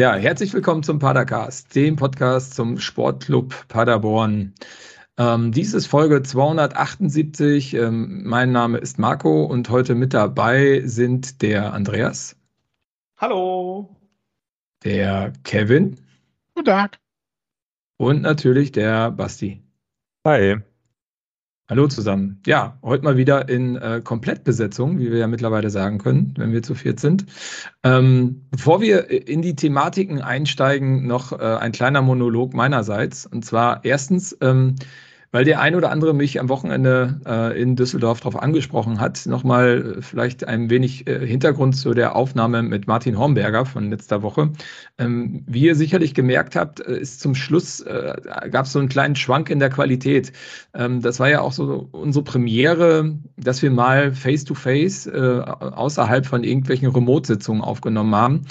Ja, herzlich willkommen zum Padercast, dem Podcast zum Sportclub Paderborn. Ähm, dies ist Folge 278. Ähm, mein Name ist Marco und heute mit dabei sind der Andreas. Hallo. Der Kevin. Guten Tag. Und natürlich der Basti. Hi. Hallo zusammen. Ja, heute mal wieder in äh, Komplettbesetzung, wie wir ja mittlerweile sagen können, wenn wir zu viert sind. Ähm, bevor wir in die Thematiken einsteigen, noch äh, ein kleiner Monolog meinerseits. Und zwar erstens, ähm, weil der ein oder andere mich am Wochenende äh, in Düsseldorf darauf angesprochen hat. Nochmal äh, vielleicht ein wenig äh, Hintergrund zu der Aufnahme mit Martin Hornberger von letzter Woche. Ähm, wie ihr sicherlich gemerkt habt, äh, ist zum Schluss äh, gab es so einen kleinen Schwank in der Qualität. Ähm, das war ja auch so unsere Premiere, dass wir mal face-to-face -face, äh, außerhalb von irgendwelchen Remote-Sitzungen aufgenommen haben.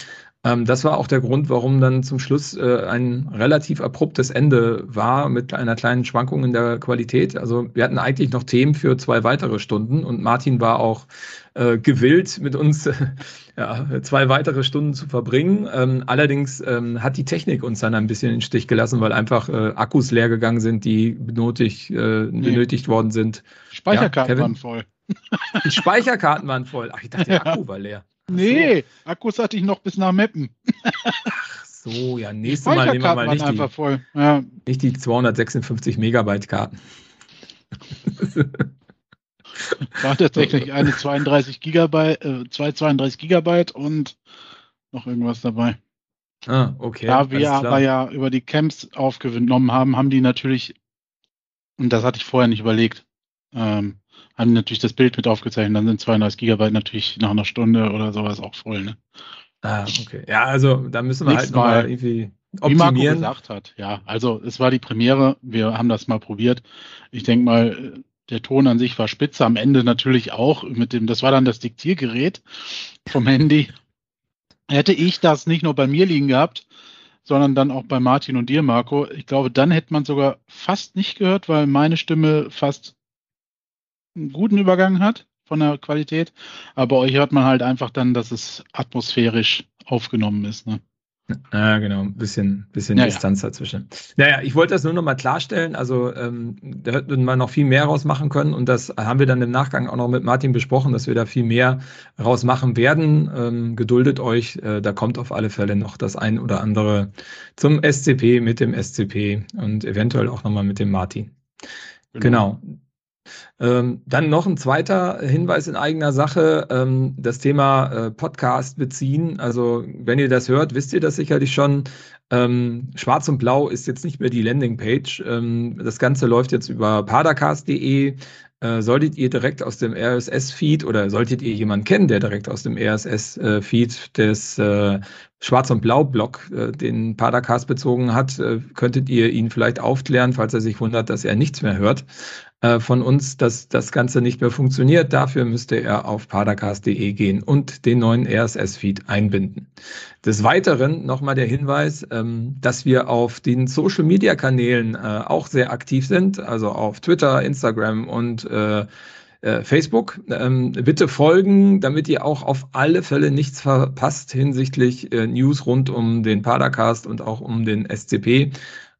Ähm, das war auch der Grund, warum dann zum Schluss äh, ein relativ abruptes Ende war mit einer kleinen Schwankung in der Qualität. Also wir hatten eigentlich noch Themen für zwei weitere Stunden und Martin war auch äh, gewillt, mit uns äh, ja, zwei weitere Stunden zu verbringen. Ähm, allerdings ähm, hat die Technik uns dann ein bisschen in den Stich gelassen, weil einfach äh, Akkus leer gegangen sind, die benötigt, äh, nee. benötigt worden sind. Speicherkarten ja, waren voll. Die Speicherkarten waren voll. Ach, ich dachte, der Akku war leer. Nee, so. Akkus hatte ich noch bis nach Meppen. Ach so, ja, nächstes Mal nehmen wir mal nicht die, ja. nicht die 256 Megabyte Karten. War tatsächlich eine 32 Gigabyte, äh, zwei 32 Gigabyte und noch irgendwas dabei. Ah, okay. Da wir aber ja über die Camps aufgenommen haben, haben die natürlich, und das hatte ich vorher nicht überlegt, ähm, haben natürlich das Bild mit aufgezeichnet. Dann sind 32 Gigabyte natürlich nach einer Stunde oder sowas auch voll. Ne? Ah, okay. Ja, also da müssen wir Nächstes halt mal irgendwie optimieren. Wie Marco gesagt hat, ja. Also es war die Premiere. Wir haben das mal probiert. Ich denke mal, der Ton an sich war spitze. Am Ende natürlich auch mit dem, das war dann das Diktiergerät vom Handy. Hätte ich das nicht nur bei mir liegen gehabt, sondern dann auch bei Martin und dir, Marco. Ich glaube, dann hätte man sogar fast nicht gehört, weil meine Stimme fast einen guten Übergang hat von der Qualität. Aber bei euch hört man halt einfach dann, dass es atmosphärisch aufgenommen ist. Ne? Ja, genau, ein bisschen, bisschen ja, Distanz dazwischen. Naja, ich wollte das nur noch mal klarstellen. Also, ähm, da hätten wir noch viel mehr rausmachen können und das haben wir dann im Nachgang auch noch mit Martin besprochen, dass wir da viel mehr rausmachen werden. Ähm, geduldet euch, äh, da kommt auf alle Fälle noch das ein oder andere zum SCP mit dem SCP und eventuell auch nochmal mit dem Martin. Genau. genau. Ähm, dann noch ein zweiter Hinweis in eigener Sache, ähm, das Thema äh, Podcast beziehen. Also wenn ihr das hört, wisst ihr das sicherlich schon. Ähm, Schwarz und Blau ist jetzt nicht mehr die Landingpage. Ähm, das Ganze läuft jetzt über padercast.de. Äh, solltet ihr direkt aus dem RSS-Feed oder solltet ihr jemanden kennen, der direkt aus dem RSS-Feed des äh, Schwarz- und Blau-Blog äh, den Padercast bezogen hat, könntet ihr ihn vielleicht aufklären, falls er sich wundert, dass er nichts mehr hört äh, von uns, dass das Ganze nicht mehr funktioniert. Dafür müsste er auf padercast.de gehen und den neuen RSS-Feed einbinden. Des Weiteren nochmal der Hinweis, ähm, dass wir auf den Social-Media-Kanälen äh, auch sehr aktiv sind, also auf Twitter, Instagram und äh, Facebook. Ähm, bitte folgen, damit ihr auch auf alle Fälle nichts verpasst hinsichtlich News rund um den Padercast und auch um den SCP.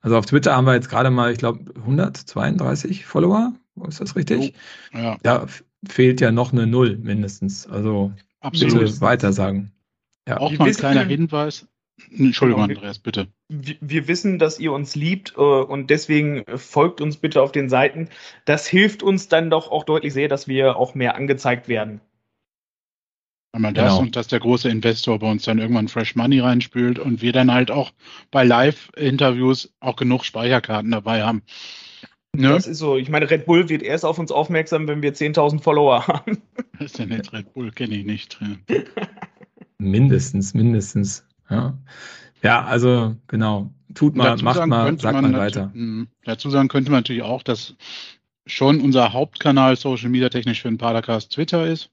Also auf Twitter haben wir jetzt gerade mal, ich glaube, 132 Follower. Ist das richtig? Oh, ja. Da fehlt ja noch eine Null mindestens. Also Absolut. bitte weiter sagen. Ja. Auch mal ein kleiner Hinweis. Entschuldigung. Andreas, bitte. Wir, wir, wissen, dass ihr uns liebt äh, und deswegen folgt uns bitte auf den Seiten. Das hilft uns dann doch auch deutlich sehr, dass wir auch mehr angezeigt werden. Einmal das genau. und dass der große Investor bei uns dann irgendwann Fresh Money reinspült und wir dann halt auch bei Live-Interviews auch genug Speicherkarten dabei haben. Ne? Das ist so. Ich meine, Red Bull wird erst auf uns aufmerksam, wenn wir 10.000 Follower haben. Was ist denn jetzt Red Bull? Kenne ich nicht. mindestens, mindestens. Ja. ja, also genau. Tut mal, macht mal, sagt mal weiter. Hm, dazu sagen könnte man natürlich auch, dass schon unser Hauptkanal Social Media technisch für den Paracast Twitter ist.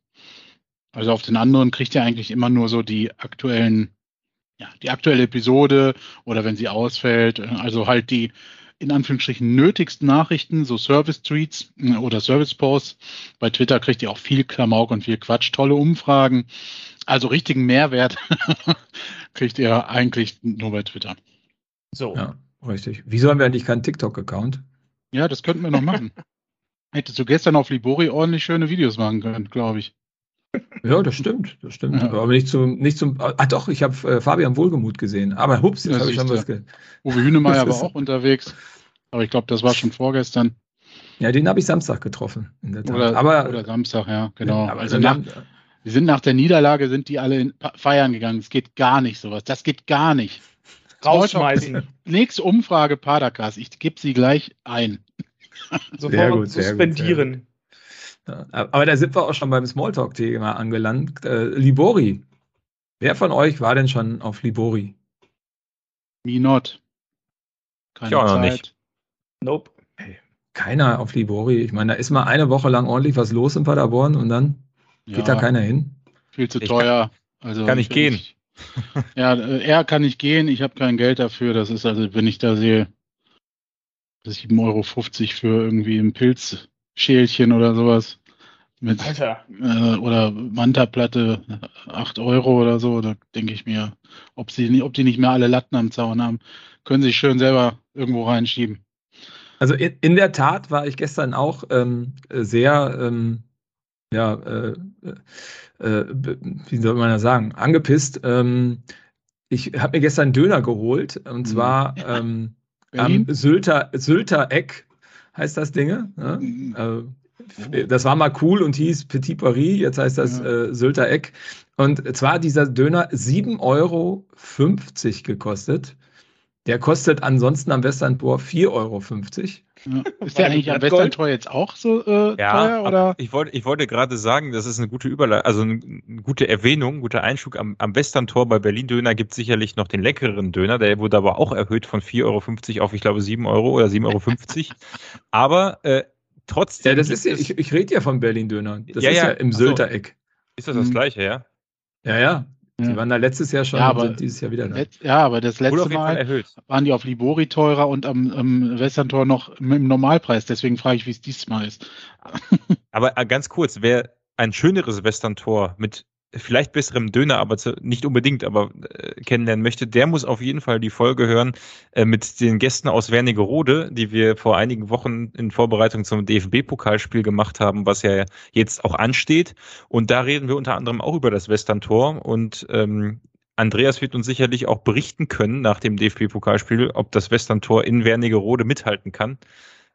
Also auf den anderen kriegt ihr eigentlich immer nur so die aktuellen, ja, die aktuelle Episode oder wenn sie ausfällt, also halt die in Anführungsstrichen nötigsten Nachrichten, so Service-Tweets äh, oder Service-Posts. Bei Twitter kriegt ihr auch viel Klamauk und viel Quatsch, tolle Umfragen. Also richtigen Mehrwert kriegt ihr eigentlich nur bei Twitter. So. Ja, richtig. Wieso haben wir eigentlich keinen TikTok-Account? Ja, das könnten wir noch machen. Hättest du gestern auf Libori ordentlich schöne Videos machen können, glaube ich. Ja, das stimmt, das stimmt. Ja. Aber nicht zum, nicht zum. Ah, doch, ich habe äh, Fabian Wohlgemut gesehen. Aber hups, jetzt habe ich schon was. Ge Uwe Hünemeyer war auch unterwegs. Aber ich glaube, das war schon vorgestern. Ja, den habe ich Samstag getroffen. Oder, aber, oder Samstag, ja, genau. Ja, also nach, wir sind nach der Niederlage, sind die alle in feiern gegangen. Es geht gar nicht sowas. Das geht gar nicht. Rausschmeißen. Nächste Umfrage Padercast. Ich gebe sie gleich ein. Sofort sehr gut, suspendieren. Sehr gut, ja, aber da sind wir auch schon beim Smalltalk-Thema angelangt. Äh, Libori. Wer von euch war denn schon auf Libori? Me not. Keine ich auch noch nicht. Nope. Hey, keiner auf Libori. Ich meine, da ist mal eine Woche lang ordentlich was los in Paderborn und dann ja, geht da keiner hin. Viel zu teuer. Also kann ich gehen. Ich, ja, äh, er kann nicht gehen. Ich habe kein Geld dafür. Das ist also, wenn ich da sehe, 7,50 Euro für irgendwie ein Pilzschälchen oder sowas. Mit, äh, oder Manta-Platte 8 Euro oder so, da denke ich mir, ob sie ob die nicht mehr alle Latten am Zaun haben, können sie schön selber irgendwo reinschieben. Also in, in der Tat war ich gestern auch ähm, sehr, ähm, ja, äh, äh, wie soll man das sagen, angepisst. Ähm, ich habe mir gestern einen Döner geholt und mhm. zwar ähm, am Sylter, Sylter Eck heißt das Ding. Ne? Mhm. Äh, das war mal cool und hieß Petit Paris, jetzt heißt das ja. äh, Sylter Eck. Und zwar dieser Döner 7,50 Euro gekostet. Der kostet ansonsten am Westerntor 4,50 Euro. Ja. Ist der eigentlich am Westerntor jetzt auch so äh, ja, teuer? Oder? Ich, wollte, ich wollte gerade sagen, das ist eine gute Überleitung, also eine, eine, gute Erwähnung, guter Einschub. Am, am Westerntor bei Berlin Döner gibt es sicherlich noch den leckeren Döner, der wurde aber auch erhöht von 4,50 Euro auf, ich glaube, 7 Euro oder 7,50 Euro. aber äh, trotzdem. Ja, das ist ja, ich, ich rede ja von Berlin Döner. Das ja, ist ja, ja im Sylter Eck. Ist das das mhm. gleiche, ja? Ja, ja. Die waren da letztes Jahr schon ja, aber und dieses Jahr wieder da. Ja, aber das letzte Mal waren die auf Libori teurer und am, am Westerntor noch im Normalpreis. Deswegen frage ich, wie es diesmal ist. Aber ganz kurz, wer ein schöneres Westerntor mit vielleicht besserem Döner, aber zu, nicht unbedingt, aber äh, kennenlernen möchte, der muss auf jeden Fall die Folge hören äh, mit den Gästen aus Wernigerode, die wir vor einigen Wochen in Vorbereitung zum DFB-Pokalspiel gemacht haben, was ja jetzt auch ansteht. Und da reden wir unter anderem auch über das Western-Tor und ähm, Andreas wird uns sicherlich auch berichten können nach dem DFB-Pokalspiel, ob das Western-Tor in Wernigerode mithalten kann.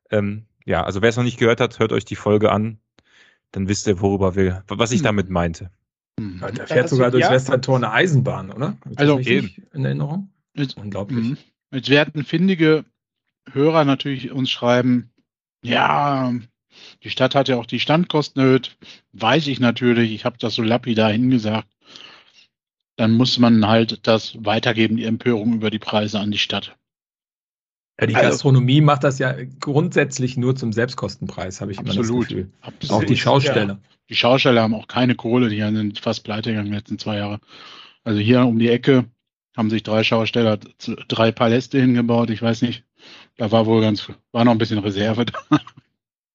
Ähm, ja, also wer es noch nicht gehört hat, hört euch die Folge an. Dann wisst ihr, worüber wir, was ich hm. damit meinte. Mhm. Da fährt sogar durchs ja. Westerntor eine Eisenbahn, oder? also in Erinnerung? Mit, Unglaublich. Mhm. Jetzt werden findige Hörer natürlich uns schreiben, ja, die Stadt hat ja auch die Standkosten erhöht. Weiß ich natürlich, ich habe das so lapidar hingesagt. Dann muss man halt das weitergeben, die Empörung über die Preise an die Stadt. Ja, die also, Gastronomie macht das ja grundsätzlich nur zum Selbstkostenpreis, habe ich absolut, immer das Gefühl. Absolut. Auch die Schausteller. Ja. Die Schausteller haben auch keine Kohle, die sind fast pleite gegangen in den letzten zwei Jahre. Also hier um die Ecke haben sich drei Schausteller drei Paläste hingebaut. Ich weiß nicht, da war wohl ganz, war noch ein bisschen Reserve da.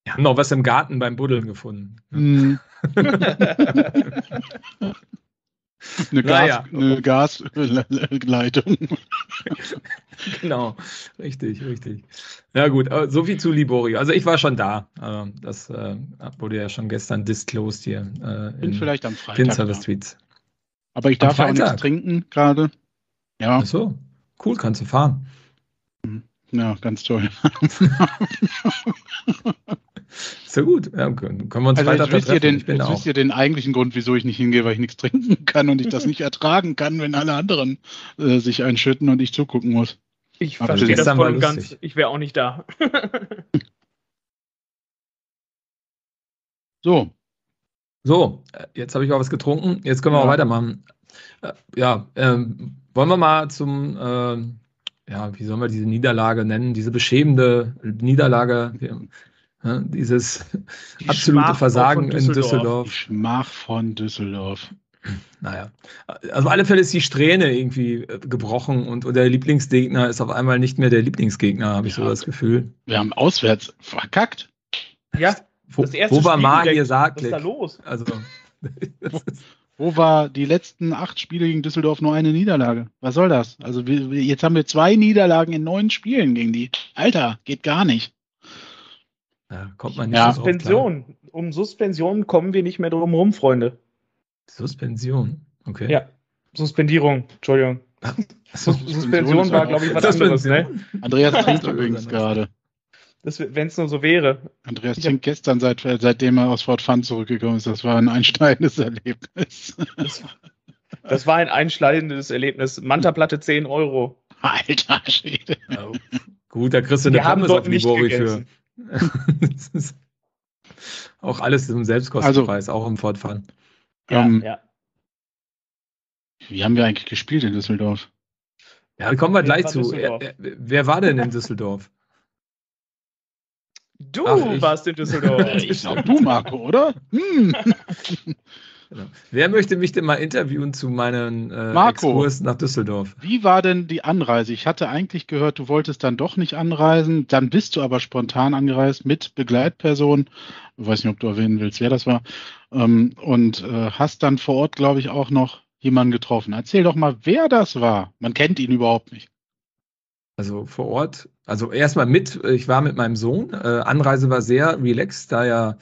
Wir haben noch was im Garten beim Buddeln gefunden. Mm. eine, Gas, eine Gasleitung. genau, richtig, richtig. Ja gut, so viel zu Libori. Also ich war schon da. Das äh, wurde ja schon gestern disclosed hier. Äh, Bin vielleicht am Freitag. Tweets. Aber ich darf ja auch nichts trinken gerade. Ja. Ach so, cool, kannst du fahren. Ja, ganz toll. Ist ja gut. Ja, können, wir uns also weiter jetzt wisst ihr, den, jetzt wisst ihr den eigentlichen Grund, wieso ich nicht hingehe, weil ich nichts trinken kann und ich das nicht ertragen kann, wenn alle anderen äh, sich einschütten und ich zugucken muss. Ich verstehe das voll und ganz. Ich wäre auch nicht da. so. So, jetzt habe ich auch was getrunken. Jetzt können wir ja. auch weitermachen. Äh, ja, ähm, wollen wir mal zum, äh, ja, wie sollen wir diese Niederlage nennen? Diese beschämende Niederlage. Ja, dieses Die absolute Schmach Versagen Düsseldorf. in Düsseldorf. Die Schmach von Düsseldorf. Naja, also auf alle Fälle ist die Strähne irgendwie äh, gebrochen und, und der Lieblingsgegner ist auf einmal nicht mehr der Lieblingsgegner, habe ich ja, so das Gefühl. Wir haben auswärts verkackt. Ja, wo, das erste wo war Magier sagt, was ist da los? Also, Wo war die letzten acht Spiele gegen Düsseldorf nur eine Niederlage? Was soll das? Also wir, jetzt haben wir zwei Niederlagen in neun Spielen gegen die. Alter, geht gar nicht. Ja, kommt man nicht ja. Suspension. Um Suspension kommen wir nicht mehr drum rum, Freunde. Suspension, okay. Ja, Suspendierung, Entschuldigung. Suspension war, glaube ich, was anderes, ne? Andreas trinkt übrigens gerade. Wenn es nur so wäre. Andreas trinkt gestern, seit, seitdem er aus Fort Fun zurückgekommen ist. Das war ein einschneidendes Erlebnis. Das, das war ein einschneidendes Erlebnis. Manta-Platte 10 Euro. Alter Schwede. Ja, gut, da kriegst du eine Pommes auf Libori für. auch alles im Selbstkostenpreis, also, auch im Fort Fun. Ja, um, ähm, ja. Wie haben wir eigentlich gespielt in Düsseldorf? Ja, kommen wir gleich zu. Wer war denn in Düsseldorf? Du Ach, warst in Düsseldorf. ich glaube, du, Marco, oder? Hm. Genau. Wer möchte mich denn mal interviewen zu meinem äh, Marco, Exkurs nach Düsseldorf? Wie war denn die Anreise? Ich hatte eigentlich gehört, du wolltest dann doch nicht anreisen. Dann bist du aber spontan angereist mit Begleitperson. Ich weiß nicht, ob du erwähnen willst, wer das war. Ähm, und äh, hast dann vor Ort, glaube ich, auch noch jemanden getroffen. Erzähl doch mal, wer das war. Man kennt ihn überhaupt nicht. Also vor Ort, also erstmal mit, ich war mit meinem Sohn. Äh, Anreise war sehr relaxed, da ja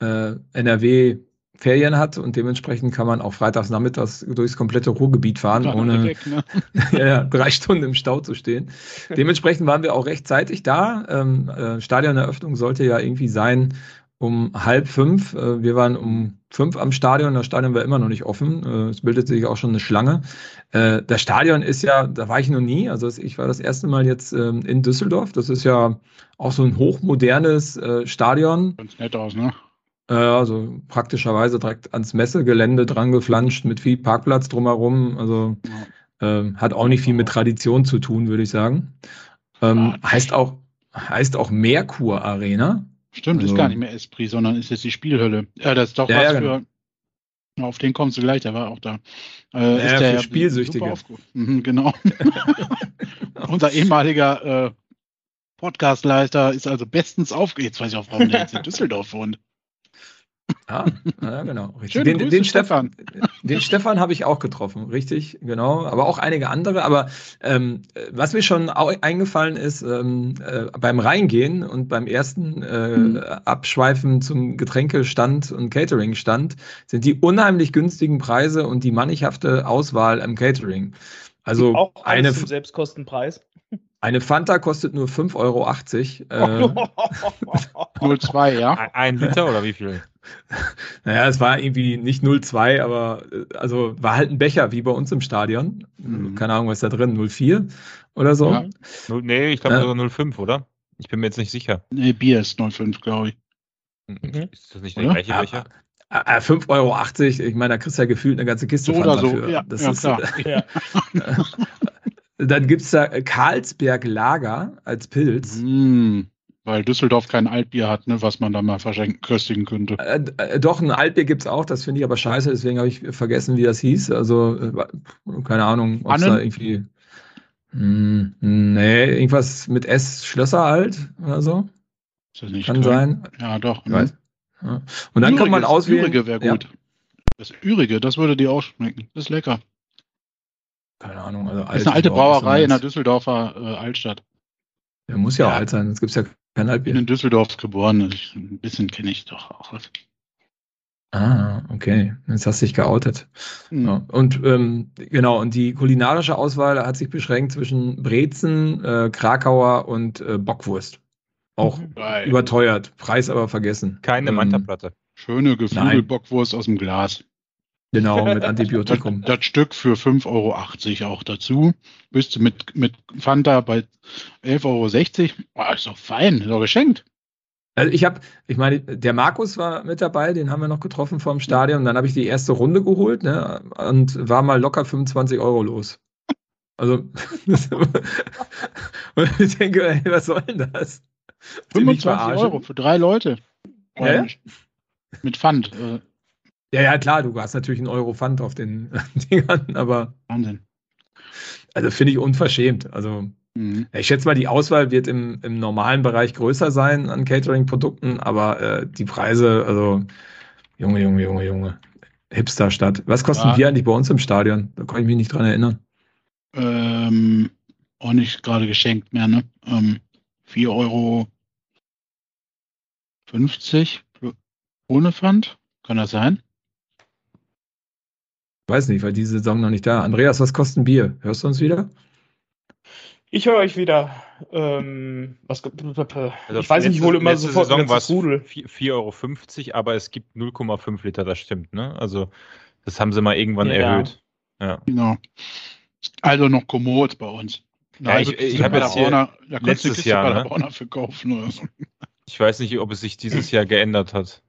äh, NRW Ferien hat und dementsprechend kann man auch freitags nachmittags durchs komplette Ruhrgebiet fahren, ohne weg, ne? ja, drei Stunden im Stau zu stehen. Dementsprechend waren wir auch rechtzeitig da. Ähm, äh, Stadioneröffnung sollte ja irgendwie sein um halb fünf. Äh, wir waren um fünf am Stadion. Das Stadion war immer noch nicht offen. Äh, es bildet sich auch schon eine Schlange. Äh, das Stadion ist ja, da war ich noch nie. Also ich war das erste Mal jetzt ähm, in Düsseldorf. Das ist ja auch so ein hochmodernes Stadion. Ganz nett aus, ne? Also praktischerweise direkt ans Messegelände dran geflanscht mit viel Parkplatz drumherum. Also ja. hat auch nicht viel mit Tradition zu tun, würde ich sagen. Ähm, heißt auch heißt auch Merkur Arena. Stimmt, also, ist gar nicht mehr Esprit, sondern ist jetzt die Spielhölle. Ja, das ist doch ja, was ja, genau. für. Auf den kommst du gleich, der war auch da. Äh, ja, ist der Spielsüchtige. Mhm, genau. Unser ehemaliger äh, Podcastleister ist also bestens aufge. Jetzt weiß ich auch, warum der jetzt in Düsseldorf wohnt. Ah, ja, genau. Richtig. Den, den, Stefan, den Stefan habe ich auch getroffen, richtig, genau. Aber auch einige andere. Aber ähm, was mir schon eingefallen ist, ähm, äh, beim Reingehen und beim ersten äh, mhm. Abschweifen zum Getränkestand und Cateringstand sind die unheimlich günstigen Preise und die mannighafte Auswahl im Catering. Also auch eine Selbstkostenpreis. Eine Fanta kostet nur 5,80 Euro. Äh, 02, ja. Ein Liter oder wie viel? Naja, es war irgendwie nicht 0,2, aber äh, also war halt ein Becher wie bei uns im Stadion. Mhm. Keine Ahnung, was ist da drin? 0,4 oder so? Ja. Nee, ich glaube ja. sogar 0,5, oder? Ich bin mir jetzt nicht sicher. Nee, Bier ist 0,5, glaube ich. Mhm. Ist das nicht der oder? gleiche Becher? 5,80 Euro, ich meine, da kriegst du ja gefühlt eine ganze Kiste so oder so. Dafür. Ja, das ja, ist, klar. ja. Dann gibt es da Karlsberg Lager als Pilz. Mm. Weil Düsseldorf kein Altbier hat, ne, was man da mal verschenken, köstigen könnte. Äh, äh, doch, ein Altbier gibt es auch, das finde ich aber scheiße, deswegen habe ich vergessen, wie das hieß. Also, äh, keine Ahnung, ob es da irgendwie. Mh, hm, nee, irgendwas mit S, Schlösser alt oder so. Ist das nicht Kann toll? sein. Ja, doch. Ja. Und dann Ürige, kann man auswählen. Ürige wäre gut. Ja. Das Ürige, das würde dir auch schmecken. Das ist lecker. Keine Ahnung. Also das ist eine alte Brauerei in der Düsseldorfer äh, Altstadt. Der muss ja, ja, alt sein, sonst gibt es ja kein Altbier. Ich bin in Düsseldorf geboren, ich, ein bisschen kenne ich doch auch was. Ah, okay. Jetzt hast du dich geoutet. Mhm. Ja. Und ähm, genau, und die kulinarische Auswahl hat sich beschränkt zwischen Brezen, äh, Krakauer und äh, Bockwurst. Auch Geil. Mhm. überteuert, Preis aber vergessen. Keine ähm, Manta-Platte. Schöne Geflügelbockwurst aus dem Glas. Genau, mit Antibiotikum. Das, das Stück für 5,80 Euro auch dazu. Bist du mit, mit Fanta bei 11,60 Euro. Oh, ist doch fein, ist doch geschenkt. Also ich habe, ich meine, der Markus war mit dabei, den haben wir noch getroffen vor dem Stadion. Dann habe ich die erste Runde geholt ne, und war mal locker 25 Euro los. Also, und ich denke, ey, was soll denn das? 25 Euro für drei Leute. Ja? Mit Pfand. Äh, ja, ja, klar, du hast natürlich einen Euro Pfand auf den Dingern, aber. Wahnsinn. Also finde ich unverschämt. Also mhm. ich schätze mal, die Auswahl wird im, im normalen Bereich größer sein an Catering-Produkten, aber äh, die Preise, also Junge, Junge, Junge, Junge. Hipsterstadt. Was kosten ja. Bier eigentlich bei uns im Stadion? Da kann ich mich nicht dran erinnern. Ähm, auch nicht gerade geschenkt mehr, ne? Ähm, 4 Euro 50 ohne Pfand? Kann das sein? Weiß nicht, weil diese Saison noch nicht da. Andreas, was kostet ein Bier? Hörst du uns wieder? Ich höre euch wieder. Ähm, was, also ich weiß nicht, ich hole immer sofort Saison war 4,50 Euro, aber es gibt 0,5 Liter, das stimmt, ne? Also das haben sie mal irgendwann ja. erhöht. Ja. Genau. Also noch Komoot bei uns. Ja, also, ich, ich habe jetzt hier Brauner, letztes Jahr bei der ne? verkaufen oder so. Ich weiß nicht, ob es sich dieses Jahr geändert hat.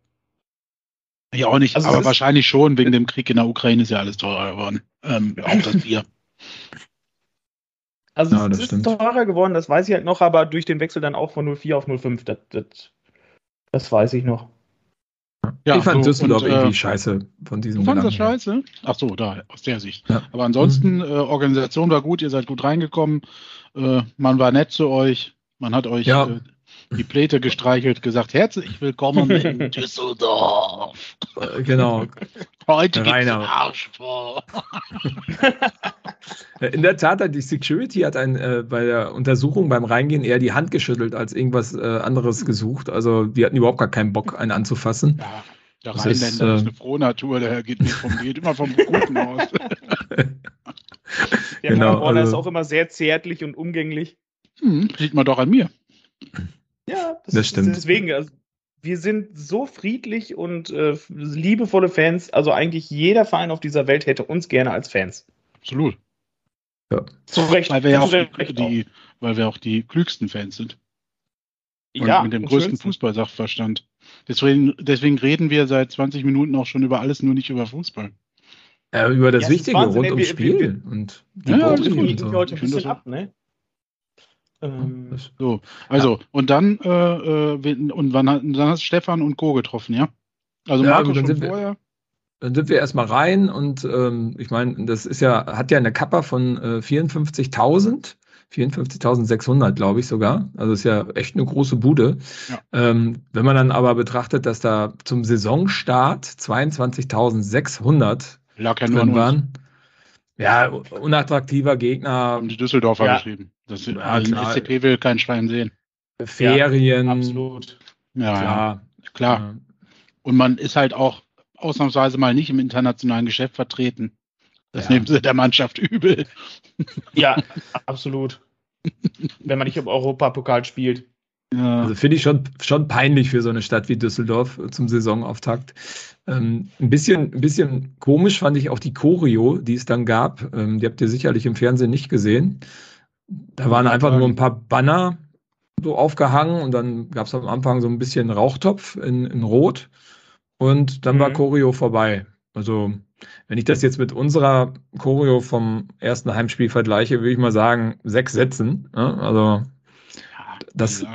Ja, auch nicht, also aber wahrscheinlich schon. Wegen dem Krieg in der Ukraine ist ja alles teurer geworden. Ähm, auch das Bier. Also ja, es ist stimmt. teurer geworden, das weiß ich halt noch, aber durch den Wechsel dann auch von 04 auf 05, das, das, das weiß ich noch. Ja, ich fand so, Düsseldorf und, irgendwie äh, scheiße von diesem Du fandest das scheiße? Ach so, da, aus der Sicht. Ja. Aber ansonsten, mhm. äh, Organisation war gut, ihr seid gut reingekommen, äh, man war nett zu euch, man hat euch ja. Äh, die Pläte gestreichelt, gesagt, herzlich willkommen in Düsseldorf. Äh, genau. Heute Rainer. Arsch vor. in der Tat hat die Security hat ein, äh, bei der Untersuchung beim Reingehen eher die Hand geschüttelt als irgendwas äh, anderes gesucht. Also die hatten überhaupt gar keinen Bock, einen anzufassen. Ja. Der das Rheinländer ist, äh, ist eine Frohnatur, der geht nicht vom, geht immer vom Guten aus. Der genau, also, ist auch immer sehr zärtlich und umgänglich. Hm, sieht man doch an mir. Ja, das, das stimmt. Deswegen, also, wir sind so friedlich und äh, liebevolle Fans. Also eigentlich jeder Verein auf dieser Welt hätte uns gerne als Fans. Absolut. Ja. Zu Recht. Weil wir, ja auch die, die, weil wir auch die klügsten Fans sind. Und ja, mit dem größten Fußballsachverstand. Deswegen, deswegen reden wir seit 20 Minuten auch schon über alles, nur nicht über Fußball. Ja, über das ja, Wichtige rund ums Spiel. Wir, und die ja, das und so. heute ein bisschen ab, ne? Ähm, so, also, ja. und dann, äh, äh und wann, dann hast Stefan und Co. getroffen, ja? Also, ja, Marco schon vorher. Wir, dann sind wir erstmal rein und ähm, ich meine, das ist ja, hat ja eine Kappa von äh, 54.000. 54.600, glaube ich sogar. Also ist ja echt eine große Bude. Ja. Ähm, wenn man dann aber betrachtet, dass da zum Saisonstart 22.600 Lag ja drin waren. Ja, unattraktiver Gegner. Haben die Düsseldorfer ja. geschrieben. Das ja, also SCP will kein Schwein sehen. Ferien. Ja, absolut. Ja, klar. klar. Ja. Und man ist halt auch ausnahmsweise mal nicht im internationalen Geschäft vertreten. Das ja. nehmen sie der Mannschaft übel. Ja, absolut. Wenn man nicht im Europapokal spielt. Ja. Also finde ich schon, schon peinlich für so eine Stadt wie Düsseldorf zum Saisonauftakt. Ähm, ein, bisschen, ein bisschen komisch fand ich auch die Choreo, die es dann gab. Ähm, die habt ihr sicherlich im Fernsehen nicht gesehen. Da waren einfach nur ein paar Banner so aufgehangen und dann gab es am Anfang so ein bisschen Rauchtopf in, in Rot und dann mhm. war Choreo vorbei. Also, wenn ich das jetzt mit unserer Choreo vom ersten Heimspiel vergleiche, würde ich mal sagen, sechs Sätzen. Ne? Also, das,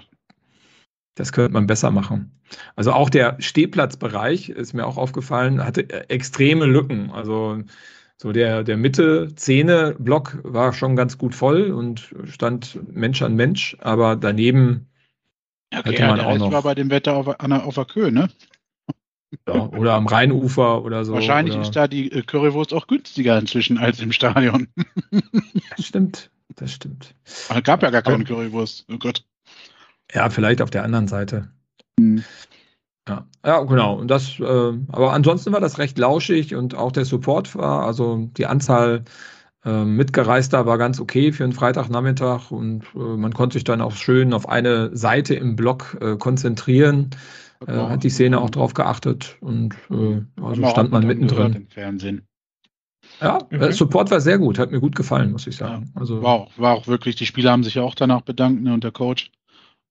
das könnte man besser machen. Also auch der Stehplatzbereich ist mir auch aufgefallen, hatte extreme Lücken. Also so der, der Mitte-Szene-Block war schon ganz gut voll und stand Mensch an Mensch, aber daneben okay, hätte man ja, auch noch. war bei dem Wetter auf, auf der Köhe, ne? Ja, oder am Rheinufer oder so. Wahrscheinlich oder ist da die äh, Currywurst auch günstiger inzwischen als im Stadion. Das stimmt, das stimmt. Es gab ja gar keine Aber, Currywurst. Oh Gott. Ja, vielleicht auf der anderen Seite. Hm. Ja, ja, genau. Und das, äh, aber ansonsten war das recht lauschig und auch der Support war, also die Anzahl äh, Mitgereister war ganz okay für einen Freitagnachmittag und äh, man konnte sich dann auch schön auf eine Seite im Block äh, konzentrieren äh, hat die Szene auch drauf geachtet und äh, also stand man mittendrin. Im Fernsehen. Ja, mhm. Support war sehr gut, hat mir gut gefallen, muss ich sagen. Ja, also, war, auch, war auch wirklich, die Spieler haben sich ja auch danach bedankt ne, und der Coach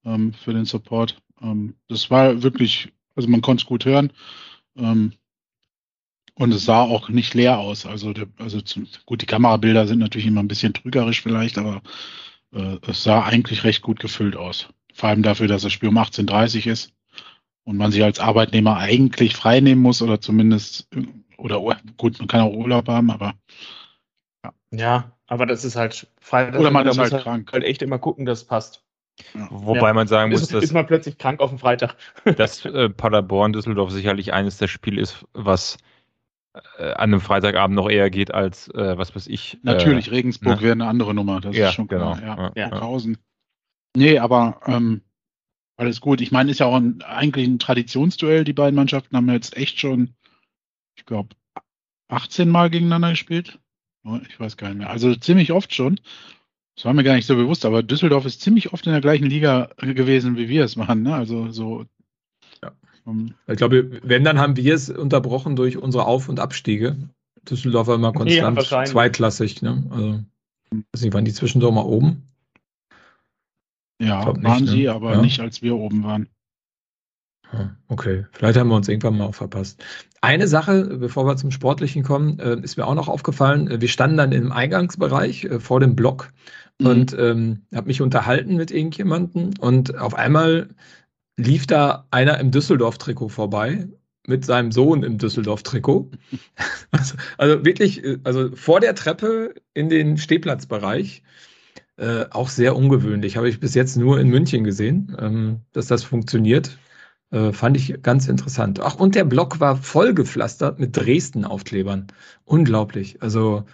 ähm, für den Support. Ähm, das war wirklich, also man konnte es gut hören. Ähm, und es sah auch nicht leer aus. Also, der, also zum, gut, die Kamerabilder sind natürlich immer ein bisschen trügerisch vielleicht, aber äh, es sah eigentlich recht gut gefüllt aus. Vor allem dafür, dass das Spiel um 18.30 Uhr ist und man sich als Arbeitnehmer eigentlich frei nehmen muss oder zumindest oder gut, man kann auch Urlaub haben, aber ja, ja aber das ist halt Freitag. Oder man ist halt, halt krank. Halt echt immer gucken, dass es passt. Wobei ja. man sagen muss, ist, dass ist man plötzlich krank auf dem Freitag. dass äh, Paderborn Düsseldorf sicherlich eines der Spiele ist, was äh, an einem Freitagabend noch eher geht als, äh, was weiß ich. Natürlich, äh, Regensburg ne? wäre eine andere Nummer, das ja, ist schon klar. Genau. Ja, ja. ja. Nee, aber ähm, alles gut. Ich meine, ist ja auch ein, eigentlich ein Traditionsduell. Die beiden Mannschaften haben jetzt echt schon, ich glaube, 18 Mal gegeneinander gespielt. Ich weiß gar nicht mehr. Also ziemlich oft schon. Das war mir gar nicht so bewusst, aber Düsseldorf ist ziemlich oft in der gleichen Liga gewesen, wie wir es machen. Ne? Also so. Ja. Um, ich glaube, wenn, dann haben wir es unterbrochen durch unsere Auf- und Abstiege. Düsseldorf war immer konstant ja, zweiklassig. Ne? Also, ich weiß nicht, waren die zwischendurch mal oben? Ja, waren nicht, ne? sie, ne? aber ja. nicht als wir oben waren. Okay, vielleicht haben wir uns irgendwann mal auch verpasst. Eine Sache, bevor wir zum Sportlichen kommen, äh, ist mir auch noch aufgefallen. Wir standen dann im Eingangsbereich äh, vor dem Block mhm. und ähm, habe mich unterhalten mit irgendjemandem und auf einmal lief da einer im Düsseldorf-Trikot vorbei mit seinem Sohn im Düsseldorf-Trikot. also, also, wirklich, also vor der Treppe in den Stehplatzbereich. Äh, auch sehr ungewöhnlich. Habe ich bis jetzt nur in München gesehen, ähm, dass das funktioniert. Äh, fand ich ganz interessant. Ach, und der Block war vollgepflastert mit Dresden-Aufklebern. Unglaublich. Also,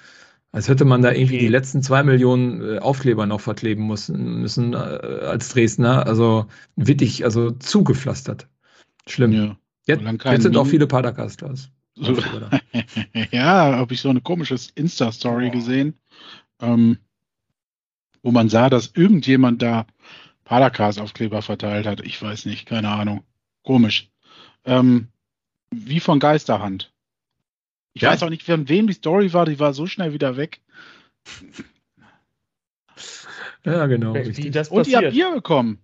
als hätte man da irgendwie die letzten zwei Millionen äh, Aufkleber noch verkleben müssen, müssen äh, als Dresdner. Also wirklich, also zugepflastert. Schlimm. Ja. Jetzt, jetzt sind auch viele Padercasters. So, ja, habe ich so eine komische Insta-Story oh. gesehen, ähm, wo man sah, dass irgendjemand da Padercast-Aufkleber verteilt hat. Ich weiß nicht, keine Ahnung. Komisch. Ähm, wie von Geisterhand. Ich ja. weiß auch nicht, von wem die Story war, die war so schnell wieder weg. Ja, genau. Wie das Und ihr habt Bier bekommen.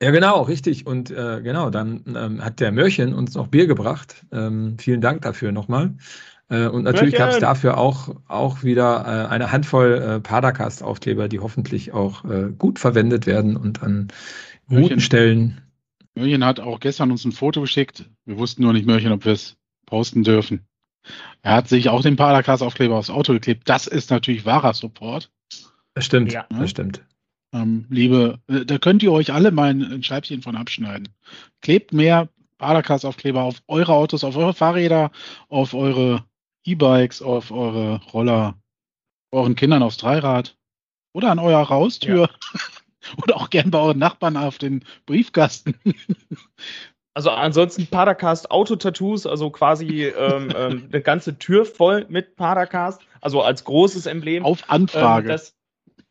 Ja, genau, richtig. Und äh, genau, dann ähm, hat der Mörchen uns noch Bier gebracht. Ähm, vielen Dank dafür nochmal. Äh, und natürlich gab es dafür auch, auch wieder äh, eine Handvoll äh, Padercast-Aufkleber, die hoffentlich auch äh, gut verwendet werden und an guten Stellen Mörchen hat auch gestern uns ein Foto geschickt. Wir wussten nur nicht, Mörchen, ob wir es posten dürfen. Er hat sich auch den Paracast-Aufkleber aufs Auto geklebt. Das ist natürlich wahrer Support. Das stimmt, ja. das stimmt. Ähm, liebe, äh, da könnt ihr euch alle mal ein Scheibchen von abschneiden. Klebt mehr Paracast-Aufkleber auf eure Autos, auf eure Fahrräder, auf eure E-Bikes, auf eure Roller, euren Kindern aufs Dreirad oder an eurer Haustür. Ja. Oder auch gern bei euren Nachbarn auf den Briefkasten. Also ansonsten Padercast Autotattoos, also quasi ähm, ähm, eine ganze Tür voll mit Padercast, also als großes Emblem. Auf Anfrage. Ähm, das,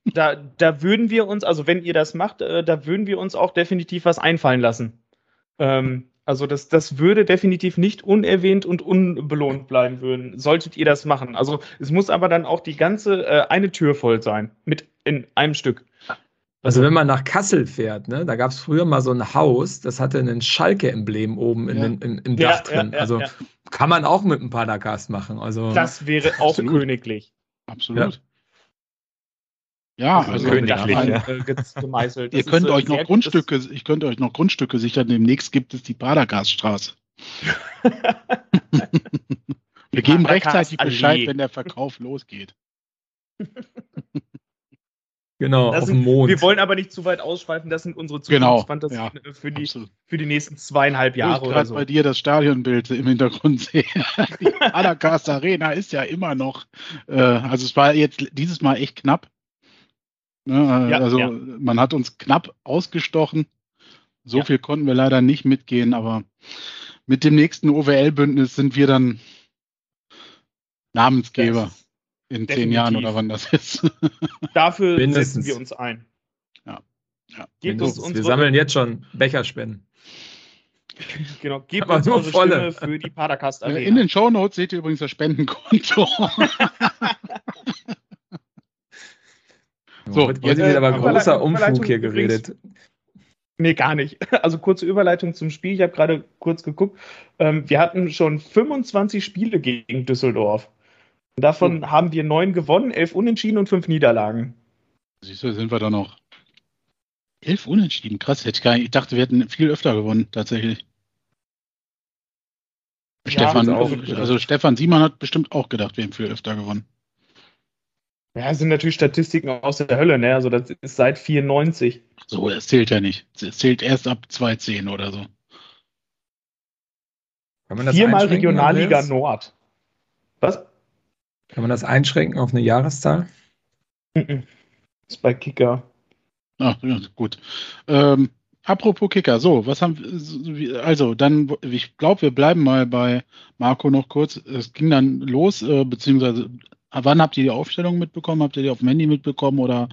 da, da würden wir uns, also wenn ihr das macht, äh, da würden wir uns auch definitiv was einfallen lassen. Ähm, also das, das würde definitiv nicht unerwähnt und unbelohnt bleiben würden, solltet ihr das machen. Also es muss aber dann auch die ganze äh, eine Tür voll sein, mit in einem Stück. Also wenn man nach Kassel fährt, ne, da gab es früher mal so ein Haus, das hatte ein Schalke-Emblem oben in, ja. in, in, im Dach ja, drin. Ja, also kann man auch mit einem Padercast machen. Also das wäre auch absolut. königlich. Absolut. Ja, also, also königlich, ein, äh, gemeißelt. ihr könnt euch noch Grundstücke, ich könnte euch noch Grundstücke sichern. Demnächst gibt es die Padercaststraße. Wir geben rechtzeitig Bescheid, wenn der Verkauf losgeht. Genau, das auf sind, dem Mond. Wir wollen aber nicht zu weit ausschweifen, das sind unsere genau, Zukunftsfantasien genau, ja, für, die, für die nächsten zweieinhalb Jahre. Ich gerade so. bei dir das Stadionbild im Hintergrund sehe. Die Arena ist ja immer noch, äh, also es war jetzt dieses Mal echt knapp. Ne, äh, ja, also ja. man hat uns knapp ausgestochen. So viel konnten wir leider nicht mitgehen, aber mit dem nächsten OWL-Bündnis sind wir dann Namensgeber. Das in Definitiv. zehn Jahren oder wann das ist. Dafür Mindestens. setzen wir uns ein. Ja. ja. Gebt uns unsere, wir sammeln jetzt schon Becherspenden. Genau, gebt uns unsere volle. Stimme für die Padercast Arena. In den Shownotes seht ihr übrigens das Spendenkonto. so, jetzt wird aber großer Umflug hier geredet. Nee, gar nicht. Also kurze Überleitung zum Spiel. Ich habe gerade kurz geguckt. Ähm, wir hatten schon 25 Spiele gegen Düsseldorf. Davon mhm. haben wir neun gewonnen, elf Unentschieden und fünf Niederlagen. Siehst du, sind wir da noch. Elf Unentschieden, krass. Hätte ich, gar nicht, ich dachte, wir hätten viel öfter gewonnen, tatsächlich. Ja, Stefan, auch, also Stefan Siemann hat bestimmt auch gedacht, wir haben viel öfter gewonnen. Ja, das sind natürlich Statistiken aus der Hölle, ne? Also das ist seit 94. So, das zählt ja nicht. Das zählt erst ab 210 oder so. Viermal Regionalliga Nord. Was? Kann man das einschränken auf eine Jahreszahl? Das ist bei Kicker. Ach, ja, gut. Ähm, apropos Kicker, so, was haben wir, also dann, ich glaube, wir bleiben mal bei Marco noch kurz. Es ging dann los, äh, beziehungsweise, wann habt ihr die Aufstellung mitbekommen? Habt ihr die auf dem Handy mitbekommen oder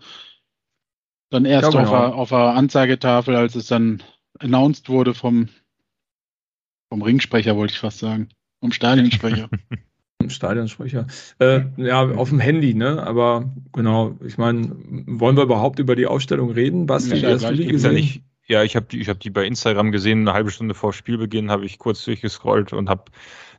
dann erst ja, genau. auf, der, auf der Anzeigetafel, als es dann announced wurde vom, vom Ringsprecher, wollte ich fast sagen. Vom Stadionsprecher. Stadionsprecher. Äh, ja, auf dem Handy, ne? Aber genau, ich meine, wollen wir überhaupt über die Ausstellung reden? Basti, ja, hast du die gesehen? Ja, nicht, ja, ich habe die, hab die bei Instagram gesehen, eine halbe Stunde vor Spielbeginn habe ich kurz durchgescrollt und habe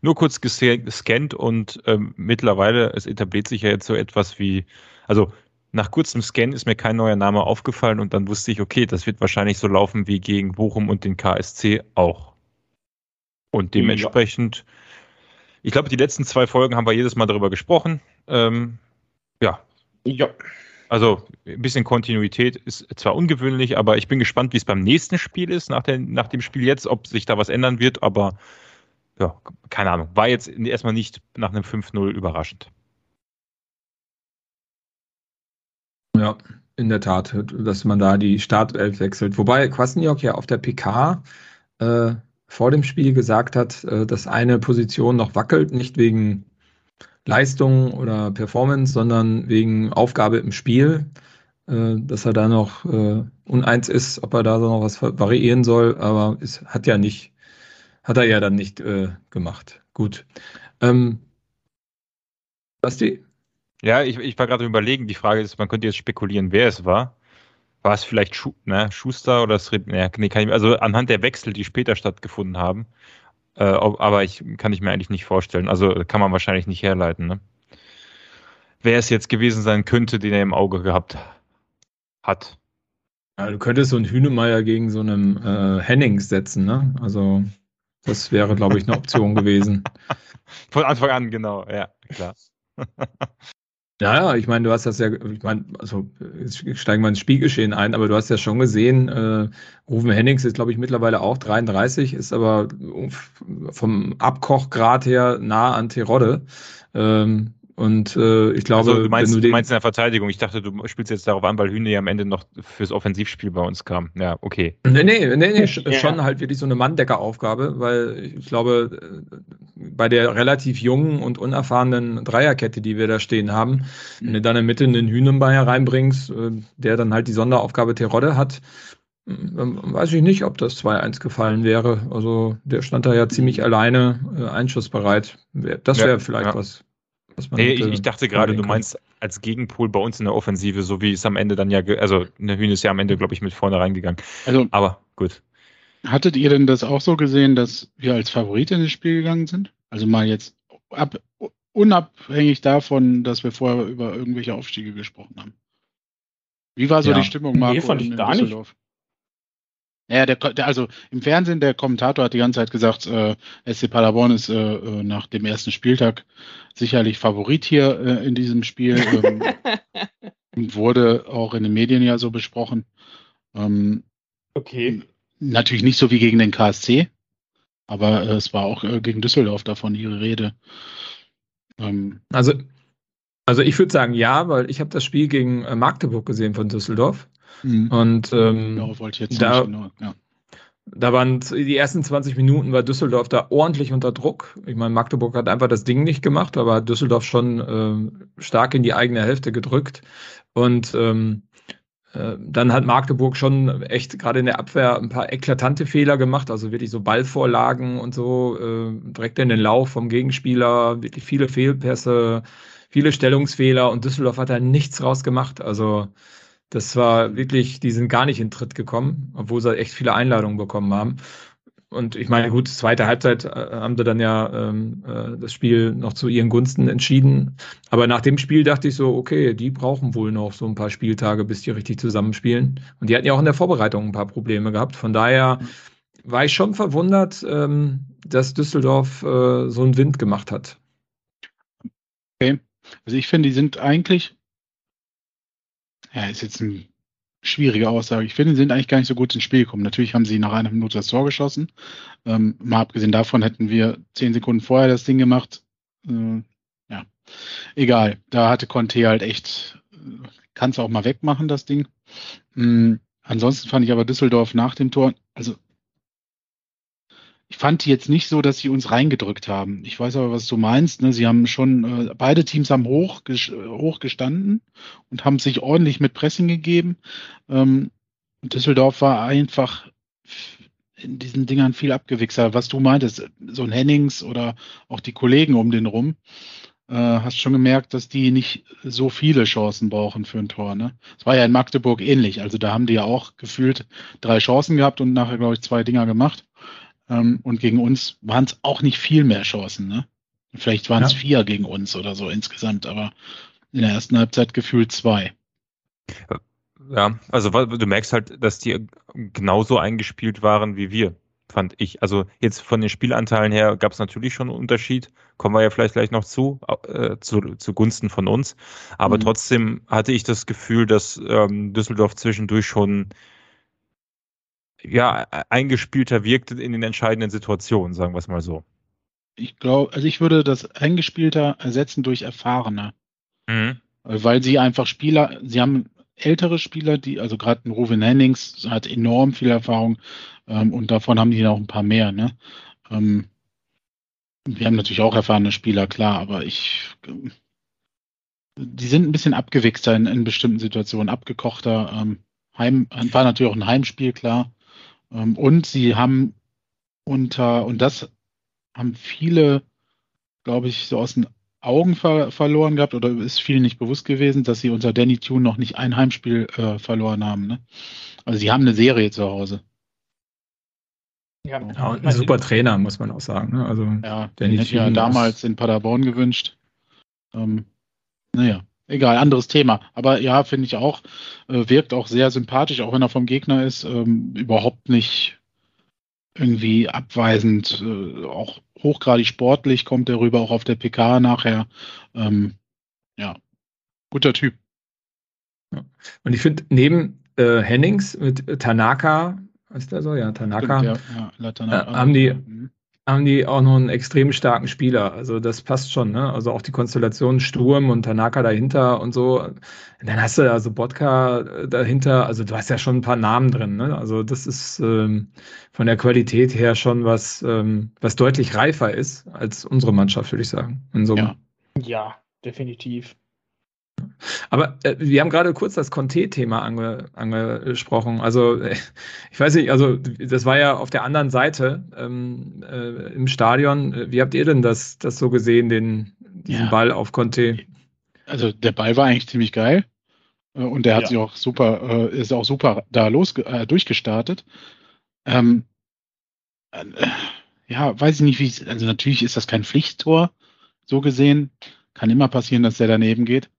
nur kurz gescannt und ähm, mittlerweile, es etabliert sich ja jetzt so etwas wie, also nach kurzem Scan ist mir kein neuer Name aufgefallen und dann wusste ich, okay, das wird wahrscheinlich so laufen wie gegen Bochum und den KSC auch. Und dementsprechend ja ich glaube, die letzten zwei Folgen haben wir jedes Mal darüber gesprochen. Ähm, ja. Ja. Also ein bisschen Kontinuität ist zwar ungewöhnlich, aber ich bin gespannt, wie es beim nächsten Spiel ist, nach, der, nach dem Spiel jetzt, ob sich da was ändern wird, aber ja, keine Ahnung. War jetzt erstmal nicht nach einem 5-0 überraschend. Ja, in der Tat, dass man da die Startelf wechselt. Wobei Kwasniok ja auf der PK äh, vor dem Spiel gesagt hat, äh, dass eine Position noch wackelt, nicht wegen Leistung oder Performance, sondern wegen Aufgabe im Spiel, äh, dass er da noch äh, uneins ist, ob er da noch was variieren soll, aber es hat ja nicht, hat er ja dann nicht gemacht. Gut. Ähm, Basti? Ja, ich, ich war gerade überlegen, die Frage ist, man könnte jetzt spekulieren, wer es war war es vielleicht Schu ne, Schuster oder Srib, ne, nee, kann ich, also anhand der Wechsel, die später stattgefunden haben. Äh, aber ich kann ich mir eigentlich nicht vorstellen. Also kann man wahrscheinlich nicht herleiten. Ne? Wer es jetzt gewesen sein könnte, den er im Auge gehabt hat. Ja, du könntest so einen Hühnemeier gegen so einen äh, Hennings setzen, ne? Also das wäre, glaube ich, eine Option gewesen. Von Anfang an, genau, ja, klar. Ja, ich meine, du hast das ja, ich meine, also steigen wir ins Spielgeschehen ein, aber du hast ja schon gesehen, äh, Rufen Hennings ist, glaube ich, mittlerweile auch 33, ist aber vom Abkochgrad her nah an Terodde. Ähm, und äh, ich glaube, also, du, meinst, du, du, meinst in der Verteidigung. Ich dachte, du spielst jetzt darauf an, weil Hühne ja am Ende noch fürs Offensivspiel bei uns kam. Ja, okay. Nee, nee, nee, nee ja. schon halt wirklich so eine Manndeckeraufgabe, weil ich glaube, äh, bei der relativ jungen und unerfahrenen Dreierkette, die wir da stehen haben, wenn du dann in Mitte einen Hühnenmeier reinbringst, äh, der dann halt die Sonderaufgabe Terodde hat, ähm, weiß ich nicht, ob das 2-1 gefallen wäre. Also der stand da ja ziemlich alleine, äh, einschussbereit. Das wäre ja, vielleicht ja. was Nee, ich, ich, dachte gerade, du meinst als Gegenpol bei uns in der Offensive, so wie es am Ende dann ja, also eine Hühne ist ja am Ende, glaube ich, mit vorne reingegangen. Also, aber gut. Hattet ihr denn das auch so gesehen, dass wir als Favorit in das Spiel gegangen sind? Also mal jetzt ab, unabhängig davon, dass wir vorher über irgendwelche Aufstiege gesprochen haben. Wie war so ja. die Stimmung, Marco, nee, fand ich gar Düsseldorf? Nicht. Ja, der, der, also im Fernsehen, der Kommentator hat die ganze Zeit gesagt, äh, SC Paderborn ist äh, äh, nach dem ersten Spieltag sicherlich Favorit hier äh, in diesem Spiel. Ähm, wurde auch in den Medien ja so besprochen. Ähm, okay. Natürlich nicht so wie gegen den KSC, aber äh, es war auch äh, gegen Düsseldorf davon ihre Rede. Ähm, also, also ich würde sagen ja, weil ich habe das Spiel gegen äh, Magdeburg gesehen von Düsseldorf. Mhm. Und ähm, Darauf wollte ich jetzt da, nicht genau, ja. Da waren die ersten 20 Minuten war Düsseldorf da ordentlich unter Druck. Ich meine, Magdeburg hat einfach das Ding nicht gemacht, aber hat Düsseldorf schon äh, stark in die eigene Hälfte gedrückt. Und ähm, äh, dann hat Magdeburg schon echt gerade in der Abwehr ein paar eklatante Fehler gemacht, also wirklich so Ballvorlagen und so, äh, direkt in den Lauf vom Gegenspieler, wirklich viele Fehlpässe, viele Stellungsfehler und Düsseldorf hat da nichts rausgemacht. Also das war wirklich, die sind gar nicht in Tritt gekommen, obwohl sie echt viele Einladungen bekommen haben. Und ich meine, gut, zweite Halbzeit äh, haben sie dann ja ähm, äh, das Spiel noch zu ihren Gunsten entschieden. Aber nach dem Spiel dachte ich so, okay, die brauchen wohl noch so ein paar Spieltage, bis die richtig zusammenspielen. Und die hatten ja auch in der Vorbereitung ein paar Probleme gehabt. Von daher war ich schon verwundert, ähm, dass Düsseldorf äh, so einen Wind gemacht hat. Okay. Also ich finde, die sind eigentlich ja, ist jetzt eine schwierige Aussage. Ich finde, sie sind eigentlich gar nicht so gut ins Spiel gekommen. Natürlich haben sie nach einer Minute das Tor geschossen. Ähm, mal abgesehen davon hätten wir zehn Sekunden vorher das Ding gemacht. Äh, egal. Da hatte Conte halt echt, kann es auch mal wegmachen, das Ding. Mhm. Ansonsten fand ich aber Düsseldorf nach dem Tor, also ich fand die jetzt nicht so, dass sie uns reingedrückt haben. Ich weiß aber, was du meinst. Ne? Sie haben schon, äh, beide Teams haben hoch, hoch gestanden und haben sich ordentlich mit Pressing gegeben. Ähm, Düsseldorf war einfach in diesen Dingern viel abgewichser. Was du meintest, so ein Hennings oder auch die Kollegen um den rum, äh, hast schon gemerkt, dass die nicht so viele Chancen brauchen für ein Tor. Ne? Es war ja in Magdeburg ähnlich. Also da haben die ja auch gefühlt drei Chancen gehabt und nachher, glaube ich, zwei Dinger gemacht. Ähm, und gegen uns waren es auch nicht viel mehr Chancen. Ne? Vielleicht waren es ja. vier gegen uns oder so insgesamt, aber in der ersten Halbzeit gefühlt zwei. Ja, also du merkst halt, dass die genauso eingespielt waren wie wir, fand ich. Also jetzt von den Spielanteilen her gab es natürlich schon einen Unterschied. Kommen wir ja vielleicht gleich noch zu, äh, zu zugunsten von uns. Aber mhm. trotzdem hatte ich das Gefühl, dass ähm, Düsseldorf zwischendurch schon ja, eingespielter wirkt in den entscheidenden Situationen, sagen wir es mal so. Ich glaube, also ich würde das eingespielter ersetzen durch erfahrener. Mhm. Weil sie einfach Spieler, sie haben ältere Spieler, die, also gerade ein Ruven Hennings hat enorm viel Erfahrung ähm, und davon haben die noch ein paar mehr, ne? Ähm, wir haben natürlich auch erfahrene Spieler, klar, aber ich, die sind ein bisschen abgewichster in, in bestimmten Situationen, abgekochter. Ähm, Heim, war natürlich auch ein Heimspiel, klar. Ähm, und sie haben unter, und das haben viele, glaube ich, so aus den Augen ver verloren gehabt oder ist vielen nicht bewusst gewesen, dass sie unter Danny Tune noch nicht ein Heimspiel äh, verloren haben. Ne? Also sie haben eine Serie zu Hause. Ja, ja und ein super Trainer, muss man auch sagen. Ne? Also ja, Danny hätte ja damals in Paderborn gewünscht. Ähm, naja, egal, anderes Thema. Aber ja, finde ich auch, äh, wirkt auch sehr sympathisch, auch wenn er vom Gegner ist, ähm, überhaupt nicht irgendwie abweisend, äh, auch hochgradig sportlich kommt er rüber, auch auf der PK nachher. Ähm, ja, guter Typ. Und ich finde, neben äh, Hennings mit Tanaka, ist der so? Ja, Tanaka, Stimmt, ja, ja, Tanaka. Äh, haben die mhm haben die auch noch einen extrem starken Spieler. Also das passt schon, ne? Also auch die Konstellation Sturm und Tanaka dahinter und so. Dann hast du also Bodka äh, dahinter. Also du hast ja schon ein paar Namen drin, ne? Also das ist ähm, von der Qualität her schon was, ähm, was deutlich reifer ist als unsere Mannschaft, würde ich sagen. ja. ja, definitiv. Aber äh, wir haben gerade kurz das Conte-Thema ange, angesprochen. Also ich weiß nicht, also das war ja auf der anderen Seite ähm, äh, im Stadion. Wie habt ihr denn das, das so gesehen, den, diesen ja. Ball auf Conte? Also der Ball war eigentlich ziemlich geil äh, und der hat ja. sich auch super, äh, ist auch super da los äh, durchgestartet. Ähm, ja, weiß ich nicht, wie also natürlich ist das kein Pflichttor, so gesehen. Kann immer passieren, dass der daneben geht.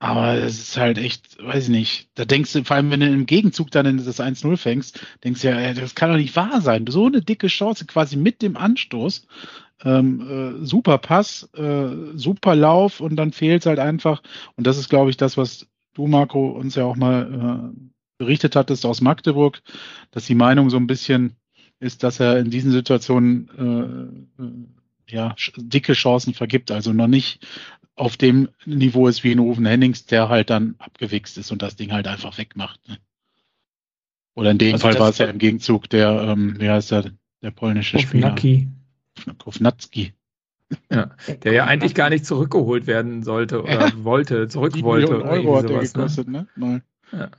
Aber es ist halt echt, weiß ich nicht. Da denkst du, vor allem, wenn du im Gegenzug dann das 1-0 fängst, denkst du ja, das kann doch nicht wahr sein. So eine dicke Chance quasi mit dem Anstoß. Ähm, äh, super Pass, äh, super Lauf und dann fehlt es halt einfach. Und das ist, glaube ich, das, was du, Marco, uns ja auch mal äh, berichtet hattest aus Magdeburg, dass die Meinung so ein bisschen ist, dass er in diesen Situationen äh, äh ja, dicke Chancen vergibt. Also noch nicht auf dem Niveau ist wie ein Rufen Hennings, der halt dann abgewichst ist und das Ding halt einfach wegmacht. Ne? Oder in dem also Fall war es ja im Gegenzug der, ähm, wie heißt der, der polnische Kovnacki. Spieler. Kovnacki. Ja, der ja eigentlich gar nicht zurückgeholt werden sollte oder ja. wollte, zurück Die wollte. Millionen Euro hat der ne? gekostet, ne? ne? Ja.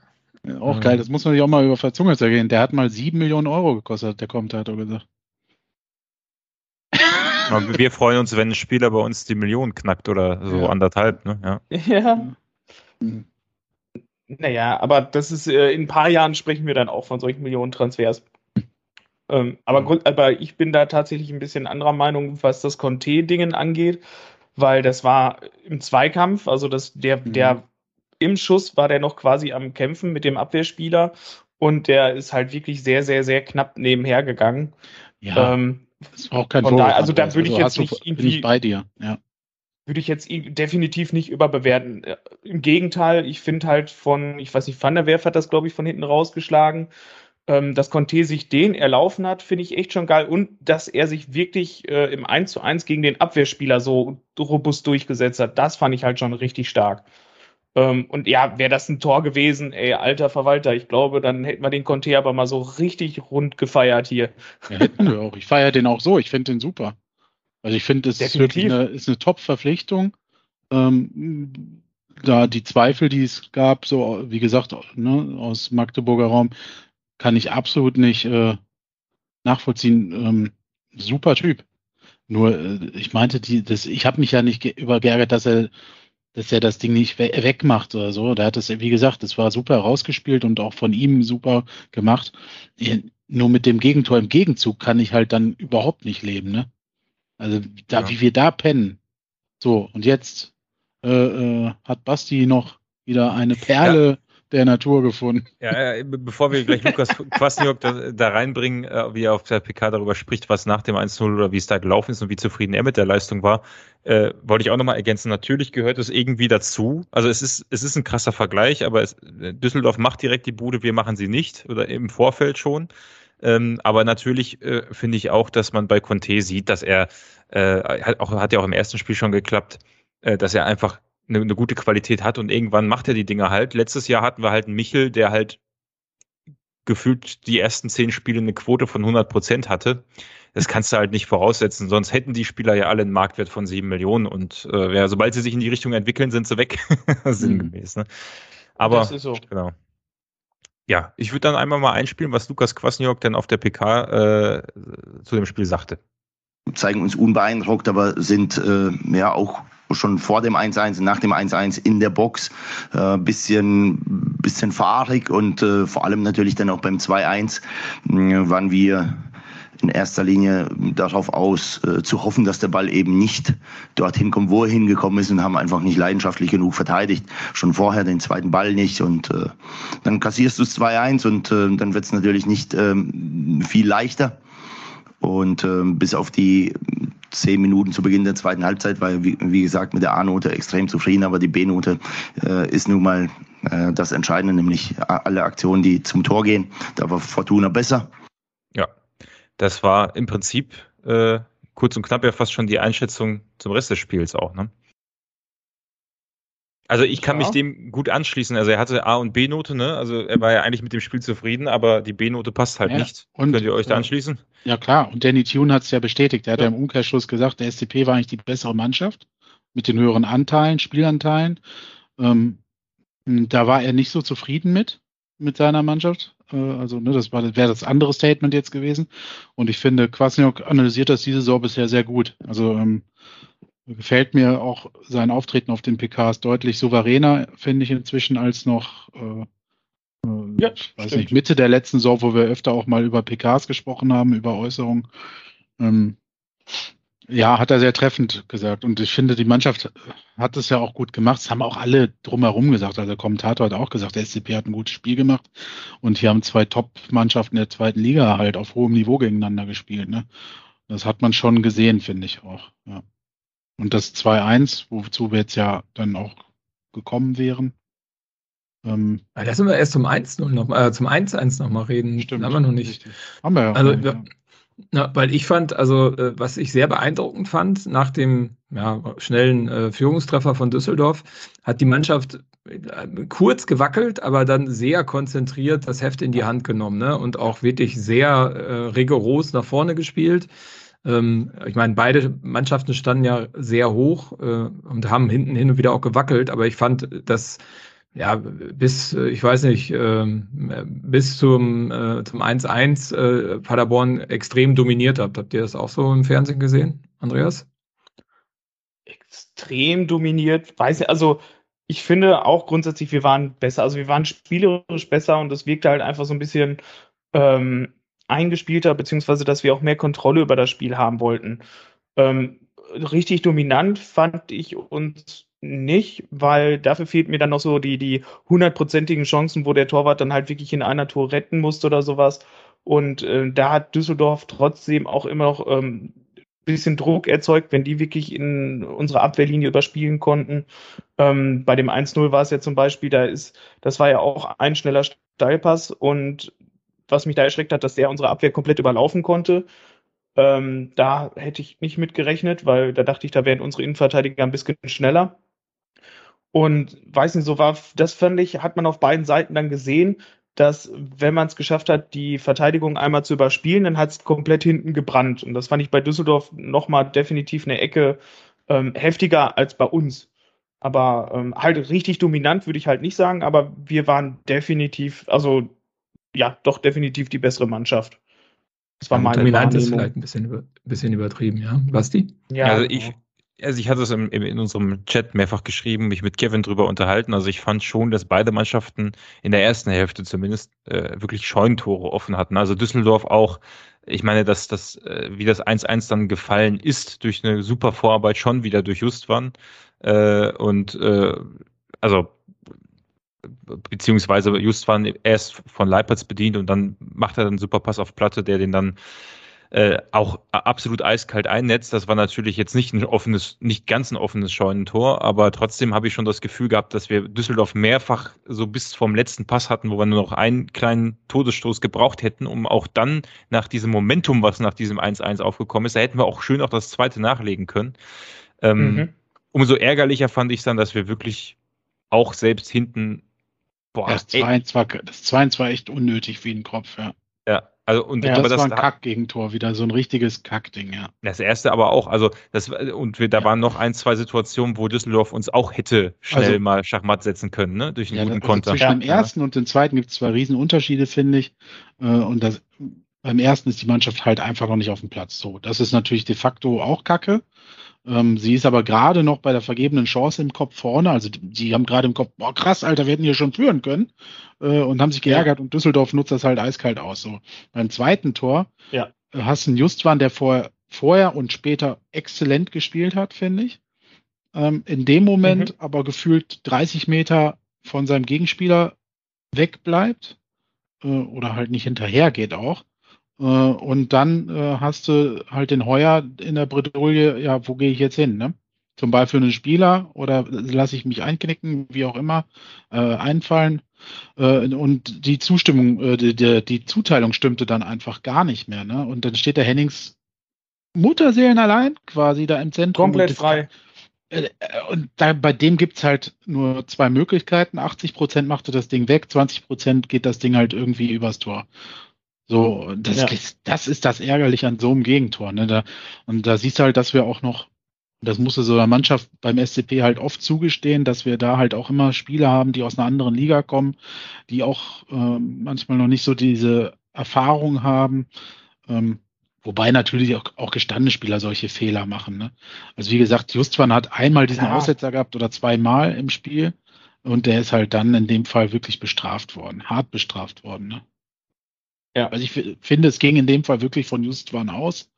Ja, auch ja. geil, das muss man sich auch mal über Verzunge zergehen. Der hat mal sieben Millionen Euro gekostet, der kommt, hat er gesagt. Wir freuen uns, wenn ein Spieler bei uns die Million knackt oder so ja. anderthalb. Ne? Ja. ja. Naja, aber das ist, äh, in ein paar Jahren sprechen wir dann auch von solchen Millionen-Transfers. Ähm, aber, mhm. aber ich bin da tatsächlich ein bisschen anderer Meinung, was das Conte-Dingen angeht, weil das war im Zweikampf, also das, der, mhm. der im Schuss war der noch quasi am Kämpfen mit dem Abwehrspieler und der ist halt wirklich sehr, sehr, sehr knapp nebenher gegangen. Ja. Ähm, das war auch kein Vorwurf. Da, also da würde ich also jetzt nicht irgendwie. Bin ich bei dir, ja. Würde ich jetzt definitiv nicht überbewerten. Äh, Im Gegenteil, ich finde halt von, ich weiß nicht, Van der Werf hat das, glaube ich, von hinten rausgeschlagen. ähm, dass Conte sich den erlaufen hat, finde ich echt schon geil. Und dass er sich wirklich äh, im 1 zu 1 gegen den Abwehrspieler so robust durchgesetzt hat, das fand ich halt schon richtig stark. Ähm, und ja, wäre das ein Tor gewesen, ey, alter Verwalter, ich glaube, dann hätten wir den Conte aber mal so richtig rund gefeiert hier. Ja, hätten wir auch. Ich feiere den auch so, ich finde den super. Also ich finde, es ist wirklich eine, ist eine Top-Verpflichtung. Ähm, da die Zweifel, die es gab, so wie gesagt, ne, aus Magdeburger Raum, kann ich absolut nicht äh, nachvollziehen. Ähm, super Typ. Nur, äh, ich meinte, die, das, ich habe mich ja nicht übergeärgert, dass er, dass er das Ding nicht we wegmacht oder so. Der hat das, wie gesagt, das war super rausgespielt und auch von ihm super gemacht. Nur mit dem Gegentor im Gegenzug kann ich halt dann überhaupt nicht leben, ne? Also da, ja. wie wir da pennen. So, und jetzt äh, äh, hat Basti noch wieder eine Perle ja. Der Natur gefunden. Ja, bevor wir gleich Lukas Kwasniok da, da, reinbringen, äh, wie er auf der PK darüber spricht, was nach dem 1-0 oder wie es da gelaufen ist und wie zufrieden er mit der Leistung war, äh, wollte ich auch nochmal ergänzen. Natürlich gehört es irgendwie dazu. Also es ist, es ist ein krasser Vergleich, aber es, Düsseldorf macht direkt die Bude, wir machen sie nicht oder im Vorfeld schon. Ähm, aber natürlich äh, finde ich auch, dass man bei Conte sieht, dass er, äh, hat, auch, hat ja auch im ersten Spiel schon geklappt, äh, dass er einfach eine, eine gute Qualität hat und irgendwann macht er die Dinge halt. Letztes Jahr hatten wir halt einen Michel, der halt gefühlt die ersten zehn Spiele eine Quote von 100 Prozent hatte. Das kannst du halt nicht voraussetzen, sonst hätten die Spieler ja alle einen Marktwert von sieben Millionen und äh, ja, sobald sie sich in die Richtung entwickeln, sind sie weg. Sinngemäß. Ne? Aber das ist so. genau. Ja, ich würde dann einmal mal einspielen, was Lukas Kwasniok denn auf der PK äh, zu dem Spiel sagte. Zeigen uns unbeeindruckt, aber sind äh, ja auch schon vor dem 1-1 und nach dem 1-1 in der Box äh, bisschen bisschen fahrig und äh, vor allem natürlich dann auch beim 2-1 äh, waren wir in erster Linie darauf aus, äh, zu hoffen, dass der Ball eben nicht dorthin kommt, wo er hingekommen ist und haben einfach nicht leidenschaftlich genug verteidigt. Schon vorher den zweiten Ball nicht und äh, dann kassierst du es 2-1 und äh, dann wird es natürlich nicht ähm, viel leichter. Und äh, bis auf die zehn Minuten zu Beginn der zweiten Halbzeit war, wie, wie gesagt, mit der A-Note extrem zufrieden, aber die B-Note äh, ist nun mal äh, das Entscheidende, nämlich alle Aktionen, die zum Tor gehen. Da war Fortuna besser. Ja, das war im Prinzip äh, kurz und knapp ja fast schon die Einschätzung zum Rest des Spiels auch, ne? Also ich kann ja. mich dem gut anschließen. Also er hatte A und B-Note, ne? Also er war ja eigentlich mit dem Spiel zufrieden, aber die B-Note passt halt ja. nicht. Und, Könnt ihr euch da anschließen? Ja klar, und Danny Tune hat es ja bestätigt. Er hat ja. ja im Umkehrschluss gesagt, der SCP war eigentlich die bessere Mannschaft mit den höheren Anteilen, Spielanteilen. Ähm, da war er nicht so zufrieden mit, mit seiner Mannschaft. Äh, also, ne, das wäre das andere Statement jetzt gewesen. Und ich finde, Kwasniok analysiert das diese Saison bisher sehr gut. Also, ähm, gefällt mir auch sein Auftreten auf den PKs deutlich souveräner, finde ich inzwischen, als noch, äh, äh ja, weiß nicht, Mitte der letzten Saison, wo wir öfter auch mal über PKs gesprochen haben, über Äußerungen. Ähm, ja, hat er sehr treffend gesagt. Und ich finde, die Mannschaft hat es ja auch gut gemacht. Das haben auch alle drumherum gesagt. Also der Kommentator hat auch gesagt, der SCP hat ein gutes Spiel gemacht. Und hier haben zwei Top-Mannschaften der zweiten Liga halt auf hohem Niveau gegeneinander gespielt. Ne? Das hat man schon gesehen, finde ich auch. Ja. Und das 2-1, wozu wir jetzt ja dann auch gekommen wären. Ähm, Lass uns erst zum 1-0 noch, äh, zum 1-1 nochmal reden. Stimmt. Haben wir noch nicht. Haben wir ja. Also, ja. Na, weil ich fand, also äh, was ich sehr beeindruckend fand, nach dem ja, schnellen äh, Führungstreffer von Düsseldorf, hat die Mannschaft äh, kurz gewackelt, aber dann sehr konzentriert das Heft in die Hand genommen ne? und auch wirklich sehr äh, rigoros nach vorne gespielt. Ähm, ich meine, beide Mannschaften standen ja sehr hoch äh, und haben hinten hin und wieder auch gewackelt, aber ich fand, dass ja, bis, äh, ich weiß nicht, ähm, bis zum, äh, zum 1-1 äh, Paderborn extrem dominiert habt. Habt ihr das auch so im Fernsehen gesehen, Andreas? Extrem dominiert, weiß nicht, also ich finde auch grundsätzlich, wir waren besser, also wir waren spielerisch besser und es wirkte halt einfach so ein bisschen ähm, eingespielter, beziehungsweise dass wir auch mehr Kontrolle über das Spiel haben wollten. Ähm, richtig dominant fand ich uns nicht, weil dafür fehlt mir dann noch so die, die hundertprozentigen Chancen, wo der Torwart dann halt wirklich in einer Tour retten musste oder sowas. Und äh, da hat Düsseldorf trotzdem auch immer noch ähm, bisschen Druck erzeugt, wenn die wirklich in unsere Abwehrlinie überspielen konnten. Ähm, bei dem 1-0 war es ja zum Beispiel, da ist, das war ja auch ein schneller Steilpass und was mich da erschreckt hat, dass der unsere Abwehr komplett überlaufen konnte. Ähm, da hätte ich nicht mit gerechnet, weil da dachte ich, da wären unsere Innenverteidiger ein bisschen schneller. Und weiß nicht, so war, das fand ich, hat man auf beiden Seiten dann gesehen, dass wenn man es geschafft hat, die Verteidigung einmal zu überspielen, dann hat es komplett hinten gebrannt. Und das fand ich bei Düsseldorf nochmal definitiv eine Ecke ähm, heftiger als bei uns. Aber ähm, halt richtig dominant würde ich halt nicht sagen, aber wir waren definitiv, also ja, doch definitiv die bessere Mannschaft. Das war ja, meine Dominant ist vielleicht ein bisschen, bisschen übertrieben, ja. Basti? Ja, also ich, genau also ich hatte es im, im, in unserem Chat mehrfach geschrieben, mich mit Kevin drüber unterhalten. Also ich fand schon, dass beide Mannschaften in der ersten Hälfte zumindest äh, wirklich Scheunentore offen hatten. Also Düsseldorf auch, ich meine, dass das, äh, wie das 1-1 dann gefallen ist, durch eine super Vorarbeit schon wieder durch Justwan. Äh, und äh, also beziehungsweise Justwan erst von Leipertz bedient und dann macht er einen super Pass auf Platte, der den dann äh, auch absolut eiskalt einnetzt. Das war natürlich jetzt nicht ein offenes, nicht ganz ein offenes Scheunentor, aber trotzdem habe ich schon das Gefühl gehabt, dass wir Düsseldorf mehrfach so bis vom letzten Pass hatten, wo wir nur noch einen kleinen Todesstoß gebraucht hätten, um auch dann nach diesem Momentum, was nach diesem 1-1 aufgekommen ist, da hätten wir auch schön auch das zweite nachlegen können. Ähm, mhm. Umso ärgerlicher fand ich dann, dass wir wirklich auch selbst hinten Boah, das 2-1 war, das war echt unnötig wie ein Kopf, ja. Ja, also und ja, das, das war ein Kack-Gegentor, wieder so ein richtiges Kackding, ja. Das erste aber auch, also das und wir, da ja. waren noch ein, zwei Situationen, wo Düsseldorf uns auch hätte schnell also, mal Schachmatt setzen können, ne? Durch einen ja, guten also Konter. Zwischen dem ersten und dem zweiten gibt es zwei Riesenunterschiede, finde ich. Äh, und das beim ersten ist die Mannschaft halt einfach noch nicht auf dem Platz. So, das ist natürlich de facto auch Kacke. Ähm, sie ist aber gerade noch bei der vergebenen Chance im Kopf vorne. Also die haben gerade im Kopf, boah krass, Alter, wir hätten hier schon führen können äh, und haben sich geärgert ja. und Düsseldorf nutzt das halt eiskalt aus. So beim zweiten Tor ja. äh, hast du einen Justwan, der vor, vorher und später exzellent gespielt hat, finde ich. Ähm, in dem Moment mhm. aber gefühlt 30 Meter von seinem Gegenspieler wegbleibt äh, oder halt nicht hinterher geht auch. Äh, und dann äh, hast du halt den Heuer in der Bredouille, ja, wo gehe ich jetzt hin, ne? Zum einen Spieler oder lasse ich mich einknicken, wie auch immer, äh, einfallen. Und die Zustimmung, äh, die, die, die, Zuteilung stimmte dann einfach gar nicht mehr. Ne? Und dann steht der Hennings Mutterseelen allein quasi da im Zentrum. Komplett frei. Und da, bei dem gibt's halt nur zwei Möglichkeiten. 80 Prozent macht er das Ding weg, 20 Prozent geht das Ding halt irgendwie übers Tor. So, das, ja. das ist das Ärgerliche an so einem Gegentor. Ne? Da, und da siehst du halt, dass wir auch noch, das musste so einer Mannschaft beim SCP halt oft zugestehen, dass wir da halt auch immer Spieler haben, die aus einer anderen Liga kommen, die auch äh, manchmal noch nicht so diese Erfahrung haben. Ähm, wobei natürlich auch, auch gestandene Spieler solche Fehler machen. Ne? Also wie gesagt, Justwan hat einmal diesen ja. Aussetzer gehabt oder zweimal im Spiel und der ist halt dann in dem Fall wirklich bestraft worden, hart bestraft worden. Ne? Ja. Also ich finde, es ging in dem Fall wirklich von Justwan aus,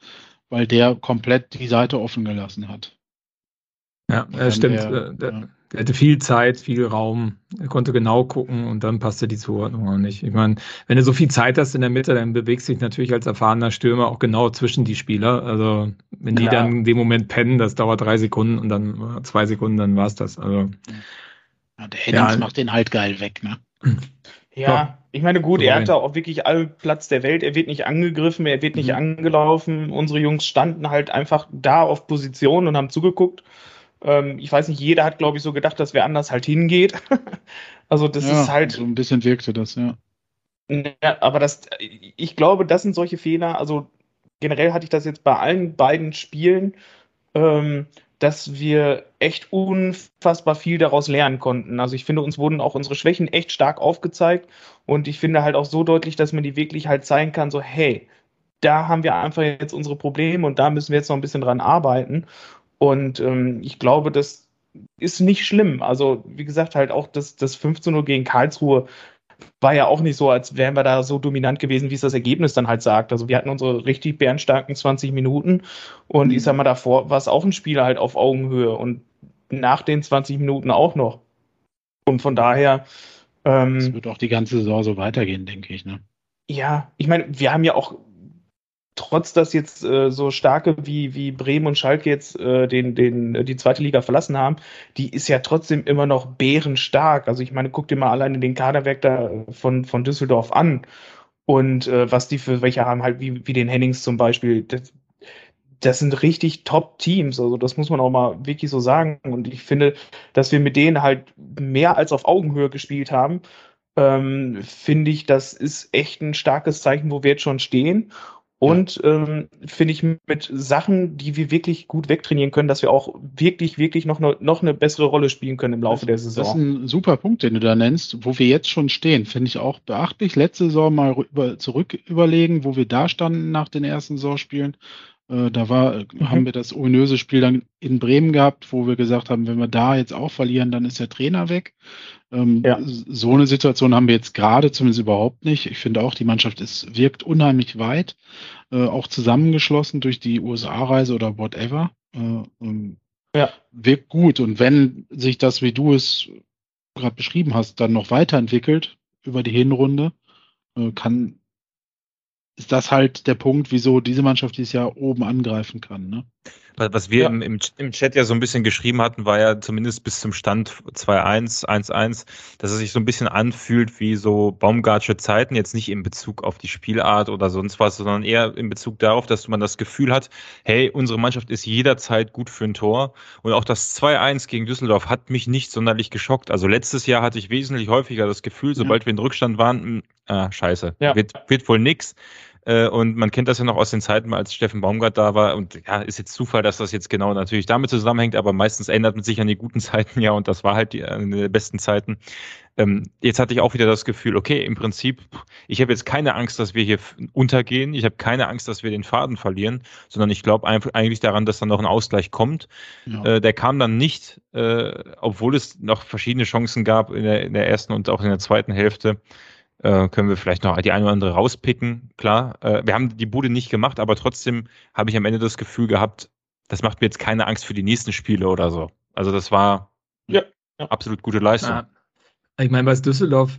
weil der komplett die Seite offen gelassen hat. Ja, äh, stimmt. Der, der, ja. der, hatte viel Zeit, viel Raum, er konnte genau gucken und dann passte die Zuordnung auch nicht. Ich meine, wenn du so viel Zeit hast in der Mitte, dann bewegst du dich natürlich als erfahrener Stürmer auch genau zwischen die Spieler. Also wenn die dann in dem Moment pennen, das dauert drei Sekunden und dann äh, zwei Sekunden, dann war es das. Also, ja, der Hennings ja, macht den halt geil weg, ne? Ja, ich meine, gut, er hatte auch wirklich all Platz der Welt. Er wird nicht angegriffen, er wird nicht mhm. angelaufen. Unsere Jungs standen halt einfach da auf Position und haben zugeguckt. Ähm, ich weiß nicht, jeder hat, glaube ich, so gedacht, dass wer anders halt hingeht. also, das ja, ist halt. So ein bisschen wirkte das, ja. ja. Aber das, ich glaube, das sind solche Fehler. Also, generell hatte ich das jetzt bei allen beiden Spielen. Ähm, dass wir echt unfassbar viel daraus lernen konnten. Also ich finde, uns wurden auch unsere Schwächen echt stark aufgezeigt und ich finde halt auch so deutlich, dass man die wirklich halt zeigen kann, so hey, da haben wir einfach jetzt unsere Probleme und da müssen wir jetzt noch ein bisschen dran arbeiten. Und ähm, ich glaube, das ist nicht schlimm. Also, wie gesagt, halt auch das, das 15 Uhr gegen Karlsruhe war ja auch nicht so, als wären wir da so dominant gewesen, wie es das Ergebnis dann halt sagt. Also wir hatten unsere richtig bärenstarken 20 Minuten und mhm. ich sag mal, davor war es auch ein Spiel halt auf Augenhöhe und nach den 20 Minuten auch noch. Und von daher. Ähm, das wird auch die ganze Saison so weitergehen, denke ich, ne? Ja, ich meine, wir haben ja auch trotz dass jetzt äh, so starke wie, wie Bremen und Schalke jetzt äh, den, den, äh, die zweite Liga verlassen haben, die ist ja trotzdem immer noch bärenstark. Also ich meine, guck dir mal alleine den Kaderwerk da von, von Düsseldorf an. Und äh, was die für welche haben, halt wie, wie den Hennings zum Beispiel, das, das sind richtig Top-Teams. Also das muss man auch mal wirklich so sagen. Und ich finde, dass wir mit denen halt mehr als auf Augenhöhe gespielt haben, ähm, finde ich, das ist echt ein starkes Zeichen, wo wir jetzt schon stehen. Und ähm, finde ich mit Sachen, die wir wirklich gut wegtrainieren können, dass wir auch wirklich, wirklich noch eine, noch eine bessere Rolle spielen können im Laufe das, der Saison. Das ist ein super Punkt, den du da nennst, wo wir jetzt schon stehen. Finde ich auch beachtlich. Letzte Saison mal über, zurück überlegen, wo wir da standen nach den ersten Saisonspielen. Äh, da war, mhm. haben wir das ominöse Spiel dann in Bremen gehabt, wo wir gesagt haben, wenn wir da jetzt auch verlieren, dann ist der Trainer weg. Ähm, ja. So eine Situation haben wir jetzt gerade zumindest überhaupt nicht. Ich finde auch, die Mannschaft ist, wirkt unheimlich weit, äh, auch zusammengeschlossen durch die USA-Reise oder whatever. Äh, ähm, ja. Wirkt gut. Und wenn sich das, wie du es gerade beschrieben hast, dann noch weiterentwickelt über die Hinrunde, äh, kann ist das halt der Punkt, wieso diese Mannschaft dieses Jahr oben angreifen kann. Ne? Was wir ja. im, im, Chat ja so ein bisschen geschrieben hatten, war ja zumindest bis zum Stand 2-1, 1-1, dass es sich so ein bisschen anfühlt wie so Baumgartsche Zeiten, jetzt nicht in Bezug auf die Spielart oder sonst was, sondern eher in Bezug darauf, dass man das Gefühl hat, hey, unsere Mannschaft ist jederzeit gut für ein Tor. Und auch das 2-1 gegen Düsseldorf hat mich nicht sonderlich geschockt. Also letztes Jahr hatte ich wesentlich häufiger das Gefühl, sobald ja. wir in Rückstand waren, hm, ah, scheiße, ja. wird, wird wohl nix. Äh, und man kennt das ja noch aus den Zeiten, als Steffen Baumgart da war. Und ja, ist jetzt Zufall, dass das jetzt genau natürlich damit zusammenhängt, aber meistens ändert man sich an die guten Zeiten ja und das war halt die, eine der besten Zeiten. Ähm, jetzt hatte ich auch wieder das Gefühl, okay, im Prinzip, ich habe jetzt keine Angst, dass wir hier untergehen. Ich habe keine Angst, dass wir den Faden verlieren, sondern ich glaube eigentlich daran, dass dann noch ein Ausgleich kommt. Ja. Äh, der kam dann nicht, äh, obwohl es noch verschiedene Chancen gab in der, in der ersten und auch in der zweiten Hälfte äh, können wir vielleicht noch die eine oder andere rauspicken. Klar, äh, wir haben die Bude nicht gemacht, aber trotzdem habe ich am Ende das Gefühl gehabt, das macht mir jetzt keine Angst für die nächsten Spiele oder so. Also das war ja, ja. absolut gute Leistung. Ja. Ich meine, was Düsseldorf,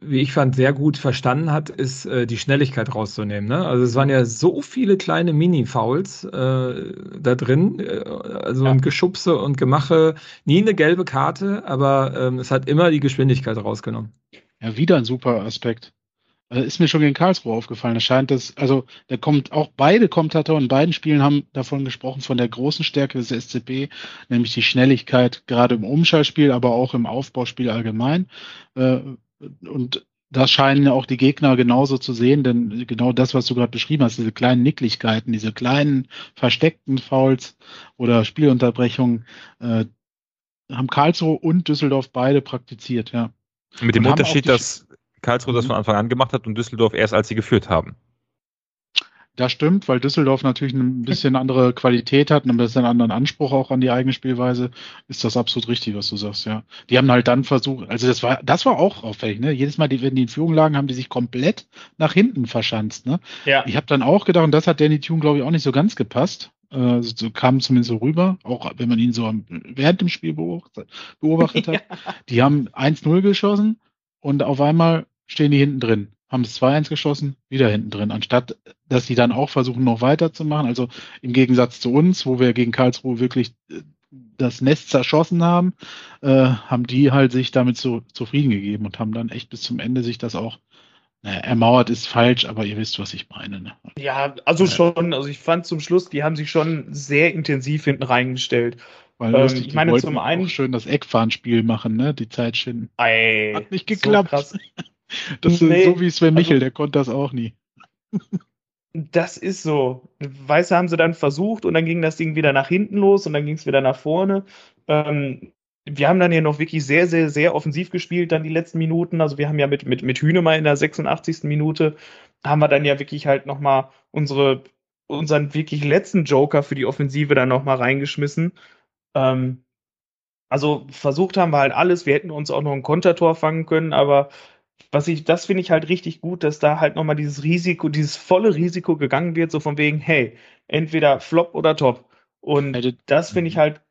wie ich fand, sehr gut verstanden hat, ist äh, die Schnelligkeit rauszunehmen. Ne? Also es waren ja so viele kleine Mini-Fouls äh, da drin, äh, also ja. ein Geschubse und Gemache, nie eine gelbe Karte, aber ähm, es hat immer die Geschwindigkeit rausgenommen. Ja, wieder ein super Aspekt. Also ist mir schon gegen Karlsruhe aufgefallen. Es scheint dass, also da kommt auch beide Kommentatoren in beiden Spielen haben davon gesprochen, von der großen Stärke des SCP, nämlich die Schnelligkeit, gerade im Umschaltspiel, aber auch im Aufbauspiel allgemein. Äh, und das scheinen auch die Gegner genauso zu sehen, denn genau das, was du gerade beschrieben hast, diese kleinen Nicklichkeiten, diese kleinen versteckten Fouls oder Spielunterbrechungen, äh, haben Karlsruhe und Düsseldorf beide praktiziert, ja. Mit dem Unterschied, dass Karlsruhe das mhm. von Anfang an gemacht hat und Düsseldorf erst als sie geführt haben. Das stimmt, weil Düsseldorf natürlich ein bisschen andere Qualität hat und ein bisschen anderen Anspruch auch an die eigene Spielweise, ist das absolut richtig, was du sagst, ja. Die haben halt dann versucht, also das war, das war auch auffällig, ne? Jedes Mal, wenn die in Führung lagen, haben die sich komplett nach hinten verschanzt, ne? Ja. Ich habe dann auch gedacht, und das hat Danny Tune, glaube ich, auch nicht so ganz gepasst. Äh, so kam zumindest so rüber, auch wenn man ihn so während dem Spiel beobachtet, beobachtet hat. Ja. Die haben 1-0 geschossen und auf einmal stehen die hinten drin, haben es 2-1 geschossen, wieder hinten drin, anstatt dass die dann auch versuchen, noch weiterzumachen. Also im Gegensatz zu uns, wo wir gegen Karlsruhe wirklich äh, das Nest zerschossen haben, äh, haben die halt sich damit so zufrieden gegeben und haben dann echt bis zum Ende sich das auch naja, ermauert ist falsch, aber ihr wisst, was ich meine. Ne? Ja, also schon, also ich fand zum Schluss, die haben sich schon sehr intensiv hinten reingestellt. Weil ähm, lustig, ich meine, zum einen schön das Eckfahnspiel machen, ne? Die Zeit schinden. Ei, Hat nicht geklappt. So das nee, ist so wie Sven Michel, also, der konnte das auch nie. Das ist so. Weißt du, haben sie dann versucht und dann ging das Ding wieder nach hinten los und dann ging es wieder nach vorne. Ähm, wir haben dann ja noch wirklich sehr, sehr, sehr offensiv gespielt, dann die letzten Minuten. Also wir haben ja mit, mit, mit Hühnemann in der 86. Minute, haben wir dann ja wirklich halt nochmal unsere, unseren wirklich letzten Joker für die Offensive dann nochmal reingeschmissen. Ähm, also versucht haben wir halt alles. Wir hätten uns auch noch ein Kontertor fangen können, aber was ich, das finde ich halt richtig gut, dass da halt nochmal dieses Risiko, dieses volle Risiko gegangen wird, so von wegen, hey, entweder Flop oder Top. Und das finde ich halt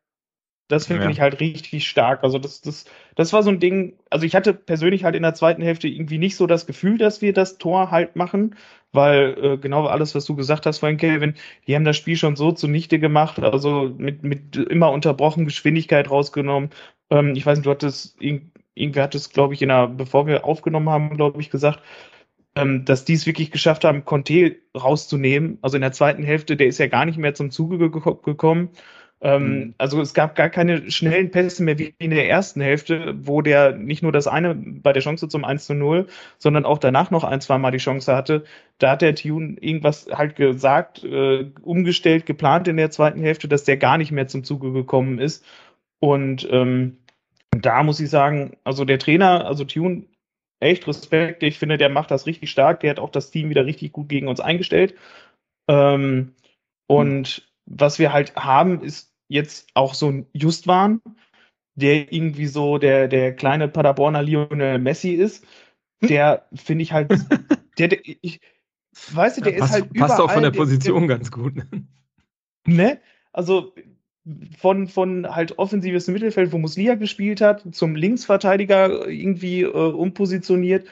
das finde ja. ich halt richtig stark. Also das, das, das war so ein Ding, also ich hatte persönlich halt in der zweiten Hälfte irgendwie nicht so das Gefühl, dass wir das Tor halt machen, weil äh, genau alles, was du gesagt hast vorhin, Kelvin, die haben das Spiel schon so zunichte gemacht, also mit, mit immer unterbrochen Geschwindigkeit rausgenommen. Ähm, ich weiß nicht, du hattest, irgendwer hat es, glaube ich, in der, bevor wir aufgenommen haben, glaube ich, gesagt, ähm, dass die es wirklich geschafft haben, Conte rauszunehmen. Also in der zweiten Hälfte, der ist ja gar nicht mehr zum Zuge ge gekommen. Ähm, mhm. Also es gab gar keine schnellen Pässe mehr wie in der ersten Hälfte, wo der nicht nur das eine bei der Chance zum 1 zu 0, sondern auch danach noch ein, zwei Mal die Chance hatte. Da hat der Tune irgendwas halt gesagt, äh, umgestellt, geplant in der zweiten Hälfte, dass der gar nicht mehr zum Zuge gekommen ist. Und ähm, da muss ich sagen, also der Trainer, also Tune, echt Respekt. Ich finde, der macht das richtig stark. Der hat auch das Team wieder richtig gut gegen uns eingestellt. Ähm, und mhm. was wir halt haben, ist jetzt auch so ein Justwan, der irgendwie so der, der kleine Paderborner Lionel Messi ist, der finde ich halt, der, der ich, weißt du, der ja, passt, ist halt passt überall, auch von der Position der, ganz gut. Ne? ne? Also von, von halt offensives Mittelfeld, wo Muslia gespielt hat, zum Linksverteidiger irgendwie äh, umpositioniert.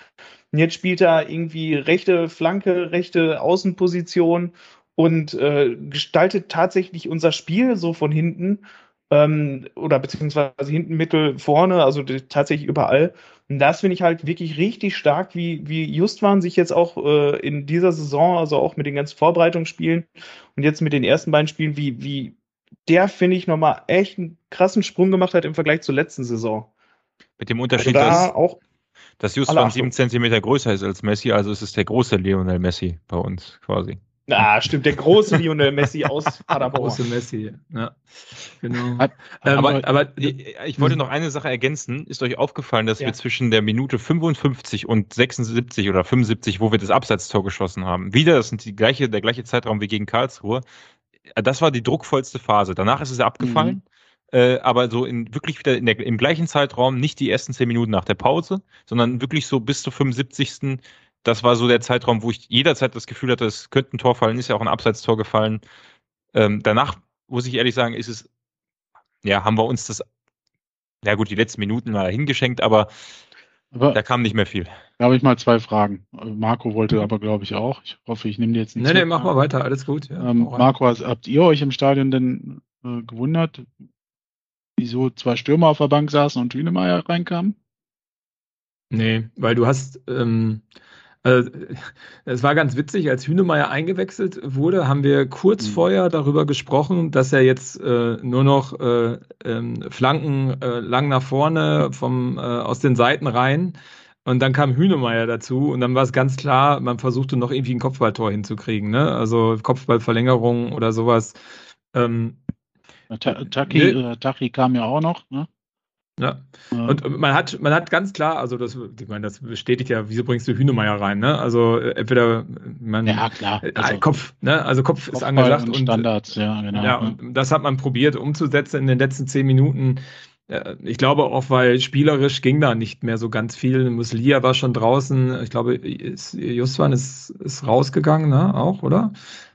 Und jetzt spielt er irgendwie rechte Flanke, rechte Außenposition und äh, gestaltet tatsächlich unser Spiel so von hinten ähm, oder beziehungsweise hinten, mittel, vorne, also tatsächlich überall. Und das finde ich halt wirklich richtig stark, wie, wie Justwan sich jetzt auch äh, in dieser Saison, also auch mit den ganzen Vorbereitungsspielen und jetzt mit den ersten beiden Spielen, wie, wie der, finde ich, nochmal echt einen krassen Sprung gemacht hat im Vergleich zur letzten Saison. Mit dem Unterschied, also da dass, auch dass Justwan sieben Zentimeter größer ist als Messi, also ist es der große Lionel Messi bei uns quasi. Ah, stimmt, der große Lionel Messi aus Paderborn. Große Messi, ja. Genau. Ähm, aber, aber ich wollte noch eine Sache ergänzen. Ist euch aufgefallen, dass ja. wir zwischen der Minute 55 und 76 oder 75, wo wir das Abseitstor geschossen haben, wieder, das sind die gleiche, der gleiche Zeitraum wie gegen Karlsruhe, das war die druckvollste Phase. Danach ist es abgefallen. Mhm. Äh, aber so in wirklich wieder in der, im gleichen Zeitraum, nicht die ersten zehn Minuten nach der Pause, sondern wirklich so bis zur 75 das war so der Zeitraum, wo ich jederzeit das Gefühl hatte, es könnte ein Tor fallen, ist ja auch ein Abseitstor gefallen. Ähm, danach, muss ich ehrlich sagen, ist es, ja, haben wir uns das, ja gut, die letzten Minuten mal hingeschenkt, aber, aber da kam nicht mehr viel. Da habe ich mal zwei Fragen. Marco wollte aber, glaube ich, auch. Ich hoffe, ich nehme dir jetzt nicht. Nee, nee, mach mal weiter, alles gut. Ja, ähm, Marco, habt ihr euch im Stadion denn äh, gewundert, wieso zwei Stürmer auf der Bank saßen und Hünemeyer reinkamen? Nee, weil du hast, ähm, es war ganz witzig, als Hünemeyer eingewechselt wurde, haben wir kurz mhm. vorher darüber gesprochen, dass er jetzt äh, nur noch äh, ähm, Flanken äh, lang nach vorne vom, äh, aus den Seiten rein. Und dann kam Hünemeyer dazu und dann war es ganz klar, man versuchte noch irgendwie ein Kopfballtor hinzukriegen, ne? Also Kopfballverlängerung oder sowas. Ähm, Taki, ne? Taki kam ja auch noch, ne? Ja. Und man hat, man hat ganz klar, also das, ich meine, das bestätigt ja, wieso bringst du Hühnemeier rein, ne? Also äh, entweder man ja, klar. Äh, also, Kopf, ne? Also Kopf, Kopf ist angesagt und, und Standards, ja, genau. Ja, und das hat man probiert umzusetzen in den letzten zehn Minuten. Ich glaube auch, weil spielerisch ging da nicht mehr so ganz viel. Muslia war schon draußen. Ich glaube, Justwan ist, ist rausgegangen, ne? Auch, oder?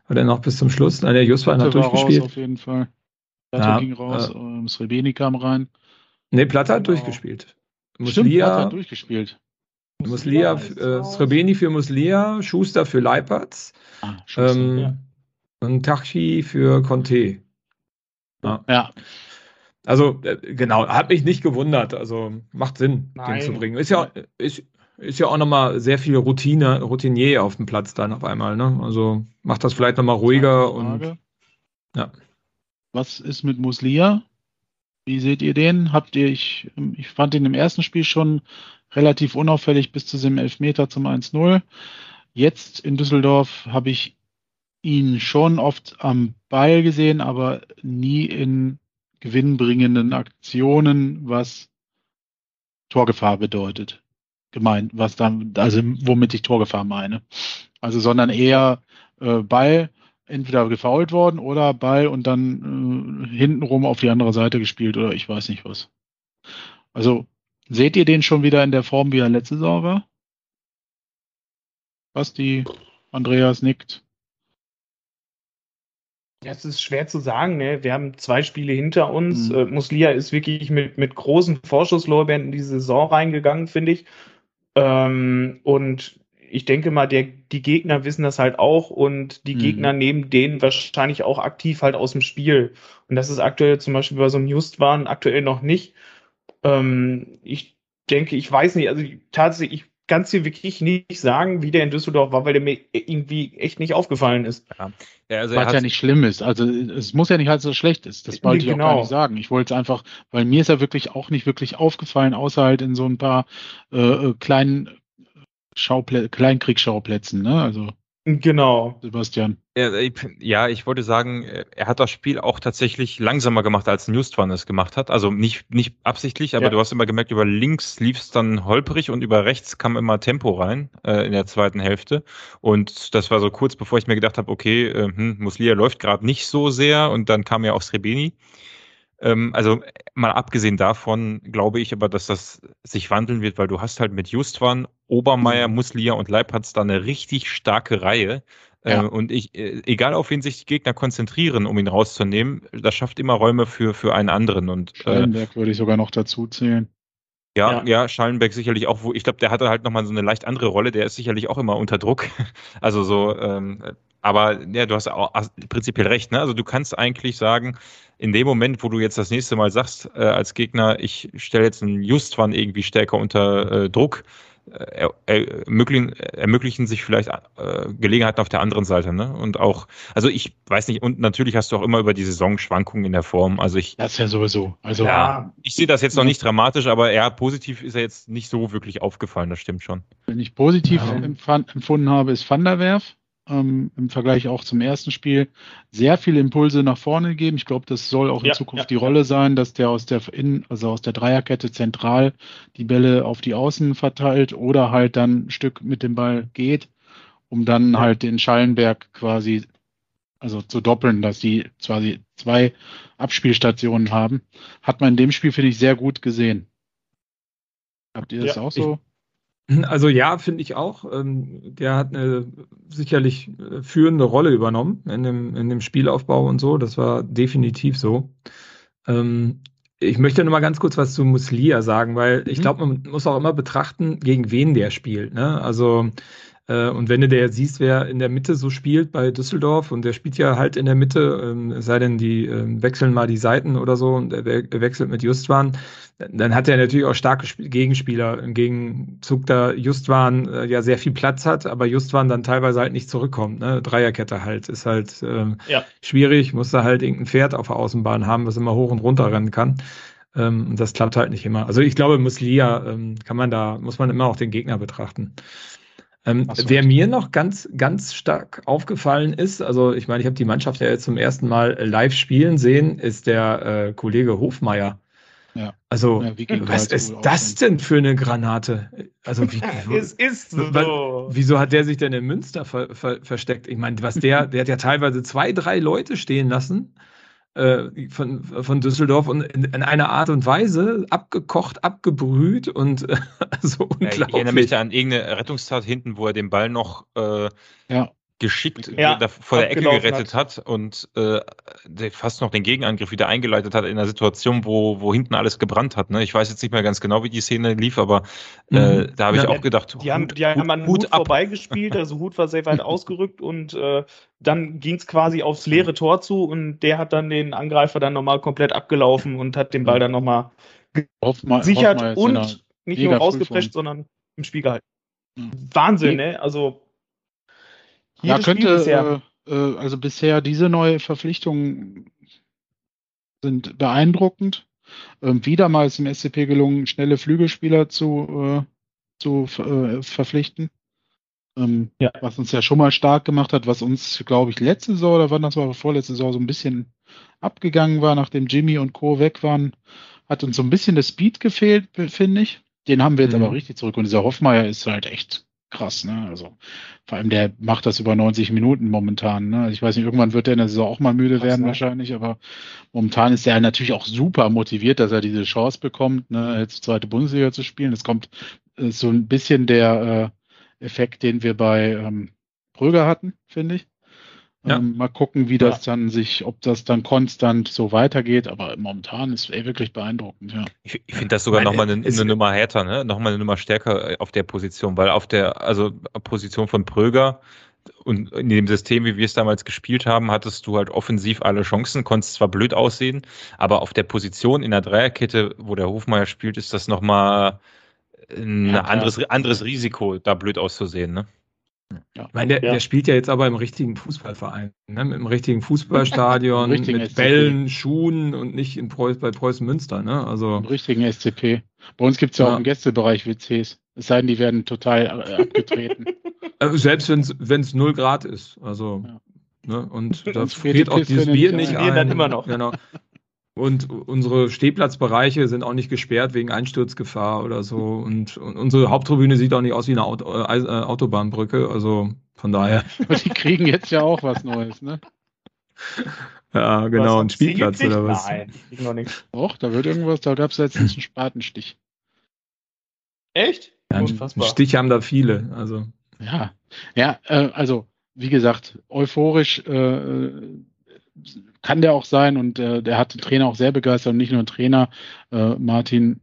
War der noch bis zum Schluss? Nein, der Justwan hat durchgespielt. Raus auf jeden Fall. ja, ging raus, äh, ähm, Srebeni kam rein. Nee, Platte hat genau. durchgespielt. Muslia, Stimmt, hat durchgespielt. Muslia, äh, Srebeni für Muslia, Schuster für Leipertz ah, ähm, ja. und Tachi für Conte. Ja. ja. Also, äh, genau, hat mich nicht gewundert. Also, macht Sinn, Nein. den zu bringen. Ist ja, ist, ist ja auch nochmal sehr viel Routine, Routinier auf dem Platz dann auf einmal. Ne? Also, macht das vielleicht nochmal ruhiger und. Ja. Was ist mit Muslia? Wie seht ihr den? Habt ihr, ich, ich fand ihn im ersten Spiel schon relativ unauffällig bis zu dem Elfmeter zum 1-0. Jetzt in Düsseldorf habe ich ihn schon oft am Ball gesehen, aber nie in gewinnbringenden Aktionen, was Torgefahr bedeutet. Gemeint, was dann, also womit ich Torgefahr meine. Also, sondern eher äh, Ball, entweder gefault worden oder Ball und dann äh, hintenrum auf die andere Seite gespielt oder ich weiß nicht was. Also seht ihr den schon wieder in der Form, wie er letzte Saison war? Basti, Andreas nickt. Ja, es ist schwer zu sagen. Ne? Wir haben zwei Spiele hinter uns. Mhm. Äh, Muslia ist wirklich mit, mit großen Vorschusslorbeeren in die Saison reingegangen, finde ich. Ähm, und ich denke mal, der, die Gegner wissen das halt auch und die mhm. Gegner nehmen den wahrscheinlich auch aktiv halt aus dem Spiel. Und das ist aktuell zum Beispiel bei so einem Justwan aktuell noch nicht. Ähm, ich denke, ich weiß nicht, also tatsächlich, ich kann es dir wirklich nicht sagen, wie der in Düsseldorf war, weil der mir irgendwie echt nicht aufgefallen ist. Ja, ja also Was ja nicht schlimm ist. Also es muss ja nicht halt so schlecht ist. Das wollte genau. ich auch gar genau. nicht sagen. Ich wollte es einfach, weil mir ist er wirklich auch nicht wirklich aufgefallen, außer halt in so ein paar äh, äh kleinen Schauplä Kleinkriegsschauplätzen. Ne? Also Genau. Sebastian. Ja, ich wollte sagen, er hat das Spiel auch tatsächlich langsamer gemacht, als Newstwan es gemacht hat. Also nicht, nicht absichtlich, aber ja. du hast immer gemerkt, über links lief es dann holprig und über rechts kam immer Tempo rein äh, in der zweiten Hälfte. Und das war so kurz, bevor ich mir gedacht habe, okay, äh, hm, Muslia läuft gerade nicht so sehr und dann kam ja auch Srebeni. Ähm, also mal abgesehen davon glaube ich aber, dass das sich wandeln wird, weil du hast halt mit Justwan, Obermeier, mhm. Muslia und Leipatz da eine richtig starke Reihe. Ja. und ich, äh, egal auf wen sich die Gegner konzentrieren, um ihn rauszunehmen, das schafft immer Räume für, für einen anderen. Und, äh, Schallenberg äh, würde ich sogar noch dazu zählen. Ja, ja, ja, Schallenberg sicherlich auch, wo ich glaube, der hatte halt nochmal so eine leicht andere Rolle, der ist sicherlich auch immer unter Druck. Also so, ähm, aber ja, du hast auch prinzipiell recht, ne? Also du kannst eigentlich sagen, in dem Moment, wo du jetzt das nächste Mal sagst, äh, als Gegner, ich stelle jetzt einen Justwan irgendwie stärker unter äh, Druck, äh, ermöglichen, ermöglichen sich vielleicht äh, Gelegenheiten auf der anderen Seite, ne? Und auch, also ich weiß nicht, und natürlich hast du auch immer über die Saisonschwankungen in der Form. Also ich. Das ist ja sowieso. Also ja, ich sehe das jetzt noch nicht dramatisch, aber eher positiv ist er jetzt nicht so wirklich aufgefallen, das stimmt schon. Wenn ich positiv ja. empfunden habe, ist Van der Werf ähm, im Vergleich auch zum ersten Spiel sehr viele Impulse nach vorne gegeben. Ich glaube, das soll auch in ja, Zukunft ja, die Rolle sein, dass der aus der in, also aus der Dreierkette zentral die Bälle auf die Außen verteilt oder halt dann ein Stück mit dem Ball geht, um dann halt den Schallenberg quasi also zu doppeln, dass die quasi zwei Abspielstationen haben. Hat man in dem Spiel, finde ich, sehr gut gesehen. Habt ihr das auch so? Ich also ja, finde ich auch. Ähm, der hat eine sicherlich äh, führende Rolle übernommen in dem, in dem Spielaufbau und so. Das war definitiv so. Ähm, ich möchte noch mal ganz kurz was zu Muslia sagen, weil ich mhm. glaube, man muss auch immer betrachten, gegen wen der spielt. Ne? Also und wenn du der siehst, wer in der Mitte so spielt bei Düsseldorf und der spielt ja halt in der Mitte, ähm, es sei denn, die ähm, wechseln mal die Seiten oder so und er wechselt mit Justwan, dann hat er natürlich auch starke Gegenspieler. Im Gegenzug, da Justwan äh, ja sehr viel Platz hat, aber Justwan dann teilweise halt nicht zurückkommt. Ne? Dreierkette halt ist halt ähm, ja. schwierig, muss da halt irgendein Pferd auf der Außenbahn haben, was immer hoch und runter rennen kann. Ähm, und das klappt halt nicht immer. Also ich glaube, Muslia ähm, kann man da, muss man immer auch den Gegner betrachten. Ähm, so. Wer mir noch ganz, ganz stark aufgefallen ist, also ich meine, ich habe die Mannschaft ja jetzt zum ersten Mal live spielen sehen, ist der äh, Kollege Hofmeier. Ja. Also, ja, was ist das denn für eine Granate? Also, wie, es ist so. Wieso hat der sich denn in Münster ver, ver, versteckt? Ich meine, was der, der hat ja teilweise zwei, drei Leute stehen lassen äh, von, von Düsseldorf und in, in, einer Art und Weise abgekocht, abgebrüht und äh, so unglaublich. Ja, ich erinnere mich an irgendeine Rettungstat hinten, wo er den Ball noch äh, ja geschickt ja, vor der Ecke gerettet hat, hat und äh, fast noch den Gegenangriff wieder eingeleitet hat in einer Situation, wo, wo hinten alles gebrannt hat. Ne? Ich weiß jetzt nicht mehr ganz genau, wie die Szene lief, aber äh, mhm. da habe ich ja, auch gedacht, die Hut, haben, die haben an Hut, Hut vorbeigespielt, also Hut war sehr weit ausgerückt und äh, dann ging es quasi aufs leere Tor zu und der hat dann den Angreifer dann nochmal komplett abgelaufen und hat den Ball dann nochmal gesichert und nicht nur rausgeprescht, sondern im Spiel gehalten. Mhm. Wahnsinn, ne? Also ja, könnte, bisher. Äh, äh, also bisher diese neue Verpflichtungen sind beeindruckend. Ähm, wieder mal ist im SCP gelungen, schnelle Flügelspieler zu, äh, zu äh, verpflichten. Ähm, ja. Was uns ja schon mal stark gemacht hat, was uns, glaube ich, letzte Saison oder wann das war, vorletzte Saison so ein bisschen abgegangen war, nachdem Jimmy und Co. weg waren, hat uns so ein bisschen der Speed gefehlt, finde ich. Den haben wir jetzt mhm. aber richtig zurück. Und dieser Hoffmeier ist halt echt krass, ne? Also vor allem der macht das über 90 Minuten momentan. Ne? Also ich weiß nicht, irgendwann wird er in der Saison auch mal müde krass, werden ne? wahrscheinlich, aber momentan ist er natürlich auch super motiviert, dass er diese Chance bekommt, ne? jetzt zweite Bundesliga zu spielen. Es kommt äh, so ein bisschen der äh, Effekt, den wir bei ähm, Pröger hatten, finde ich. Ja. Ähm, mal gucken, wie das ja. dann sich, ob das dann konstant so weitergeht, aber momentan ist er wirklich beeindruckend, ja. Ich, ich finde das sogar nochmal eine, eine Nummer härter, ne? Nochmal eine Nummer stärker äh, auf der Position, weil auf der, also Position von Pröger und in dem System, wie wir es damals gespielt haben, hattest du halt offensiv alle Chancen, konntest zwar blöd aussehen, aber auf der Position in der Dreierkette, wo der Hofmeier spielt, ist das nochmal ein ja, anderes, anderes Risiko, da blöd auszusehen, ne? Ja. Ich meine, der, ja. der, spielt ja jetzt aber im richtigen Fußballverein, ne? mit dem richtigen Fußballstadion, mit SCP. Bällen, Schuhen und nicht in Preuß, bei Preußen Münster. Ne? Also, Im richtigen SCP. Bei uns gibt es ja, ja, auch im Gästebereich WCs. Es sei denn, die werden total äh, abgetreten. Äh, selbst wenn es 0 Grad ist. Also, ne? Und da friert auch dieses Bier nicht ein. Dann immer noch. Genau. Und unsere Stehplatzbereiche sind auch nicht gesperrt wegen Einsturzgefahr oder so. Und, und unsere Haupttribüne sieht auch nicht aus wie eine Auto, äh, äh Autobahnbrücke. Also von daher. Aber die kriegen jetzt ja auch was Neues, ne? Ja, genau, ein Spielplatz oder was? Nein, die kriegen noch nichts. Doch, da wird irgendwas, da gab es letztens einen Spatenstich. Echt? Ja, einen Stich haben da viele. Also. Ja, ja, äh, also wie gesagt, euphorisch äh, kann der auch sein und äh, der hat den Trainer auch sehr begeistert und nicht nur ein Trainer. Äh, Martin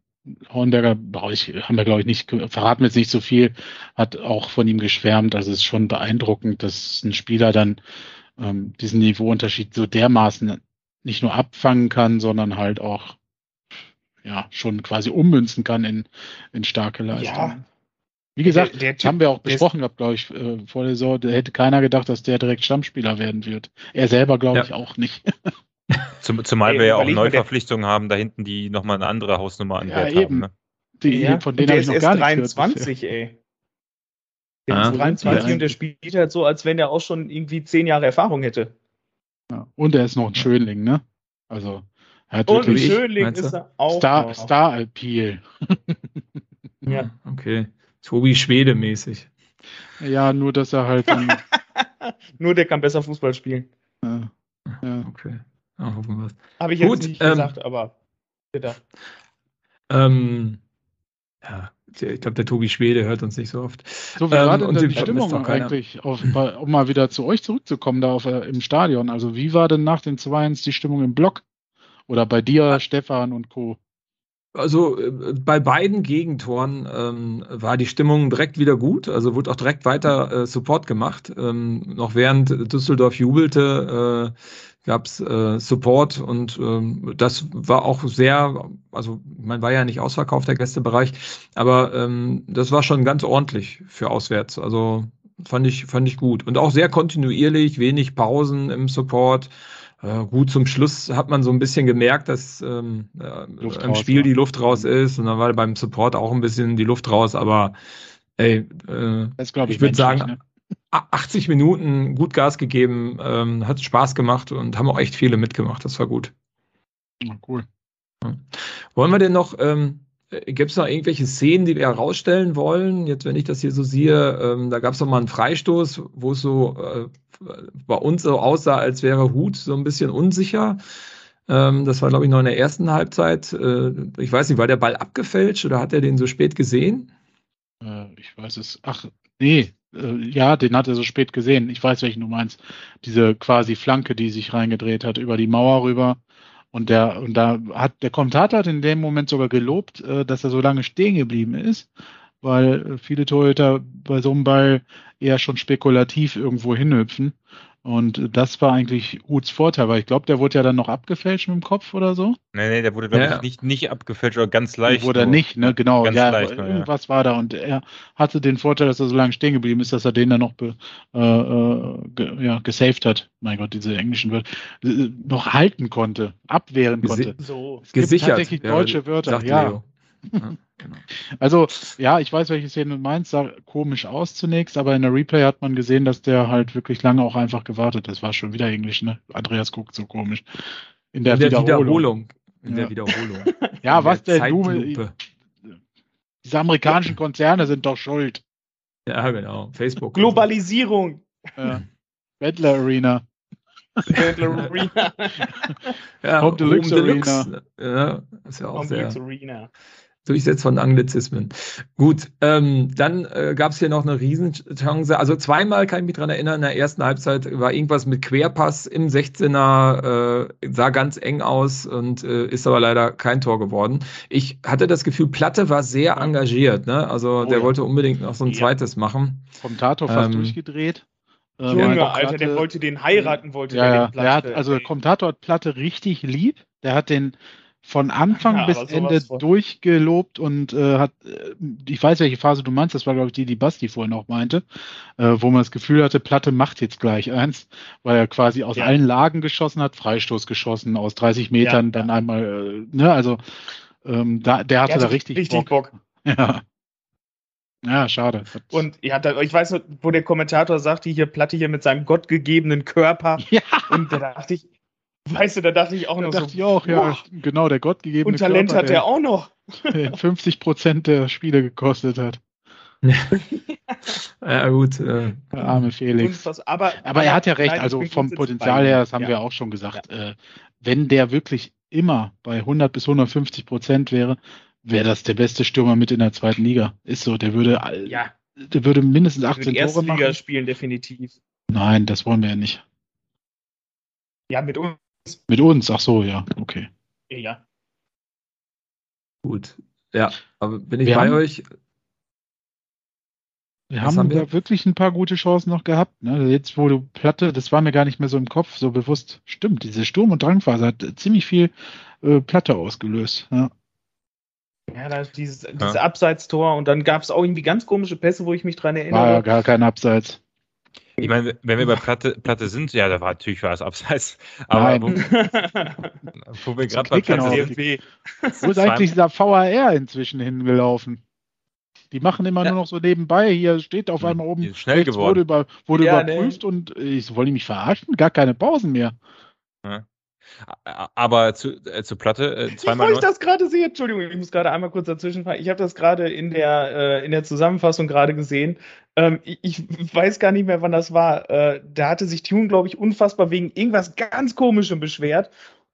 Hornberger, ich, haben wir glaube ich nicht, verraten wir jetzt nicht so viel, hat auch von ihm geschwärmt. Also es ist schon beeindruckend, dass ein Spieler dann ähm, diesen Niveauunterschied so dermaßen nicht nur abfangen kann, sondern halt auch ja schon quasi ummünzen kann in, in starke Leistungen. Ja. Wie gesagt, der, der typ, haben wir auch besprochen gehabt, glaube ich, äh, vor der Saison. Da hätte keiner gedacht, dass der direkt Stammspieler werden wird. Er selber, glaube ja. ich, auch nicht. Zum, zumal wir ja auch Neuverpflichtungen haben, da hinten, die nochmal eine andere Hausnummer anwert ja, haben. Ne? Die, ja, von denen habe ich noch gar nicht 23, gehört, ey. Der ah, ist 23 ja. und der spielt halt so, als wenn er auch schon irgendwie zehn Jahre Erfahrung hätte. Ja, und er ist noch ein Schönling, ne? Also, er hat und ein Schönling ist er auch. Star, Star Appeal. ja. Okay. Tobi Schwede mäßig. Ja, nur dass er halt. nur der kann besser Fußball spielen. Ja. ja. Okay. Ja, hoffen Habe ich jetzt Gut, nicht ähm, gesagt, aber gedacht. Ähm, ja, ich glaube, der Tobi Schwede hört uns nicht so oft. So, wie ähm, war denn die Stimmung eigentlich, auf, um mal wieder zu euch zurückzukommen, da auf, äh, im Stadion? Also, wie war denn nach den 2-1 die Stimmung im Block? Oder bei dir, Stefan und Co.? Also äh, bei beiden Gegentoren ähm, war die Stimmung direkt wieder gut, also wurde auch direkt weiter äh, Support gemacht. Ähm, noch während Düsseldorf jubelte, äh, gab es äh, Support und ähm, das war auch sehr, also man war ja nicht ausverkauft, der Gästebereich, aber ähm, das war schon ganz ordentlich für auswärts. Also fand ich, fand ich gut. Und auch sehr kontinuierlich, wenig Pausen im Support. Äh, gut, zum Schluss hat man so ein bisschen gemerkt, dass ähm, äh, im Spiel ja. die Luft raus ist und dann war beim Support auch ein bisschen die Luft raus, aber ey, äh, ich, ich würde sagen, ne? 80 Minuten gut Gas gegeben, ähm, hat Spaß gemacht und haben auch echt viele mitgemacht, das war gut. Ja, cool. Wollen wir denn noch, ähm, gibt es noch irgendwelche Szenen, die wir herausstellen wollen? Jetzt, wenn ich das hier so sehe, ähm, da gab es noch mal einen Freistoß, wo es so äh, bei uns so aussah, als wäre Hut so ein bisschen unsicher. Ähm, das war, glaube ich, noch in der ersten Halbzeit. Äh, ich weiß nicht, war der Ball abgefälscht oder hat er den so spät gesehen? Äh, ich weiß es. Ach, nee. Äh, ja, den hat er so spät gesehen. Ich weiß, welchen du meinst. Diese quasi Flanke, die sich reingedreht hat, über die Mauer rüber. Und der, und da hat der Kommentator hat in dem Moment sogar gelobt, dass er so lange stehen geblieben ist, weil viele Torhüter bei so einem Ball eher schon spekulativ irgendwo hinhüpfen. Und das war eigentlich Huts Vorteil, weil ich glaube, der wurde ja dann noch abgefälscht mit dem Kopf oder so. Nee, nee, der wurde, glaube ja. ich, nicht, nicht abgefälscht oder ganz leicht. Wurde er nicht, ne, genau. Ganz ja, leicht, irgendwas ja. war da und er hatte den Vorteil, dass er so lange stehen geblieben ist, dass er den dann noch be, äh, äh ge, ja, gesaved hat. Mein Gott, diese englischen Wörter. Äh, noch halten konnte, abwehren Gesi konnte. So. Es Gesichert. tatsächlich deutsche Wörter, ja. Leo. Ja, genau. Also, ja, ich weiß, welche Szene du meinst, sah komisch aus zunächst, aber in der Replay hat man gesehen, dass der halt wirklich lange auch einfach gewartet ist. War schon wieder Englisch, ne? Andreas guckt so komisch. In der, in der Wiederholung. Wiederholung. In der Wiederholung. ja, in was denn du? Diese amerikanischen Konzerne sind doch schuld. Ja, genau. Facebook. Globalisierung. Ja. Bettler Arena. Bettler Arena. ja, Home Deluxe Arena. Ja, ist ja auch Home sehr. Arena. Durchsetz von Anglizismen. Gut, ähm, dann äh, gab es hier noch eine Riesenchance. Also zweimal kann ich mich dran erinnern, in der ersten Halbzeit war irgendwas mit Querpass im 16er, äh, sah ganz eng aus und äh, ist aber leider kein Tor geworden. Ich hatte das Gefühl, Platte war sehr engagiert. Ne? Also oh, der ja. wollte unbedingt noch so ein ja. zweites machen. Vom Tato fast ähm, durchgedreht. Ähm, Junge, Alter, der wollte den heiraten, wollte ja, der, den der hat, Also der Kommentator hat Platte richtig lieb. Der hat den von Anfang ja, bis Ende durchgelobt und äh, hat, äh, ich weiß, welche Phase du meinst, das war, glaube ich, die, die Basti vorhin auch meinte, äh, wo man das Gefühl hatte, Platte macht jetzt gleich eins, weil er quasi aus ja. allen Lagen geschossen hat, Freistoß geschossen, aus 30 Metern ja, dann einmal, äh, ne, also ähm, da, der hatte, der hatte da richtig, richtig Bock. Bock. Ja. Ja, schade. Und ja, da, ich weiß, wo der Kommentator sagte, hier Platte hier mit seinem gottgegebenen Körper. Ja. Und da dachte ich, weißt du, da dachte ich auch da noch dachte so. Ich auch, ja, genau, der gottgegebene. Und Talent Körper, hat er auch noch. 50 Prozent der Spiele gekostet hat. ja, gut. Äh, der arme Felix. Aber, aber er hat ja recht, also vom Potenzial her, das haben ja. wir auch schon gesagt, ja. äh, wenn der wirklich immer bei 100 bis 150 Prozent wäre, wäre das der beste Stürmer mit in der zweiten Liga. Ist so, der würde, ja. der würde mindestens 18 Tore machen. Liga spielen definitiv. Nein, das wollen wir ja nicht. Ja, mit uns. Mit uns, ach so, ja, okay. Ja. Gut. Ja, aber bin ich wir bei haben, euch? Wir haben, haben wir? da wirklich ein paar gute Chancen noch gehabt. Ne? Jetzt, wo du Platte, das war mir gar nicht mehr so im Kopf, so bewusst. Stimmt, diese Sturm- und Drangphase hat ziemlich viel äh, Platte ausgelöst. Ja. Ja, da ist dieses, dieses ja. Abseitstor und dann gab es auch irgendwie ganz komische Pässe, wo ich mich dran erinnere. War ja gar kein Abseits. Ich meine, wenn wir bei Platte, Platte sind, ja, da war natürlich was abseits. Aber wo, wo, wir gerade bei Platte sind. Wo ist eigentlich dieser VAR inzwischen hingelaufen? Die machen immer ja. nur noch so nebenbei. Hier steht auf einmal oben, schnell geworden. wurde, über, wurde ja, überprüft nee. und ich wollte mich verarschen, gar keine Pausen mehr. Ja. Aber zu, äh, zu Platte, äh, zweimal. Bevor ich das gerade sehe, Entschuldigung, ich muss gerade einmal kurz dazwischen fahren. Ich habe das gerade in der, äh, in der Zusammenfassung gerade gesehen. Ähm, ich, weiß gar nicht mehr, wann das war. Äh, da hatte sich Tune, glaube ich, unfassbar wegen irgendwas ganz Komischem beschwert.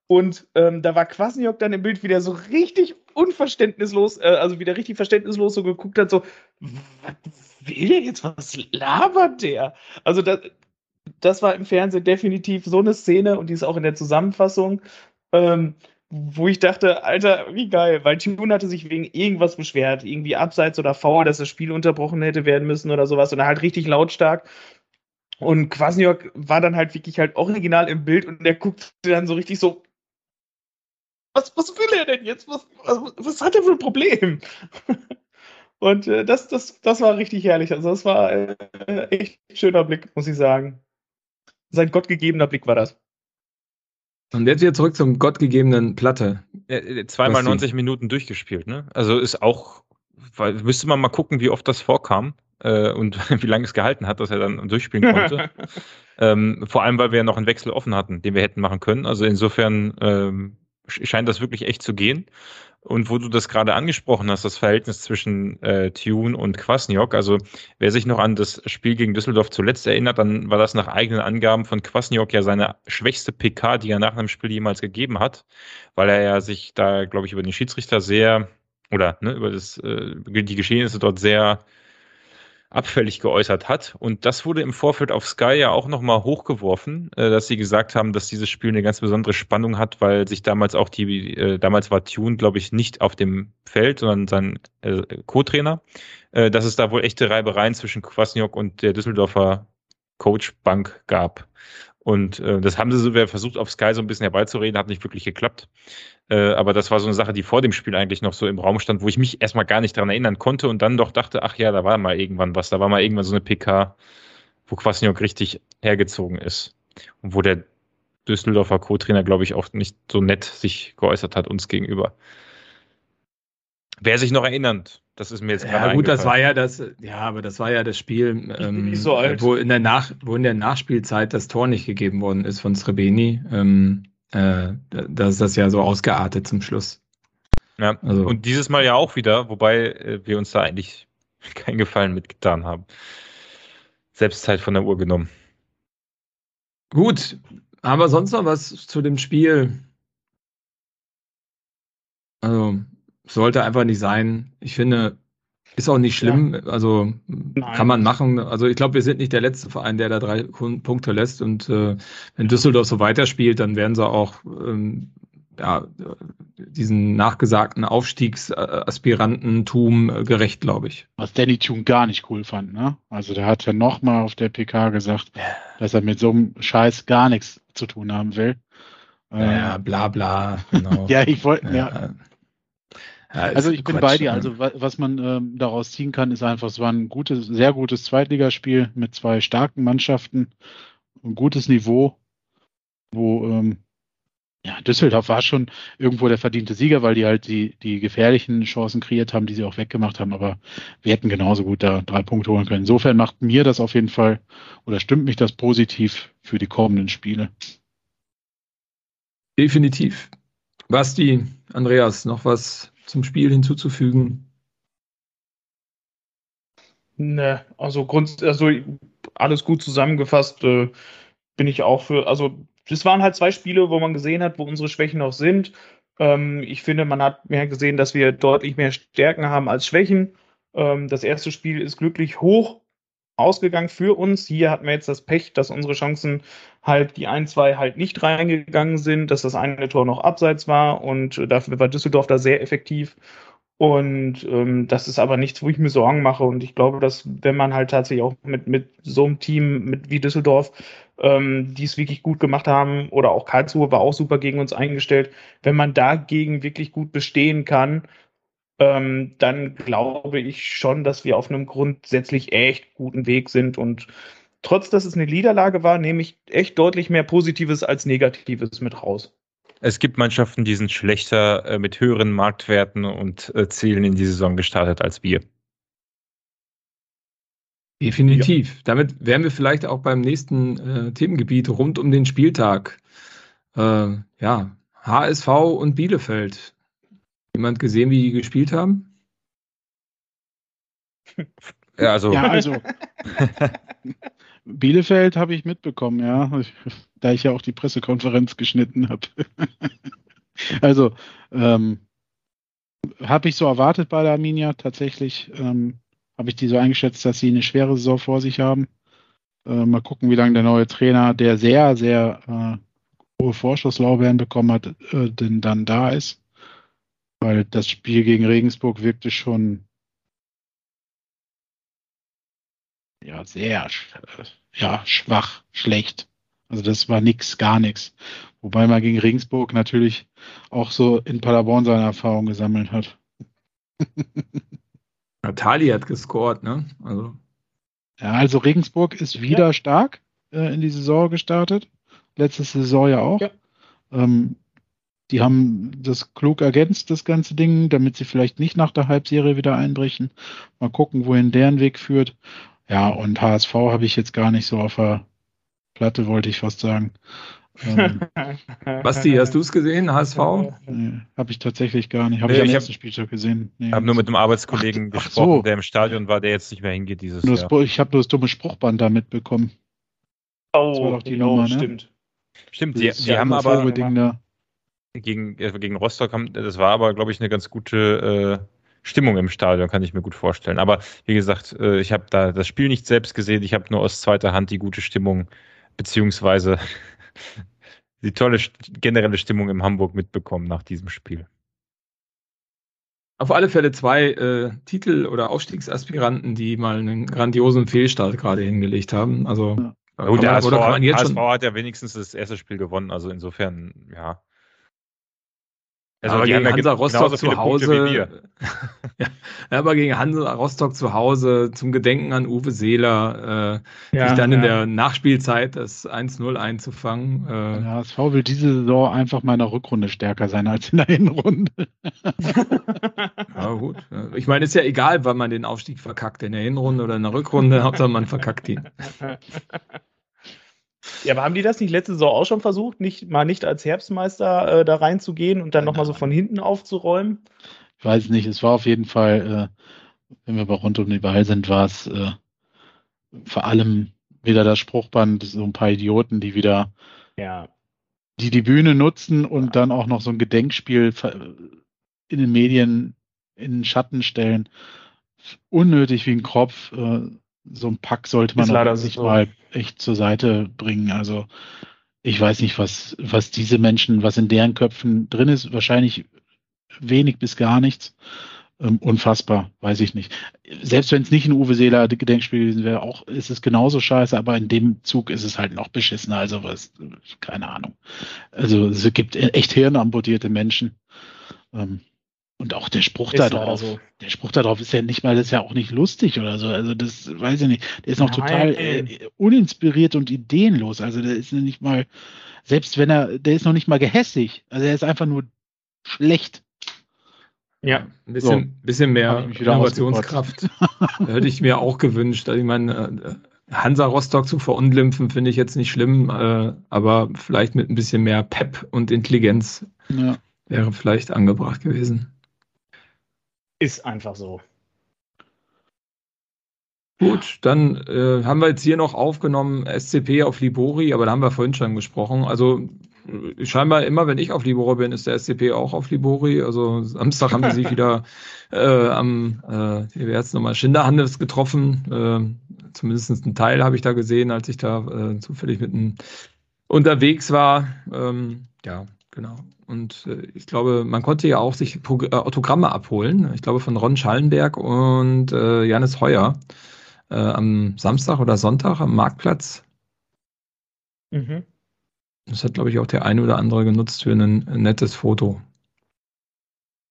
Und ähm, da war Kwasniok dann im Bild wieder so richtig unverständnislos, äh, also wieder richtig verständnislos so geguckt hat, so, was will der jetzt? Was labert der? Also das, das war im Fernsehen definitiv so eine Szene und die ist auch in der Zusammenfassung, ähm, wo ich dachte, Alter, wie geil, weil Tune hatte sich wegen irgendwas beschwert, irgendwie abseits oder faul, dass das Spiel unterbrochen hätte werden müssen oder sowas und er halt richtig lautstark. Und Kwasniok war dann halt wirklich halt original im Bild und der guckt dann so richtig so, was, was will er denn jetzt? Was, was, was hat er für ein Problem? und äh, das, das, das war richtig herrlich. Also das war äh, echt ein schöner Blick, muss ich sagen sein gottgegebener Blick war das. Und jetzt wieder zurück zum gottgegebenen Platte. Äh, zweimal 90 Minuten durchgespielt, ne? Also ist auch, weil, müsste man mal gucken, wie oft das vorkam äh, und wie lange es gehalten hat, dass er dann durchspielen konnte. ähm, vor allem, weil wir ja noch einen Wechsel offen hatten, den wir hätten machen können. Also insofern ähm, scheint das wirklich echt zu gehen. Und wo du das gerade angesprochen hast, das Verhältnis zwischen äh, Tune und Kwasniok, also wer sich noch an das Spiel gegen Düsseldorf zuletzt erinnert, dann war das nach eigenen Angaben von Kwasniok ja seine schwächste PK, die er nach einem Spiel jemals gegeben hat, weil er ja sich da, glaube ich, über den Schiedsrichter sehr oder ne, über das, äh, die Geschehnisse dort sehr abfällig geäußert hat. Und das wurde im Vorfeld auf Sky ja auch nochmal hochgeworfen, äh, dass sie gesagt haben, dass dieses Spiel eine ganz besondere Spannung hat, weil sich damals auch die, äh, damals war Tune, glaube ich, nicht auf dem Feld, sondern sein äh, Co-Trainer, äh, dass es da wohl echte Reibereien zwischen Kwasniok und der Düsseldorfer Coachbank gab. Und äh, das haben sie so versucht, auf Sky so ein bisschen herbeizureden, hat nicht wirklich geklappt. Äh, aber das war so eine Sache, die vor dem Spiel eigentlich noch so im Raum stand, wo ich mich erstmal gar nicht daran erinnern konnte und dann doch dachte, ach ja, da war mal irgendwann was, da war mal irgendwann so eine PK, wo Kwasniok richtig hergezogen ist. Und wo der Düsseldorfer Co-Trainer, glaube ich, auch nicht so nett sich geäußert hat uns gegenüber. Wer sich noch erinnert, das ist mir jetzt gerade Ja gut, das war ja das, ja, aber das war ja das Spiel, ähm, so wo, in der Nach, wo in der Nachspielzeit das Tor nicht gegeben worden ist von Srebeni. Ähm, äh, da ist das ja so ausgeartet zum Schluss. Ja, also. und dieses Mal ja auch wieder, wobei äh, wir uns da eigentlich keinen Gefallen mitgetan haben. Selbst Zeit von der Uhr genommen. Gut, aber sonst noch was zu dem Spiel? Also, sollte einfach nicht sein. Ich finde, ist auch nicht schlimm. Ja. Also Nein. kann man machen. Also ich glaube, wir sind nicht der letzte Verein, der da drei Punkte lässt. Und äh, wenn Düsseldorf so weiterspielt, dann werden sie auch ähm, ja, diesen nachgesagten Aufstiegsaspirantentum äh, gerecht, glaube ich. Was Danny Thune gar nicht cool fand, ne? Also der hat ja nochmal auf der PK gesagt, dass er mit so einem Scheiß gar nichts zu tun haben will. Ja, bla bla. Genau. ja, ich wollte, ja. ja. Also ich bin bei dir. Ne? Also was man ähm, daraus ziehen kann, ist einfach, es war ein gutes, sehr gutes Zweitligaspiel mit zwei starken Mannschaften, ein gutes Niveau, wo ähm, ja, Düsseldorf war schon irgendwo der verdiente Sieger, weil die halt die, die gefährlichen Chancen kreiert haben, die sie auch weggemacht haben. Aber wir hätten genauso gut da drei Punkte holen können. Insofern macht mir das auf jeden Fall oder stimmt mich das positiv für die kommenden Spiele. Definitiv. Basti, Andreas, noch was zum Spiel hinzuzufügen? Ne, also Grund, also alles gut zusammengefasst, äh, bin ich auch für, also das waren halt zwei Spiele, wo man gesehen hat, wo unsere Schwächen noch sind. Ähm, ich finde, man hat mehr gesehen, dass wir deutlich mehr Stärken haben als Schwächen. Ähm, das erste Spiel ist glücklich hoch ausgegangen für uns. Hier hatten wir jetzt das Pech, dass unsere Chancen halt die ein, zwei halt nicht reingegangen sind, dass das eine Tor noch abseits war und dafür war Düsseldorf da sehr effektiv. Und ähm, das ist aber nichts, wo ich mir Sorgen mache. Und ich glaube, dass wenn man halt tatsächlich auch mit, mit so einem Team mit wie Düsseldorf, ähm, die es wirklich gut gemacht haben, oder auch Karlsruhe war auch super gegen uns eingestellt, wenn man dagegen wirklich gut bestehen kann, ähm, dann glaube ich schon, dass wir auf einem grundsätzlich echt guten Weg sind. Und trotz dass es eine Niederlage war, nehme ich echt deutlich mehr Positives als Negatives mit raus. Es gibt Mannschaften, die sind schlechter äh, mit höheren Marktwerten und äh, Zielen in die Saison gestartet als wir. Definitiv. Ja. Damit wären wir vielleicht auch beim nächsten äh, Themengebiet rund um den Spieltag. Äh, ja, HSV und Bielefeld. Jemand gesehen, wie die gespielt haben? Ja, also. Ja, also. Bielefeld habe ich mitbekommen, ja, da ich ja auch die Pressekonferenz geschnitten habe. also, ähm, habe ich so erwartet bei der Arminia. Tatsächlich ähm, habe ich die so eingeschätzt, dass sie eine schwere Saison vor sich haben. Äh, mal gucken, wie lange der neue Trainer, der sehr, sehr äh, hohe Vorschusslaubeeren bekommen hat, äh, denn dann da ist. Weil das Spiel gegen Regensburg wirkte schon ja sehr ja, schwach, schlecht. Also das war nix, gar nichts. Wobei man gegen Regensburg natürlich auch so in Paderborn seine Erfahrung gesammelt hat. Natali hat gescored, ne? Also. Ja, also Regensburg ist wieder ja. stark äh, in die Saison gestartet. Letzte Saison ja auch. Ja. Ähm, die haben das klug ergänzt, das ganze Ding, damit sie vielleicht nicht nach der Halbserie wieder einbrechen. Mal gucken, wohin deren Weg führt. Ja, und HSV habe ich jetzt gar nicht so auf der Platte, wollte ich fast sagen. Ähm, Basti, hast du es gesehen, HSV? Nee, habe ich tatsächlich gar nicht. Habe nee, ich am ersten Spieltag gesehen. Ich nee, habe nur mit einem Arbeitskollegen ach, gesprochen, ach so. der im Stadion war, der jetzt nicht mehr hingeht dieses nur Jahr. ich habe nur das dumme Spruchband da mitbekommen. Oh, das war doch die oh, Nummer, ne? stimmt. Stimmt, die, die haben aber gegen, äh, gegen Rostock, haben, das war aber, glaube ich, eine ganz gute äh, Stimmung im Stadion, kann ich mir gut vorstellen. Aber wie gesagt, äh, ich habe da das Spiel nicht selbst gesehen, ich habe nur aus zweiter Hand die gute Stimmung, beziehungsweise die tolle generelle Stimmung in Hamburg mitbekommen nach diesem Spiel. Auf alle Fälle zwei äh, Titel- oder Aufstiegsaspiranten, die mal einen grandiosen Fehlstart gerade hingelegt haben. Also ja. Gut, der HSV, HSV hat ja wenigstens das erste Spiel gewonnen, also insofern, ja. Also aber gegen Hansa Rostock zu Hause. ja, aber gegen Hansa Rostock zu Hause zum Gedenken an Uwe Seeler, äh, ja, sich dann ja. in der Nachspielzeit das 1-0 einzufangen. Äh. Ja, HSV will diese Saison einfach mal in der Rückrunde stärker sein als in der Hinrunde. ja, gut. Ich meine, ist ja egal, wann man den Aufstieg verkackt, in der Hinrunde oder in der Rückrunde, Hauptsache man verkackt ihn. Ja, aber haben die das nicht letzte Saison auch schon versucht, nicht mal nicht als Herbstmeister äh, da reinzugehen und dann nochmal so von hinten aufzuräumen? Ich weiß nicht, es war auf jeden Fall, äh, wenn wir aber rund um die Ball sind, war es äh, vor allem wieder das Spruchband, so ein paar Idioten, die wieder ja. die die Bühne nutzen und ja. dann auch noch so ein Gedenkspiel in den Medien in den Schatten stellen. Unnötig wie ein Kropf. Äh, so ein Pack sollte man sich so. mal echt zur Seite bringen. Also ich weiß nicht, was, was diese Menschen, was in deren Köpfen drin ist. Wahrscheinlich wenig bis gar nichts. ähm, unfassbar, weiß ich nicht. Selbst wenn es nicht ein Uwe Seeler Gedenkspiel gewesen wäre, auch ist es genauso scheiße, aber in dem Zug ist es halt noch beschissener. Also was, keine Ahnung. Also es gibt echt hirnamputierte Menschen. Ähm, und auch der Spruch ist da drauf, so. der Spruch da drauf ist ja nicht mal, das ist ja auch nicht lustig oder so. Also das weiß ich nicht. Der ist noch Nein. total äh, uninspiriert und ideenlos. Also der ist nicht mal, selbst wenn er, der ist noch nicht mal gehässig. Also er ist einfach nur schlecht. Ja, ein bisschen, so, bisschen mehr Innovationskraft hätte ich mir auch gewünscht. Also ich meine, äh, Hansa Rostock zu verunglimpfen, finde ich jetzt nicht schlimm, äh, aber vielleicht mit ein bisschen mehr Pep und Intelligenz ja. wäre vielleicht angebracht gewesen. Ist einfach so. Gut, dann äh, haben wir jetzt hier noch aufgenommen SCP auf Libori, aber da haben wir vorhin schon gesprochen. Also scheinbar immer, wenn ich auf Libori bin, ist der SCP auch auf Libori. Also Samstag haben sie sich wieder äh, am, äh, wie jetzt nochmal, Schinderhandes getroffen. Äh, zumindest einen Teil habe ich da gesehen, als ich da äh, zufällig mit einem unterwegs war. Ähm, ja, genau. Und äh, ich glaube, man konnte ja auch sich Pro äh, Autogramme abholen. Ich glaube von Ron Schallenberg und äh, Janis Heuer äh, am Samstag oder Sonntag am Marktplatz. Mhm. Das hat, glaube ich, auch der eine oder andere genutzt für ein, ein nettes Foto.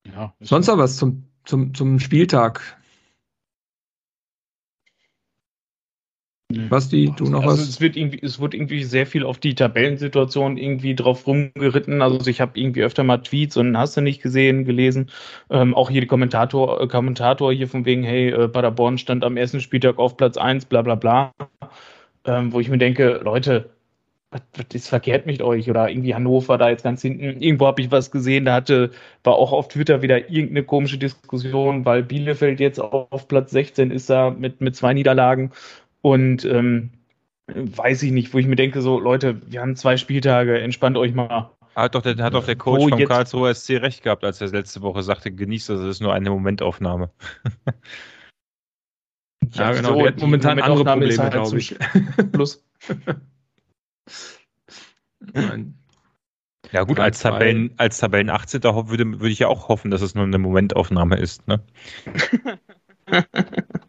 Ja, Sonst noch was zum, zum, zum Spieltag? Basti, du noch also was? Es wird irgendwie, es wird irgendwie sehr viel auf die Tabellensituation irgendwie drauf rumgeritten. Also ich habe irgendwie öfter mal Tweets und hast du nicht gesehen, gelesen. Ähm, auch hier die Kommentator, äh, Kommentator hier von wegen, hey, äh, Paderborn stand am ersten Spieltag auf Platz 1, bla bla bla. Ähm, wo ich mir denke, Leute, was, verkehrt mit euch? Oder irgendwie Hannover da jetzt ganz hinten. Irgendwo habe ich was gesehen, da hatte, war auch auf Twitter wieder irgendeine komische Diskussion, weil Bielefeld jetzt auf Platz 16 ist da mit, mit zwei Niederlagen und ähm, weiß ich nicht, wo ich mir denke, so Leute, wir haben zwei Spieltage, entspannt euch mal. Hat doch der, hat doch der Coach vom Karlsruher SC recht gehabt, als er letzte Woche sagte, genießt das, es ist nur eine Momentaufnahme. ja, genau, so, momentan andere Probleme, halt glaube ich. Plus. Ja gut, als Tabellen, als Tabellen 18. würde, würde ich ja auch hoffen, dass es nur eine Momentaufnahme ist. Ne?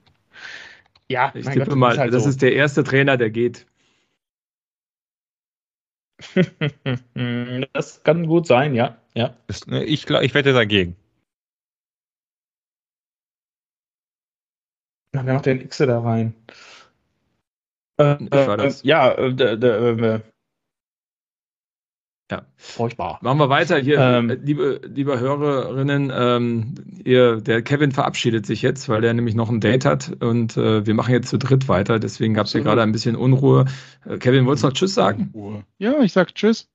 Ja, ich tippe Gott, mal, halt das so. ist der erste Trainer, der geht. das kann gut sein, ja. ja. Ne, ich, ich wette dagegen. Na, wer macht denn X da rein? Äh, äh, ja, äh, äh, ja, furchtbar. Machen wir weiter hier, ähm, liebe, liebe Hörerinnen. Ähm, ihr, der Kevin verabschiedet sich jetzt, weil er nämlich noch ein Date hat und äh, wir machen jetzt zu dritt weiter. Deswegen gab es hier gerade ein bisschen Unruhe. Äh, Kevin, wolltest du noch Tschüss sagen? Ja, ich sag Tschüss.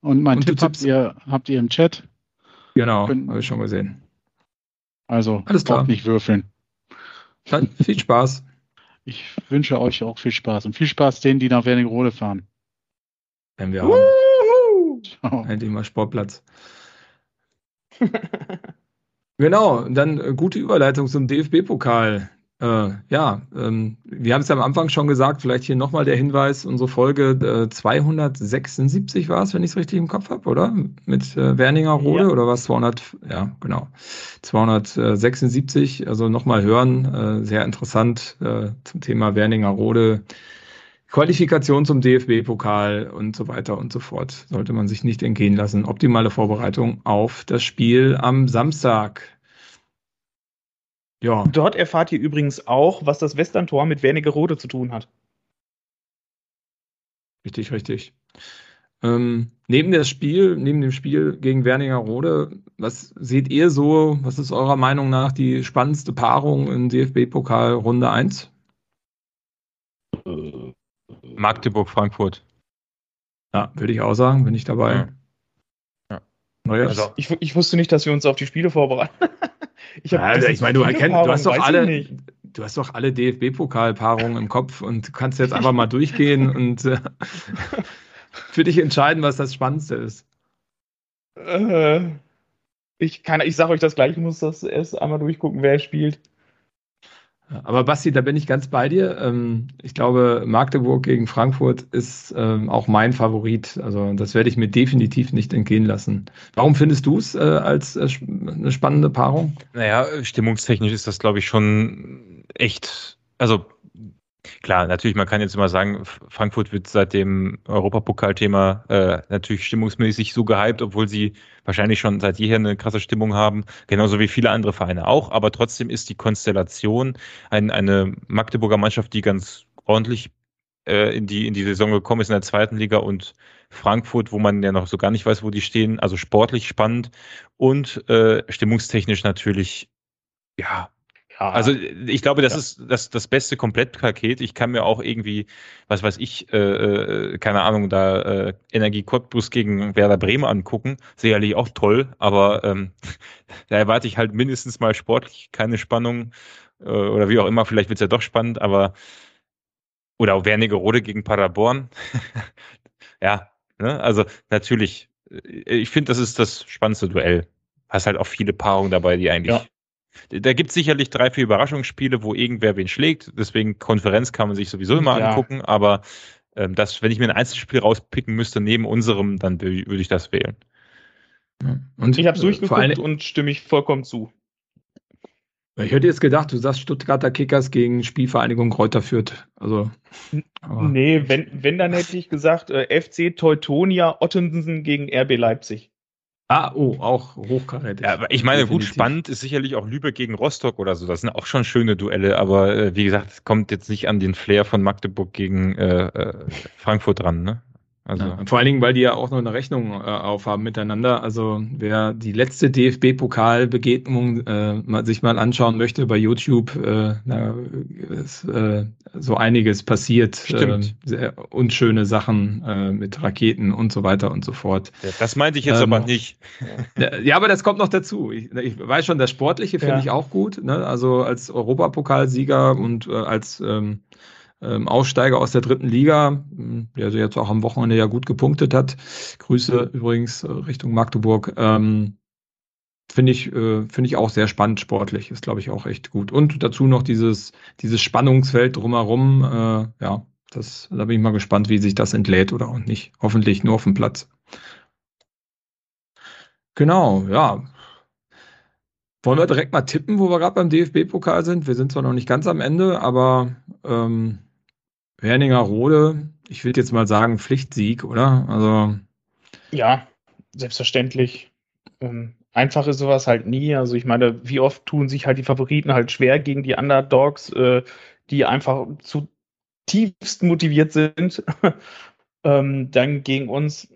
Und mein und Tipp habt ihr, habt ihr im Chat. Genau, habe ich schon gesehen. Also, alles klar. nicht würfeln. Dann viel Spaß. Ich wünsche euch auch viel Spaß und viel Spaß denen, die nach Wernigerode fahren. Wenn wir Oh. Endlich mal Sportplatz. genau, dann äh, gute Überleitung zum DFB-Pokal. Äh, ja, ähm, wir haben es ja am Anfang schon gesagt, vielleicht hier nochmal der Hinweis, unsere Folge äh, 276 war es, wenn ich es richtig im Kopf habe, oder? Mit äh, Werninger Rode ja. oder was? 200, ja, genau. 276, also nochmal hören, äh, sehr interessant äh, zum Thema Werninger Rode. Qualifikation zum DFB-Pokal und so weiter und so fort. Sollte man sich nicht entgehen lassen. Optimale Vorbereitung auf das Spiel am Samstag. Ja. Dort erfahrt ihr übrigens auch, was das Western-Tor mit Wernigerode zu tun hat. Richtig, richtig. Ähm, neben das Spiel, neben dem Spiel gegen Wernigerode, was seht ihr so, was ist eurer Meinung nach die spannendste Paarung im DFB-Pokal Runde 1? Äh, Magdeburg, Frankfurt. Ja, würde ich auch sagen, bin ich dabei. Ja. Ja. Also, ich, ich, wusste nicht, dass wir uns auf die Spiele vorbereiten. ich, hab, also, ich meine, du, du hast doch alle, du hast doch alle DFB-Pokalpaarungen im Kopf und kannst jetzt einfach mal durchgehen und äh, für dich entscheiden, was das Spannendste ist. Äh, ich kann, ich sage euch das gleich, ich muss das erst einmal durchgucken, wer spielt. Aber Basti, da bin ich ganz bei dir. Ähm, ich glaube, Magdeburg gegen Frankfurt ist ähm, auch mein Favorit. Also das werde ich mir definitiv nicht entgehen lassen. Warum findest du es äh, als äh, eine spannende Paarung? Naja, stimmungstechnisch ist das, glaube ich, schon echt, also Klar, natürlich, man kann jetzt immer sagen, Frankfurt wird seit dem Europapokalthema äh, natürlich stimmungsmäßig so gehypt, obwohl sie wahrscheinlich schon seit jeher eine krasse Stimmung haben, genauso wie viele andere Vereine auch. Aber trotzdem ist die Konstellation ein, eine Magdeburger Mannschaft, die ganz ordentlich äh, in, die, in die Saison gekommen ist in der zweiten Liga und Frankfurt, wo man ja noch so gar nicht weiß, wo die stehen. Also sportlich spannend und äh, stimmungstechnisch natürlich ja, ja, also ich glaube, das ja. ist das, das beste Komplettpaket. Ich kann mir auch irgendwie, was weiß ich, äh, äh, keine Ahnung, da äh, Energie Cottbus gegen Werder Bremen angucken. Sicherlich auch toll, aber ähm, da erwarte ich halt mindestens mal sportlich keine Spannung äh, oder wie auch immer. Vielleicht wird es ja doch spannend, aber oder auch Wernigerode gegen Paderborn. ja, ne? also natürlich. Äh, ich finde, das ist das spannendste Duell. Hast halt auch viele Paarungen dabei, die eigentlich ja da gibt es sicherlich drei, vier Überraschungsspiele, wo irgendwer wen schlägt. Deswegen Konferenz kann man sich sowieso immer ja. angucken. Aber ähm, das, wenn ich mir ein Einzelspiel rauspicken müsste neben unserem, dann würde ich das wählen. Und ich habe es durchgeguckt und stimme ich vollkommen zu. Ich hätte jetzt gedacht, du sagst Stuttgarter Kickers gegen Spielvereinigung Kräuter Fürth. Also, nee, wenn, wenn, dann hätte ich gesagt, äh, FC Teutonia Ottensen gegen RB Leipzig. Ah, oh, auch hochkarätig. Ja, aber ich meine, Definitiv. gut, spannend ist sicherlich auch Lübeck gegen Rostock oder so. Das sind auch schon schöne Duelle, aber äh, wie gesagt, es kommt jetzt nicht an den Flair von Magdeburg gegen äh, äh, Frankfurt dran, ne? Also. Ja, vor allen Dingen, weil die ja auch noch eine Rechnung äh, aufhaben miteinander. Also wer die letzte DFB-Pokalbegegnung äh, sich mal anschauen möchte bei YouTube, äh, na, ist äh, so einiges passiert. Äh, sehr unschöne Sachen äh, mit Raketen und so weiter und so fort. Das meinte ich jetzt ähm, aber nicht. Ja, aber das kommt noch dazu. Ich, ich weiß schon, das Sportliche finde ja. ich auch gut. Ne? Also als Europapokalsieger und als ähm, ähm, Aussteiger aus der dritten Liga, hm, der also jetzt auch am Wochenende ja gut gepunktet hat. Grüße übrigens äh, Richtung Magdeburg. Ähm, Finde ich, äh, ich auch sehr spannend sportlich, ist glaube ich auch echt gut. Und dazu noch dieses, dieses Spannungsfeld drumherum, äh, ja, das, da bin ich mal gespannt, wie sich das entlädt oder auch nicht. Hoffentlich nur auf dem Platz. Genau, ja. Wollen wir direkt mal tippen, wo wir gerade beim DFB-Pokal sind? Wir sind zwar noch nicht ganz am Ende, aber ähm, Werninger-Rode, ich würde jetzt mal sagen Pflichtsieg, oder? Also ja, selbstverständlich. Ähm, einfach ist sowas halt nie. Also ich meine, wie oft tun sich halt die Favoriten halt schwer gegen die Underdogs, äh, die einfach zu tiefst motiviert sind. ähm, dann gegen uns.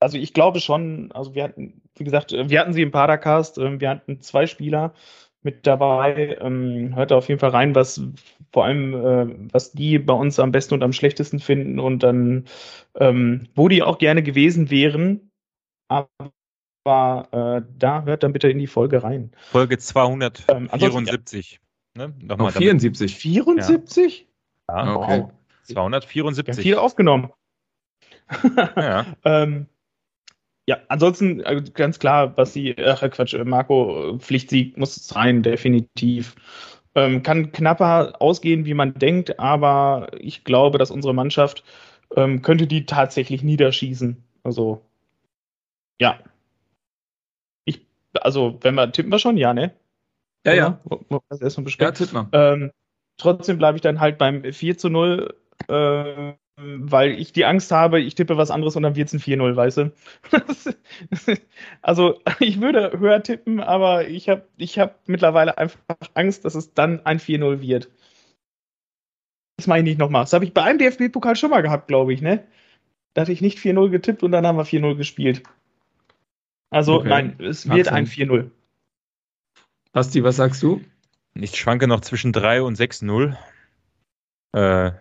Also ich glaube schon, also wir hatten, wie gesagt, wir hatten sie im Padercast, äh, wir hatten zwei Spieler, mit dabei. Ähm, hört auf jeden Fall rein, was vor allem, äh, was die bei uns am besten und am schlechtesten finden und dann, ähm, wo die auch gerne gewesen wären. Aber äh, da hört dann bitte in die Folge rein. Folge 274. Ähm, ne? Nochmal 74. 74? Ja, ja okay. Wow. 274. Wir haben viel aufgenommen. ja. ähm, ja, ansonsten äh, ganz klar, was die, ach Quatsch, äh, Marco, Pflichtsieg muss sein, definitiv. Ähm, kann knapper ausgehen, wie man denkt, aber ich glaube, dass unsere Mannschaft ähm, könnte die tatsächlich niederschießen. Also, ja. Ich, also, wenn wir, tippen wir schon, ja, ne? Ja, ja. Das erstmal Ja, tippen wir. Ähm, trotzdem bleibe ich dann halt beim 4 zu 0. Äh, weil ich die Angst habe, ich tippe was anderes und dann wird es ein 4-0, weißt du? also ich würde höher tippen, aber ich habe ich hab mittlerweile einfach Angst, dass es dann ein 4-0 wird. Das mache ich nicht nochmal. Das habe ich bei einem DFB-Pokal schon mal gehabt, glaube ich, ne? Da hatte ich nicht 4-0 getippt und dann haben wir 4-0 gespielt. Also okay. nein, es wird ein 4-0. Basti, was sagst du? Ich schwanke noch zwischen 3 und 6-0. Äh,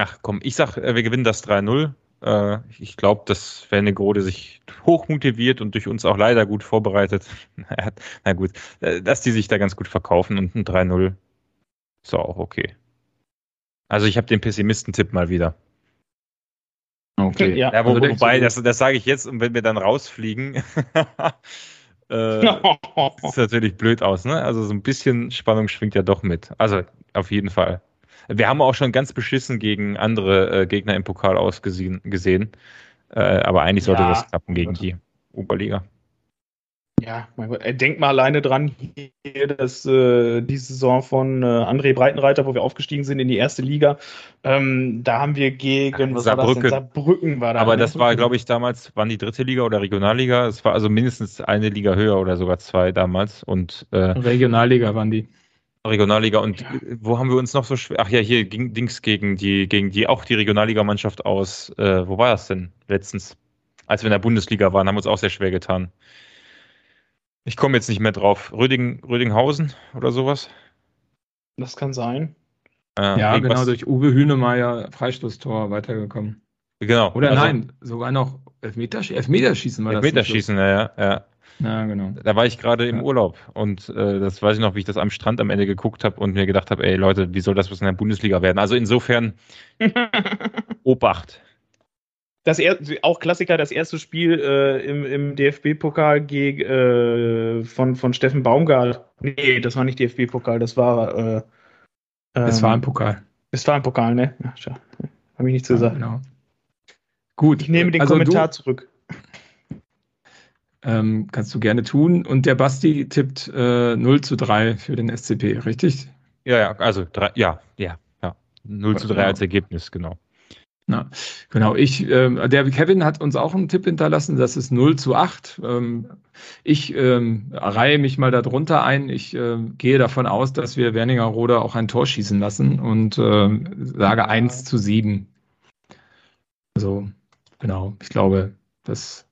Ach komm, ich sag, äh, wir gewinnen das 3-0. Äh, ich glaube, dass Wernigerode sich hoch motiviert und durch uns auch leider gut vorbereitet. Na gut, äh, dass die sich da ganz gut verkaufen und ein 3-0 ist auch okay. Also ich habe den Pessimistentipp mal wieder. Okay. Ja, ja wo, also wobei, das, das sage ich jetzt, und wenn wir dann rausfliegen, äh, sieht natürlich blöd aus, ne? Also so ein bisschen Spannung schwingt ja doch mit. Also auf jeden Fall. Wir haben auch schon ganz beschissen gegen andere äh, Gegner im Pokal ausgesehen gesehen. Äh, aber eigentlich sollte ja. das klappen gegen die Oberliga. Ja, mein Gott, denk mal alleine dran, hier das, äh, die Saison von äh, André Breitenreiter, wo wir aufgestiegen sind in die erste Liga. Ähm, da haben wir gegen was Saarbrücken. War Saarbrücken war da. Aber ne? das war, glaube ich, damals, waren die dritte Liga oder Regionalliga? Es war also mindestens eine Liga höher oder sogar zwei damals. Und, äh, Regionalliga waren die. Regionalliga und ja. wo haben wir uns noch so schwer? Ach ja, hier ging Dings gegen die, gegen die, auch die Regionalligamannschaft aus. Äh, wo war das denn letztens? Als wir in der Bundesliga waren, haben wir uns auch sehr schwer getan. Ich komme jetzt nicht mehr drauf. Röding, Rödinghausen oder sowas? Das kann sein. Äh, ja, genau, durch Uwe Hünemeyer Freistoßtor weitergekommen. Genau. Oder also, nein, sogar noch Elfmetersch Elfmeterschießen war Elfmeterschießen, das. Elfmeterschießen, ja, ja. Ja, genau. Da war ich gerade im ja. Urlaub und äh, das weiß ich noch, wie ich das am Strand am Ende geguckt habe und mir gedacht habe, ey Leute, wie soll das was in der Bundesliga werden? Also insofern Obacht das er, auch Klassiker, das erste Spiel äh, im, im DFB-Pokal gegen äh, von, von Steffen Baumgart. Nee, das war nicht DFB-Pokal, das war. Äh, es war ein ähm, Pokal. Es war ein Pokal, ne? Ja, schau. Hab ich nichts ja, gesagt. Genau. Gut. Ich nehme den also Kommentar du, zurück. Ähm, kannst du gerne tun. Und der Basti tippt äh, 0 zu 3 für den SCP, richtig? Ja, ja, also drei, ja, ja, ja. 0 zu 3 genau. als Ergebnis, genau. Na, genau, ich, äh, der Kevin hat uns auch einen Tipp hinterlassen, das ist 0 zu 8. Ähm, ich ähm, reihe mich mal darunter ein. Ich äh, gehe davon aus, dass wir Werninger-Roda auch ein Tor schießen lassen und äh, sage 1 zu 7. Also, genau, ich glaube, das.